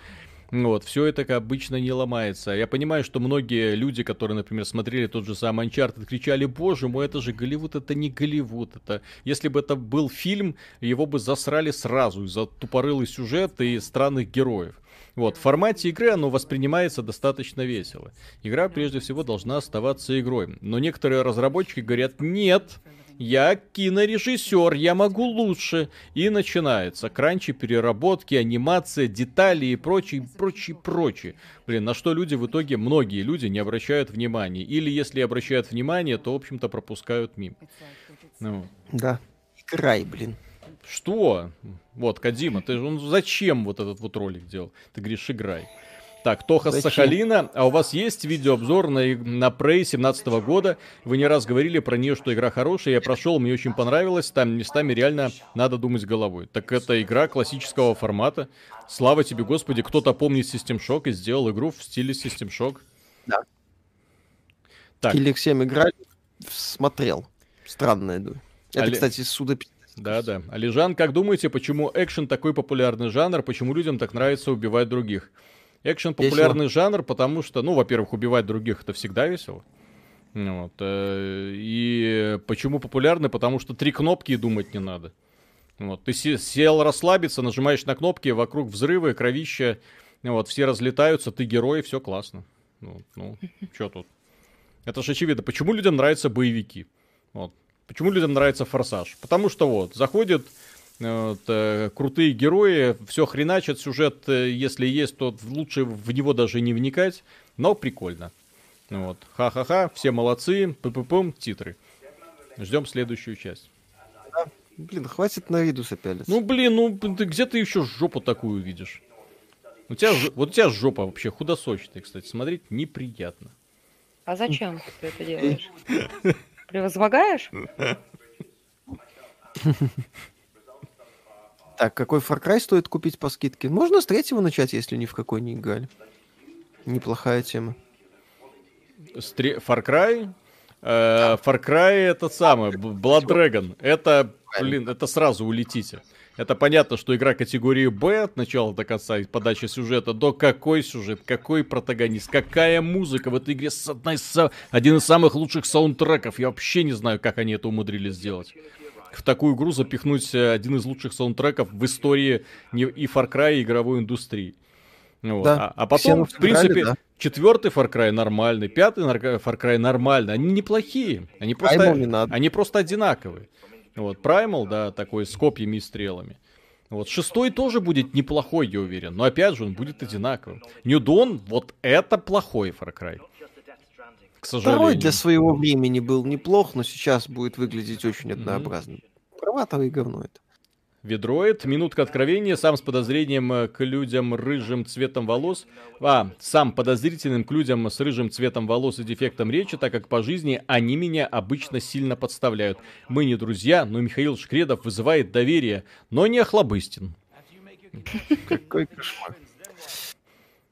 Вот, все это как обычно не ломается. Я понимаю, что многие люди, которые, например, смотрели тот же самый Uncharted, кричали, боже мой, это же Голливуд, это не Голливуд. Это... Если бы это был фильм, его бы засрали сразу из-за тупорылый сюжет и странных героев. Вот, в формате игры оно воспринимается достаточно весело. Игра, прежде всего, должна оставаться игрой. Но некоторые разработчики говорят, нет, я кинорежиссер, я могу лучше. И начинается кранчи, переработки, анимация, детали и прочее, прочее, прочее. Блин, на что люди в итоге, многие люди не обращают внимания. Или если обращают внимание, то, в общем-то, пропускают мимо. Ну. Да. Край, блин. Что? Вот, Кадима, ты ну, зачем вот этот вот ролик делал? Ты говоришь, играй. Так, Тоха с Сахалина, а у вас есть видеообзор на, на Prey 17 года? Вы не раз говорили про нее, что игра хорошая, я прошел, мне очень понравилось, там местами реально надо думать головой. Так это игра классического формата. Слава тебе, Господи, кто-то помнит System Shock и сделал игру в стиле System Shock. Да. Так. Killer 7 играли, смотрел. Странная, да. Это, Али... кстати, суда да, да. Алижан, как думаете, почему экшен такой популярный жанр, почему людям так нравится убивать других? Экшен популярный весело. жанр, потому что, ну, во-первых, убивать других это всегда весело. Вот. Э, и почему популярный? Потому что три кнопки и думать не надо. Вот. Ты сел расслабиться, нажимаешь на кнопки, вокруг взрывы, кровища, вот, все разлетаются, ты герой, все классно. Ну, ну [laughs] что тут? Это же очевидно. Почему людям нравятся боевики? Вот. Почему людям нравится форсаж? Потому что вот, заходит вот, э, крутые герои, все хреначат, сюжет, э, если есть, то лучше в него даже не вникать, но прикольно. Вот, ха-ха-ха, все молодцы, пы-пы-пым, титры. Ждем следующую часть. Блин, хватит на виду пялиться. Ну, блин, ну ты, где ты еще жопу такую видишь? У тебя, вот у тебя жопа вообще худосочная, кстати, смотреть неприятно. А зачем ты это делаешь? Превозмогаешь? [laughs] Так, какой Far Cry стоит купить по скидке? Можно с третьего начать, если ни в какой не играли. Неплохая тема. Стри... Far Cry? Э, Far Cry этот самый, Blood Dragon. Это, блин, это сразу улетите. Это понятно, что игра категории Б от начала до конца, из подачи сюжета, до какой сюжет, какой протагонист, какая музыка в этой игре, одна из, один из самых лучших саундтреков. Я вообще не знаю, как они это умудрились сделать в такую игру запихнуть э, один из лучших саундтреков в истории и Far Cry, и игровой индустрии. Вот. Да. А, а потом, в принципе, да. четвертый Far Cry нормальный, пятый Far Cry нормальный. Они неплохие. Они просто, не надо. они просто одинаковые. Вот, Primal, да, такой с копьями и стрелами. Вот, шестой тоже будет неплохой, я уверен. Но опять же, он будет одинаковым. New Dawn, вот это плохой Far Cry к сожалению. Второй для своего времени был неплох, но сейчас будет выглядеть очень однообразным. Mm-hmm. Проватовое говно это. Ведроид, минутка откровения, сам с подозрением э, к людям рыжим цветом волос. А, сам подозрительным к людям с рыжим цветом волос и дефектом речи, так как по жизни они меня обычно сильно подставляют. Мы не друзья, но Михаил Шкредов вызывает доверие, но не охлобыстин. Какой кошмар.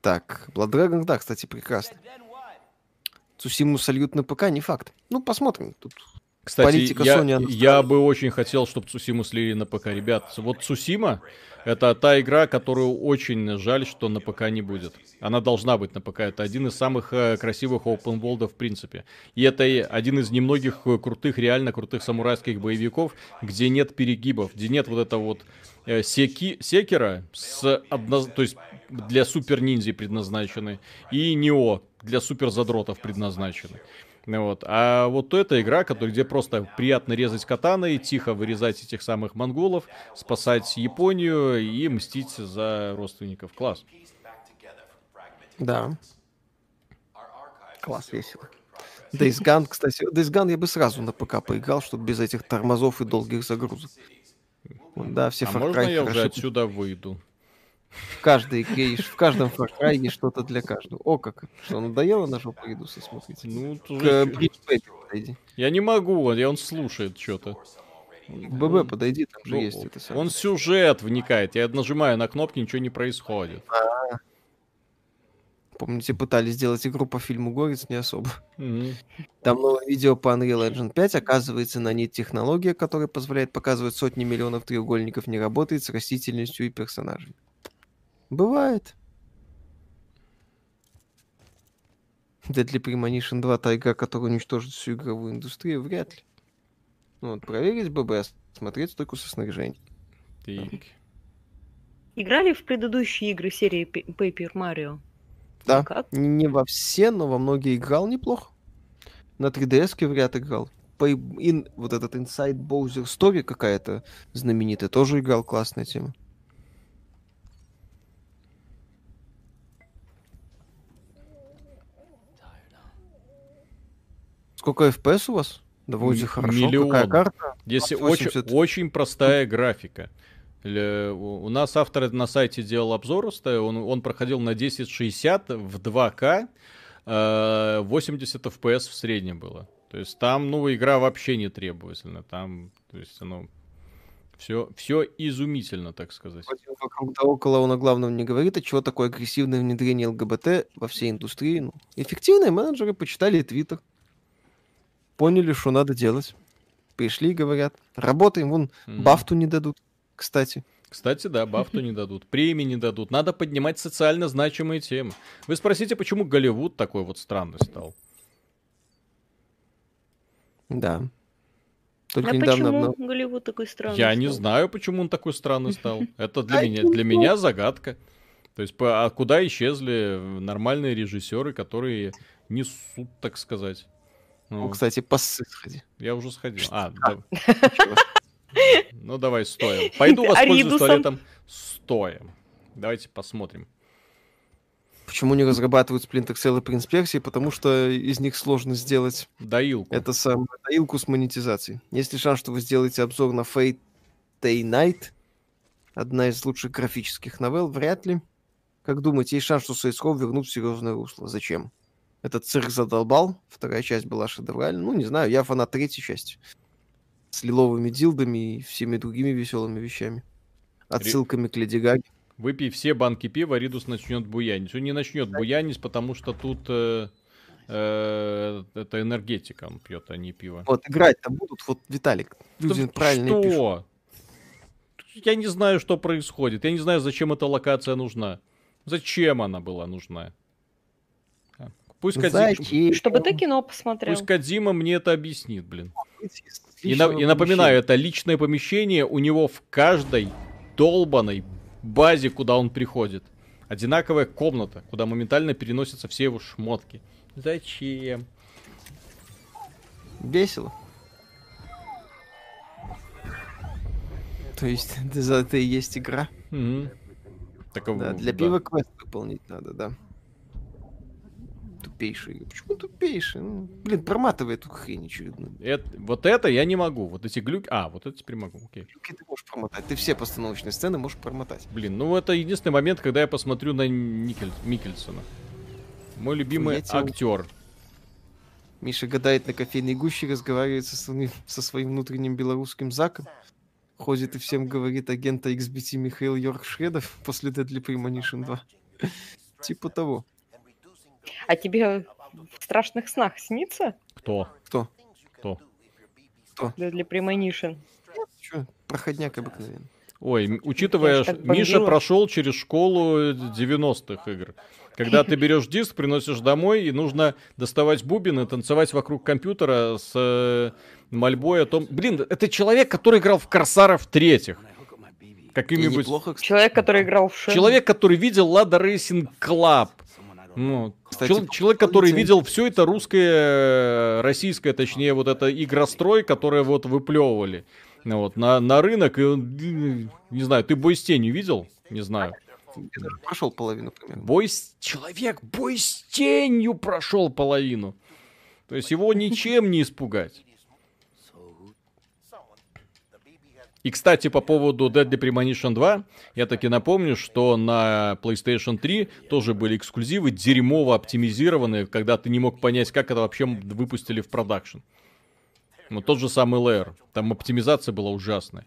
Так, Blood Dragon, да, кстати, прекрасно. Цусиму сольют на ПК, не факт. Ну, посмотрим. Тут кстати, Политика я, Sony, я бы очень хотел, чтобы Цусиму слили на ПК. Ребят, вот Цусима это та игра, которую очень жаль, что на ПК не будет. Она должна быть на ПК. Это один из самых э, красивых open world в принципе. И это один из немногих э, крутых, реально крутых самурайских боевиков, где нет перегибов, где нет вот этого вот секи, секера с одно, то есть для супер ниндзя предназначены, и Нео для супер задротов предназначены. Вот. А вот эта игра, которая, где просто приятно резать катаной, тихо вырезать этих самых монголов, спасать Японию и мстить за родственников. Класс. Да. Класс, весело. Days Gone, кстати, Days Gone я бы сразу на ПК поиграл, чтобы без этих тормозов и долгих загрузок. Да, все а можно я уже отсюда выйду? В каждой игре, в каждом Far Cry есть что-то для каждого. О, как. Что, надоело на жопу иду смотреть? Ну, К подойди. Я не могу, он слушает что-то. ББ подойди, там же ну, есть это. Он сюжет вникает. Я нажимаю на кнопки, ничего не происходит. Помните, пытались сделать игру по фильму Горец, не особо. Mm-hmm. Там новое видео по Unreal Engine 5. Оказывается, на нет технология, которая позволяет показывать сотни миллионов треугольников, не работает с растительностью и персонажами. Бывает. Deadly Premonition 2 тайга, которая уничтожит всю игровую индустрию, вряд ли. Ну, вот, проверить ББ, смотреть стойку со снаряжением. Так. Играли в предыдущие игры серии Paper Mario? Да, как? не во все, но во многие играл неплохо. На 3DS в ряд играл. in, вот этот Inside Bowser Story какая-то знаменитая, тоже играл, классная тема. Сколько FPS у вас? Да вроде хорошо. Миллион. Какая карта? Если очень, очень простая графика. У нас автор на сайте делал обзор, он, он проходил на 1060 в 2К, 80 FPS в среднем было. То есть там, ну, игра вообще не требовательна. Там, то есть, оно все, все изумительно, так сказать. Вокруг да около он о главном не говорит, а чего такое агрессивное внедрение ЛГБТ во всей индустрии. Ну, эффективные менеджеры почитали Твиттер поняли, что надо делать. Пришли, говорят, работаем, вон mm-hmm. бафту не дадут, кстати. Кстати, да, бафту не дадут, премии не дадут. Надо поднимать социально значимые темы. Вы спросите, почему Голливуд такой вот странный стал? Да. Только а недавно почему обнов... Голливуд такой странный Я стал? не знаю, почему он такой странный стал. [laughs] Это для меня, для меня загадка. То есть, а куда исчезли нормальные режиссеры, которые несут, так сказать? Ну, кстати, поссы сходи. Я уже сходил. А, да. Ну, давай стоим. Пойду воспользуюсь туалетом стоем. Давайте посмотрим. Почему не разрабатывают Splinter Cell и Prince Persia? Потому что из них сложно сделать... Доилку. Это сам доилку с монетизацией. Есть ли шанс, что вы сделаете обзор на Fate Day Night? Одна из лучших графических новелл? Вряд ли. Как думаете, есть шанс, что Saints Row вернут в серьезное русло? Зачем? Этот цирк задолбал. Вторая часть была шедевральной. Ну, не знаю, я фанат третьей части. С лиловыми дилдами и всеми другими веселыми вещами. Отсылками к Леди Гаге. Выпей все банки пива, Ридус начнет буянить. Он не начнет буянить, потому что тут э, э, это энергетика он пьет, а не пиво. Вот, играть-то будут, вот, Виталик, люди да правильно что? пишут. Я не знаю, что происходит. Я не знаю, зачем эта локация нужна. Зачем она была нужна? Пусть Кадима... Чтобы ты кино посмотрел. Пусть Кадима мне это объяснит, блин. И, на... и напоминаю, это личное помещение у него в каждой долбанной базе, куда он приходит. Одинаковая комната, куда моментально переносятся все его шмотки. Зачем? Весело. То есть [laughs] это и есть игра. Угу. Так, да, для да. пива квест выполнить надо, да тупейший. Почему тупейший? Ну, блин, проматывай эту хрень очередную. Это, вот это я не могу. Вот эти глюки... А, вот это теперь могу. Окей. Глюки ты можешь промотать. Ты все постановочные сцены можешь промотать. Блин, ну это единственный момент, когда я посмотрю на Никель... Микельсона. Мой любимый я актер. Миша гадает на кофейной гуще, разговаривает со своим, со своим внутренним белорусским заком. Ходит и всем говорит агента XBT Михаил Йоркшредов после Deadly Premonition 2. [laughs] типа того. А тебе в страшных снах снится? Кто? Кто? Кто? Кто? Для, для Premonition. Че, проходняк обыкновенный. Ой, учитывая, Миша прошел через школу 90-х игр. Когда ты берешь диск, приносишь домой, и нужно доставать бубен и танцевать вокруг компьютера с э, мольбой о том... Блин, это человек, который играл в Корсаров третьих. Каким-нибудь... Человек, который играл в Шен. Человек, который видел Lada Racing Club. Ну, Кстати, человек, человек, который видел все это русское, российское, точнее, вот это игрострой, которое вот выплевывали вот, на, на рынок, и не знаю, ты бой с тенью видел? Не знаю. Я даже прошел половину примерно. Бой с... Человек бой с тенью прошел половину. То есть его ничем не испугать. И, кстати, по поводу Deadly Premonition 2, я таки напомню, что на PlayStation 3 тоже были эксклюзивы, дерьмово оптимизированные, когда ты не мог понять, как это вообще выпустили в продакшн. Ну, тот же самый Lair. Там оптимизация была ужасная.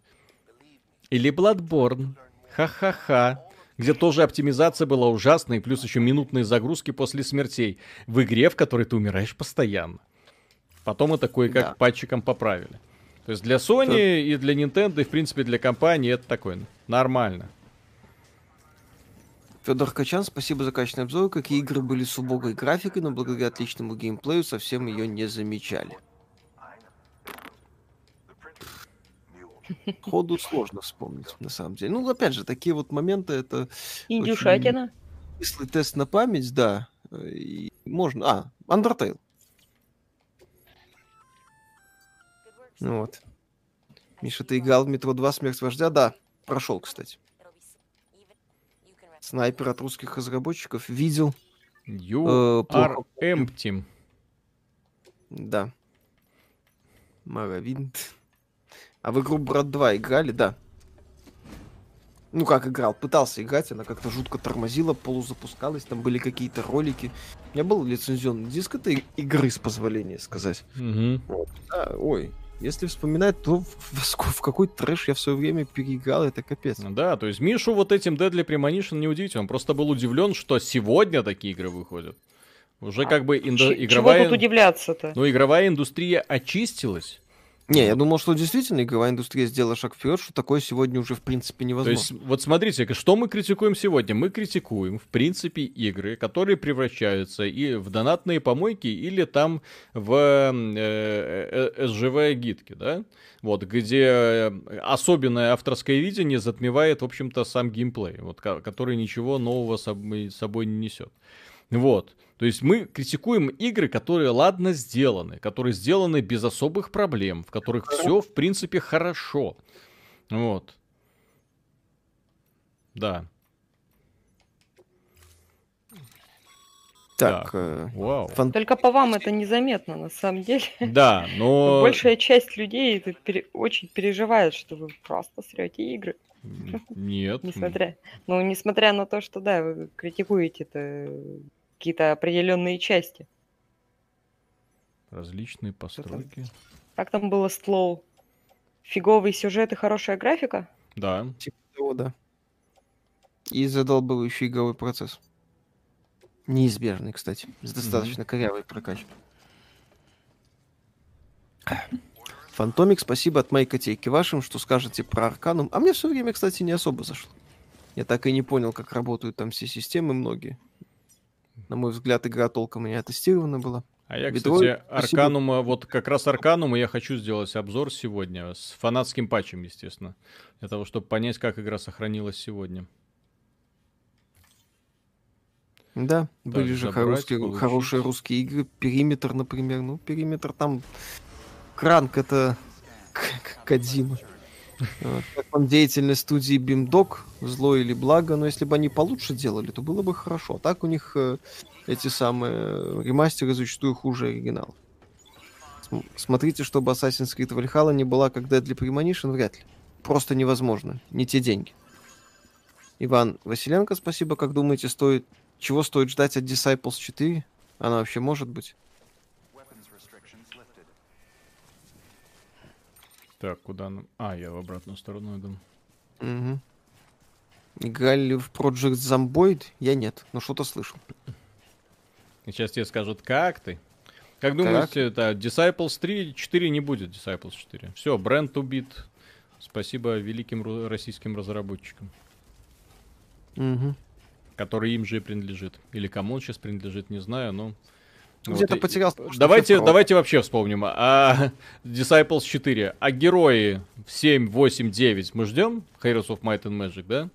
Или Bloodborne. Ха-ха-ха. Где тоже оптимизация была ужасной, плюс еще минутные загрузки после смертей. В игре, в которой ты умираешь постоянно. Потом это кое-как да. патчиком поправили. То есть для Sony Тут... и для Nintendo, и в принципе для компании это такое нормально. Федор Качан, спасибо за качественный обзор. Какие игры были с убогой графикой, но благодаря отличному геймплею совсем ее не замечали. [laughs] Ходу сложно вспомнить, на самом деле. Ну, опять же, такие вот моменты это... Индюшатина. Если тест на память, да. И можно... А, Undertale. Ну вот. Миша, ты играл в Метро 2 Смерть Вождя? Да, прошел, кстати. Снайпер от русских разработчиков видел. You э, are empty. Да. Маравинт. А в игру Брат 2 играли? Да. Ну как играл, пытался играть, она как-то жутко тормозила, полузапускалась, там были какие-то ролики. У меня был лицензионный диск этой игры, с позволения сказать. Угу. Вот. Да, ой, если вспоминать, то в, в, какой трэш я в свое время переиграл, это капец. Ну да, то есть Мишу вот этим Deadly Premonition не удивительно, он просто был удивлен, что сегодня такие игры выходят. Уже а, как бы инду... игровая... Чего тут удивляться-то? Ну, игровая индустрия очистилась. Не, я думал, что действительно игровая индустрия сделала шаг вперед, что такое сегодня уже в принципе невозможно. То есть, вот смотрите, что мы критикуем сегодня? Мы критикуем, в принципе, игры, которые превращаются и в донатные помойки, или там в э, э, SGV-гидки, да? Вот, где особенное авторское видение затмевает, в общем-то, сам геймплей, вот, который ничего нового собой не несет. Вот. То есть мы критикуем игры, которые ладно сделаны, которые сделаны без особых проблем, в которых все, в принципе, хорошо. Вот. Да. Так, э, вау. Фан... Только по вам это незаметно, на самом деле. Да, но... [laughs] Большая часть людей пере... очень переживает, что вы просто срете игры. Нет. [laughs] Несмотря... Ну, несмотря на то, что, да, вы критикуете это какие-то определенные части. Различные постройки. Как там было Слоу? Фиговый сюжет и хорошая графика? Да. Типа того, да. И задолбывающий игровой процесс. Неизбежный, кстати. С достаточно mm-hmm. корявой прокачкой. Фантомик, спасибо от моей котейки вашим, что скажете про Арканум. А мне все время, кстати, не особо зашло. Я так и не понял, как работают там все системы многие. На мой взгляд, игра толком не оттестирована была. А я, кстати, Арканума, вот как раз Арканума я хочу сделать обзор сегодня с фанатским патчем, естественно, для того, чтобы понять, как игра сохранилась сегодня. Да, так, были же хорошие, хорошие русские игры. Периметр, например. Ну, периметр там... Кранк это Кадзима. Как вам деятельность студии BIMDOG, зло или благо, но если бы они получше делали, то было бы хорошо. Так у них э, эти самые ремастеры зачастую хуже оригинала. Смотрите, чтобы Assassin's Creed Valhalla не была как Deadly Premonition, вряд ли. Просто невозможно. Не те деньги. Иван Василенко, спасибо. Как думаете, стоит... чего стоит ждать от Disciples 4? Она вообще может быть? Так, куда нам... А, я в обратную сторону иду. Угу. Играли в Project Zomboid? Я нет, но что-то слышал. И сейчас тебе скажут, как ты? Как думаете, это Disciples 3, 4 не будет Disciples 4. Все, бренд убит. Спасибо великим российским разработчикам. Угу. Который им же принадлежит. Или кому он сейчас принадлежит, не знаю, но где-то вот, потерял. Давайте, давайте вообще вспомним. А Disciples 4. А герои 7, 8, 9 мы ждем? Heroes of Might and Magic, да?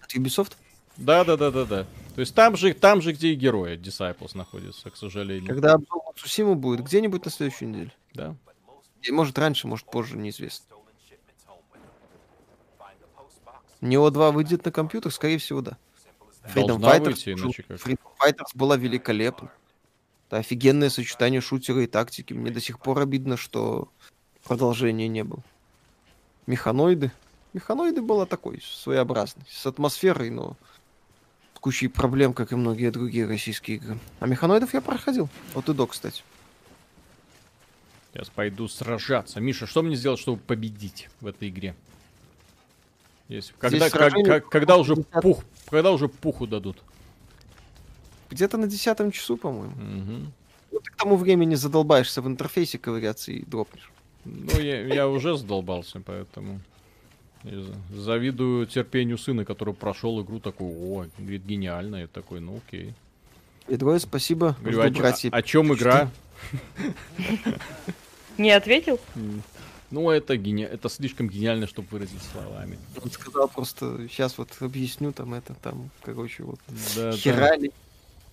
От Ubisoft? Да, да, да, да, да. То есть там же, там же, где и герои Disciples находятся, к сожалению. Когда обзор Сусима будет, где-нибудь на следующей неделе. Да. И может раньше, может позже, неизвестно. Нео 2 выйдет на компьютер, скорее всего, да. Freedom Fighters, выйти, иначе как. Freedom Fighters была великолепна. Это офигенное сочетание шутера и тактики. Мне до сих пор обидно, что продолжения не было. Механоиды. Механоиды было такой, своеобразный. С атмосферой, но с кучей проблем, как и многие другие российские игры. А механоидов я проходил. Вот и до, кстати. Сейчас пойду сражаться. Миша, что мне сделать, чтобы победить в этой игре? Если, когда, как, как, когда уже пух, когда уже пуху дадут? Где-то на десятом часу, по-моему. Угу. Ну, ты к тому времени задолбаешься в интерфейсе ковыряться и дропнешь. Ну, я, я уже задолбался, поэтому... завидую терпению сына, который прошел игру такой, о, говорит, гениально. Я такой, ну окей. И двое спасибо. Говорю, а, братья. о, о чем игра? [laughs] Не ответил? Ну, это, гени... это слишком гениально, чтобы выразить словами. Он сказал просто, сейчас вот объясню там это, там, короче, вот, да, херали. Да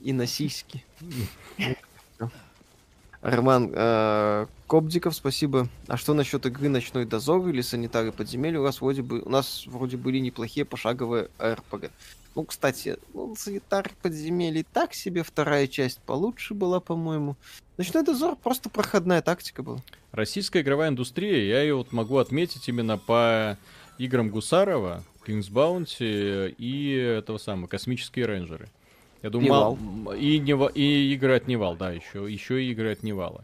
и на сиськи. Роман э, Кобдиков, спасибо. А что насчет игры «Ночной дозор» или «Санитары подземелья»? У нас вроде бы, у нас вроде были неплохие пошаговые РПГ. Ну, кстати, ну, «Санитар подземелья» так себе, вторая часть получше была, по-моему. «Ночной дозор» просто проходная тактика была. Российская игровая индустрия, я ее вот могу отметить именно по играм Гусарова, King's Bounty и этого самого, Космические рейнджеры. Я думал, и, Нева, и игры от Nival, да, еще, еще и игры от Nival а.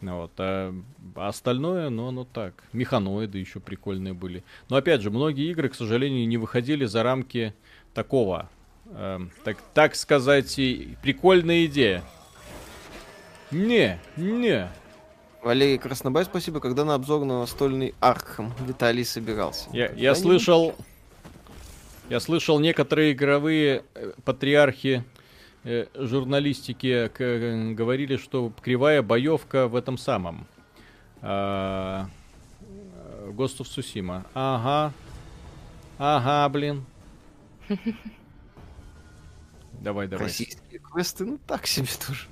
Вот, а, остальное, ну, ну так, механоиды еще прикольные были. Но опять же, многие игры, к сожалению, не выходили за рамки такого, э, так, так сказать, прикольная идея. Не, не. Валерий Краснобай, спасибо. Когда на обзор на настольный Аркхам Виталий собирался? Я, я слышал... Я слышал, некоторые игровые э, патриархи журналистики к, говорили, что кривая боевка в этом самом. Э, Ghost of Tsushima. Ага. Ага, блин. [laughs] Давай, давай. Российские квесты, ну так себе тоже.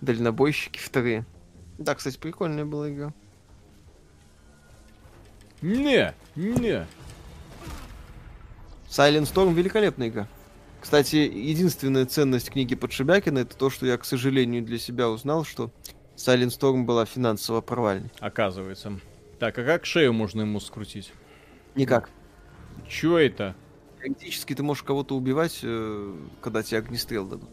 Дальнобойщики вторые. Да, кстати, прикольная была игра. Не, не. Silent Storm великолепная игра. Кстати, единственная ценность книги Подшибякина это то, что я, к сожалению, для себя узнал, что Silent Storm была финансово провальной. Оказывается. Так, а как шею можно ему скрутить? Никак. Чё это? Теоретически ты можешь кого-то убивать, э, когда тебе огнестрел дадут.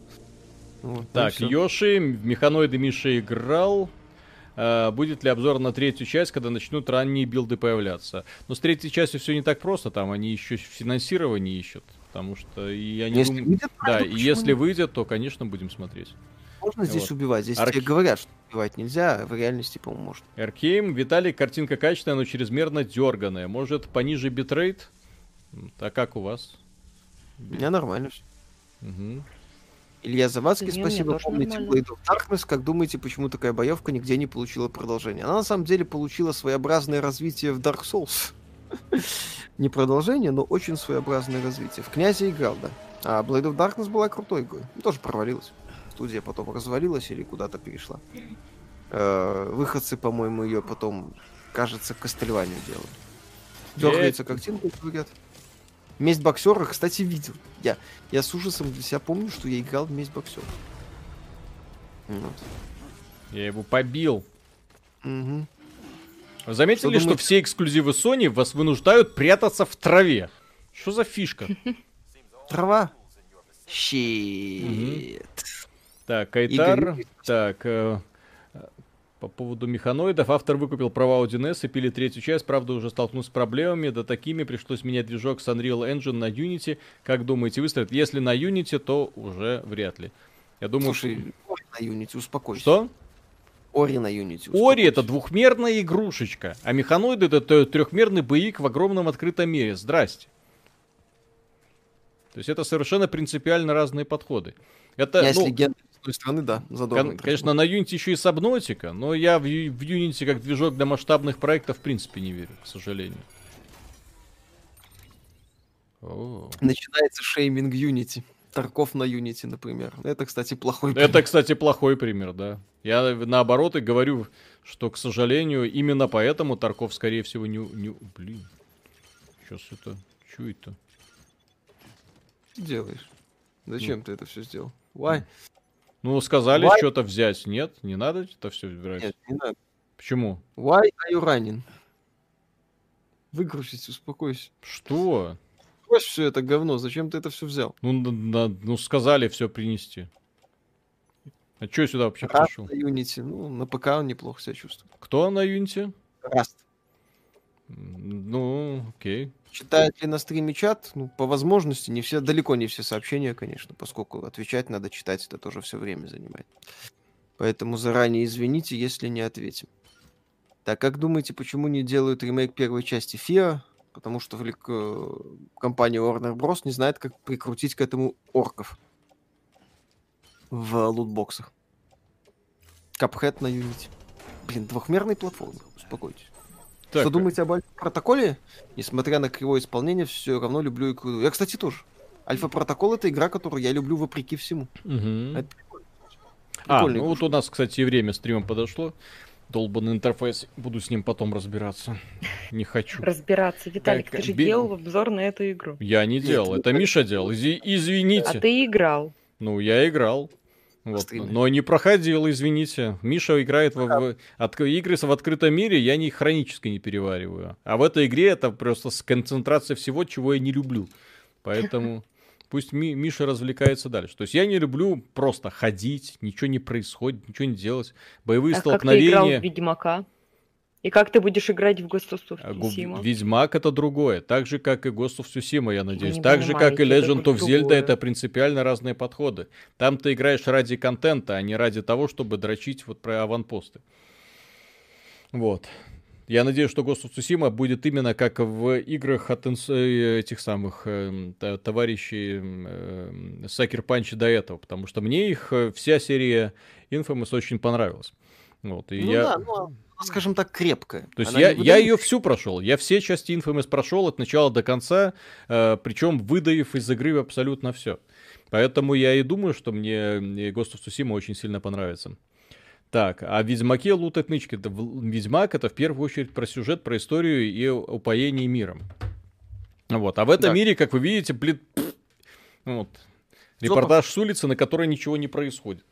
Вот, так, Йоши, в механоиды Миша играл. Uh, будет ли обзор на третью часть, когда начнут ранние билды появляться? Но с третьей частью все не так просто, там они еще финансирование ищут потому что я не если думаю... Выйдет, да, и если нет? выйдет, то, конечно, будем смотреть. Можно вот. здесь убивать. Здесь Арк... тебе говорят, что убивать нельзя, а в реальности, по-моему, можно. Аркейм, Виталий, картинка качественная, но чрезмерно дерганая. Может, пониже битрейт? А как у вас? У меня нормально все. Угу. Илья Завадский, да спасибо. Помните Blade of Darkness. Как думаете, почему такая боевка нигде не получила продолжения? Она на самом деле получила своеобразное развитие в Dark Souls. Не продолжение, но очень своеобразное развитие. В князе играл, да. А Blade of Darkness была крутой игрой. Тоже провалилась. Студия потом развалилась или куда-то перешла. Э, выходцы, по-моему, ее потом, кажется, Кастельванию делают. Дергается картинка, говорят. Месть боксера, кстати, видел. Я, я с ужасом для себя помню, что я играл в месть боксера. Вот. Я его побил. Угу. Заметили, что, что все эксклюзивы Sony вас вынуждают прятаться в траве? Что за фишка? [laughs] Трава? Щит. Так, Кайтар. Так, э, по поводу механоидов. Автор выкупил права у DNS и пили третью часть. Правда, уже столкнулся с проблемами. Да такими пришлось менять движок с Unreal Engine на Unity. Как думаете, выстрелит? Если на Unity, то уже вряд ли. Я думаю... Слушай, на Unity, успокойся. Что? Ори на Unity. Ори это двухмерная игрушечка, а механоид это трехмерный боевик в огромном открытом мире. Здрасте. То есть это совершенно принципиально разные подходы. Это, я ну, легенда с той стороны, да, задорно. Кон- конечно, на Unity еще и сабнотика, но я в, в Unity как движок для масштабных проектов в принципе не верю, к сожалению. О. Начинается шейминг Unity. Тарков на Unity, например. Это, кстати, плохой пример. Это, кстати, плохой пример, да. Я наоборот и говорю, что, к сожалению, именно поэтому Тарков, скорее всего, не... не... Блин. Сейчас это... Что это? Делаешь. Зачем ну. ты это все сделал? Why? Ну, сказали Why? что-то взять. Нет, не надо это все брать. Нет, не надо. Почему? Why are you running? Выгрузись, успокойся. Что? Брось все это говно, зачем ты это все взял? Ну, на, ну сказали все принести. А что я сюда вообще Rust пришел? на Unity. Ну, на ПК он неплохо себя чувствует. Кто на Unity? Rust. Ну, окей. Читает ли на стриме чат? Ну, по возможности, не все, далеко не все сообщения, конечно, поскольку отвечать надо читать, это тоже все время занимает. Поэтому заранее извините, если не ответим. Так, как думаете, почему не делают ремейк первой части Фиа? Потому что э, компания Warner Bros. не знает, как прикрутить к этому орков в лутбоксах. Капхэт на Unity. Блин, двухмерные платформы, успокойтесь. Так. Что думаете об альфа-протоколе? Несмотря на кривое исполнение, все равно люблю игру. Я, кстати, тоже. Альфа-протокол это игра, которую я люблю вопреки всему. Угу. Это А, ну вот у нас, кстати, время стрима подошло. Долбанный интерфейс. Буду с ним потом разбираться. Не хочу. Разбираться. Виталик, как... ты же делал обзор на эту игру. Я не делал. Это Миша делал. Извините. А ты играл. Ну, я играл. Вот. Но не проходил, извините. Миша играет в, в от, игры в открытом мире, я не хронически не перевариваю. А в этой игре это просто концентрация всего, чего я не люблю. Поэтому пусть Ми, Миша развлекается дальше. То есть я не люблю просто ходить, ничего не происходит, ничего не делать. Боевые а столкновения. Как ты играл в Ведьмака? И как ты будешь играть в Ghost of Tsushima? Ведьмак это другое. Так же, как и Ghost of Tsushima, я надеюсь. Не так же, как и Legend of Zelda, другое. это принципиально разные подходы. Там ты играешь ради контента, а не ради того, чтобы дрочить вот про аванпосты. Вот. Я надеюсь, что Ghost of Tsushima будет именно как в играх от э, этих самых э, товарищей э, Sucker Punch до этого, потому что мне их э, вся серия Infamous очень понравилась. Вот, и ну я... да, ну, скажем так, крепкая. То есть я, я ее всю прошел. Я все части Infamous прошел от начала до конца, э, причем выдаив из игры абсолютно все. Поэтому я и думаю, что мне Ghost of Tsushima очень сильно понравится. Так, а в Ведьмаке лут отмычки. Ведьмак это в первую очередь про сюжет, про историю и упоение миром. Вот. А в этом да. мире, как вы видите, блин, вот, репортаж с улицы, на которой ничего не происходит.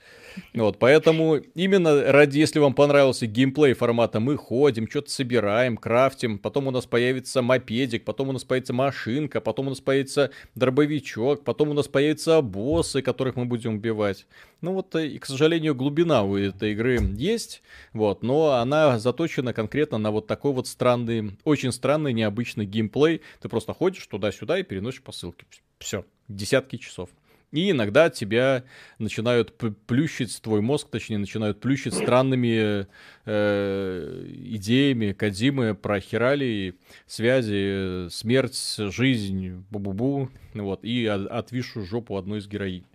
Вот, поэтому именно ради, если вам понравился геймплей формата, мы ходим, что-то собираем, крафтим, потом у нас появится мопедик, потом у нас появится машинка, потом у нас появится дробовичок, потом у нас появятся боссы, которых мы будем убивать. Ну вот, э, и, к сожалению, глубина у этой игры есть, вот, но она заточена конкретно на вот такой вот странный, очень странный, необычный геймплей. Ты просто ходишь туда-сюда и переносишь посылки. Все, десятки часов. И иногда тебя начинают плющить, твой мозг, точнее, начинают плющить странными э, идеями Кадимы про хирали, связи, смерть, жизнь, бу-бу-бу, вот, и отвисшую жопу одной из героинь.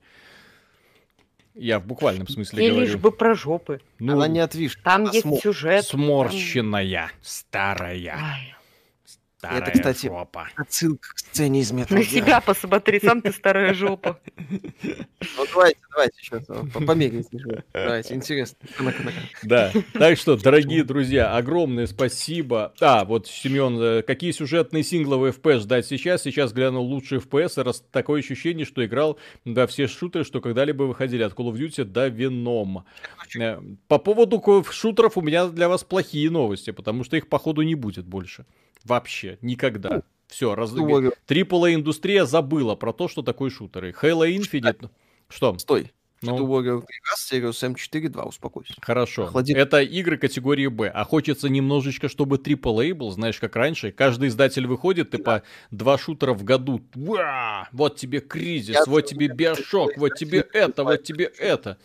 Я в буквальном смысле Или говорю. лишь бы про жопы. Ну, Она не отвисшая. Там есть см... сюжет. Сморщенная, там... старая. Ай. Старая это, кстати, жопа. отсылка к сцене из метро. На себя посмотри, сам ты старая жопа. Ну давайте, давайте сейчас померяйте. Давайте, интересно. Да, так что, дорогие друзья, огромное спасибо. А, вот, Семен, э, какие сюжетные сингловые FPS ждать сейчас? Сейчас глянул лучшие FPS, раз такое ощущение, что играл во все шутеры, что когда-либо выходили от Call of Duty до Venom. Э, по поводу шутеров у меня для вас плохие новости, потому что их, походу, не будет больше. Вообще, никогда. Ну, Все, раз... AAA индустрия забыла про то, что такое шутеры. Halo Infinite... Что? Стой. Ну, Warrior Serious M4 успокойся. Хорошо. Охлади... Это игры категории Б. А хочется немножечко, чтобы AAA был, знаешь, как раньше. Каждый издатель выходит, типа, да. два шутера в году. Уа! Вот тебе кризис, Я вот тебе биошок, вот тебе это, вот тебе это.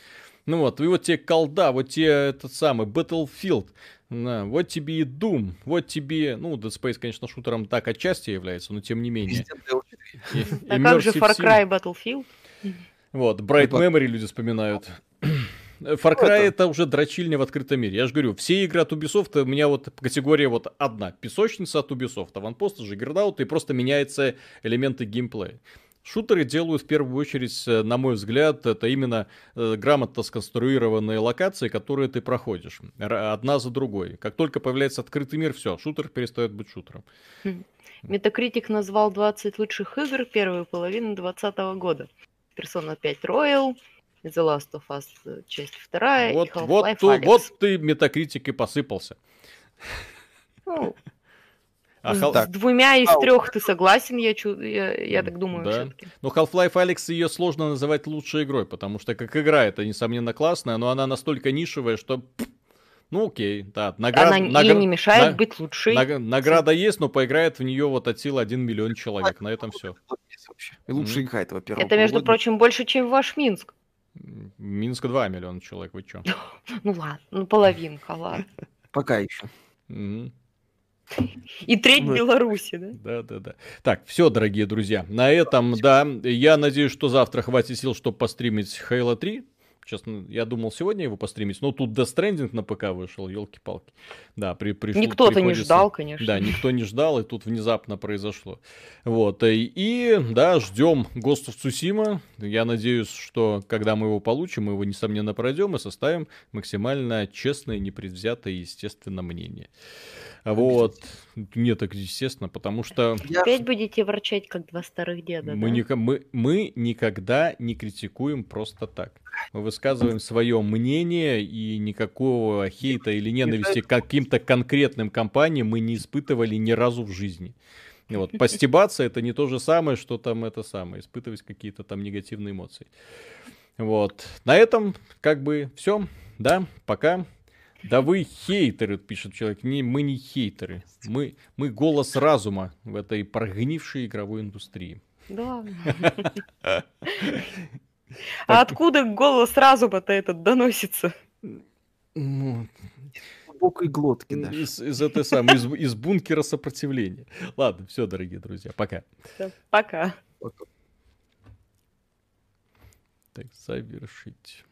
Ну вот, и вот тебе колда, вот тебе этот самый Battlefield. Да, вот тебе и Doom, вот тебе, ну, Dead Space, конечно, шутером так отчасти является, но тем не менее. А как же Far Cry Battlefield? Вот, Bright Memory люди вспоминают. [clears throat] Far Cry это уже дрочильня в открытом мире. Я же говорю, все игры от Ubisoft, у меня вот категория вот одна. Песочница от Ubisoft, Аванпост, Jiggernaut, и просто меняются элементы геймплея. Шутеры делают в первую очередь, э, на мой взгляд, это именно э, грамотно сконструированные локации, которые ты проходишь. Одна за другой. Как только появляется открытый мир, все, шутер перестает быть шутером. Метакритик хм. назвал 20 лучших игр первую половину 2020 года. Persona 5 Royal, The Last of Us э, часть вторая вот, и вот, вот ты Метакритик и посыпался. Ну, а с, с двумя из трех ты согласен, я, чу... я, я так думаю, да. все-таки. Ну, Half-Life Алекс ее сложно называть лучшей игрой, потому что как игра это, несомненно, классная, но она настолько нишевая, что ну окей, да. Наград... Она нагр... не мешает на... быть лучшей. Наг... Награда есть, но поиграет в нее вот от силы 1 миллион человек. На этом все. И лучшая игра этого первого. Это, между прочим, больше, чем ваш Минск. Минск 2 миллиона человек, вы что? [laughs] ну ладно, ну половинка, ладно. Пока еще. И треть вот. Беларуси, да? Да, да, да. Так, все, дорогие друзья. На этом, да, я надеюсь, что завтра хватит сил, чтобы постримить Halo 3. Честно, я думал сегодня его постримить, но тут Death Stranding на ПК вышел, елки-палки. Да, при, пришло, Никто-то не ждал, конечно. Да, никто не ждал, и тут внезапно произошло. Вот, и, э, и да, ждем Ghost of Tsushima. Я надеюсь, что когда мы его получим, мы его, несомненно, пройдем и составим максимально честное, непредвзятое естественно мнение. Вот. Нет, так естественно, потому что... Опять будете ворчать, как два старых деда, мы, да? не, мы, мы никогда не критикуем просто так. Мы высказываем свое мнение, и никакого хейта или ненависти к каким-то конкретным компаниям мы не испытывали ни разу в жизни. Вот, постебаться это не то же самое, что там это самое, испытывать какие-то там негативные эмоции. Вот. На этом как бы все. Да, пока. Да вы хейтеры, пишет человек. Не, мы не хейтеры. Мы, мы голос разума в этой прогнившей игровой индустрии. Да. [laughs] А откуда голос разума-то этот доносится? Ну, глубокой глотки даже. Из, из этой самой, из, из бункера сопротивления. Ладно, все, дорогие друзья, пока. Пока. Так, завершить.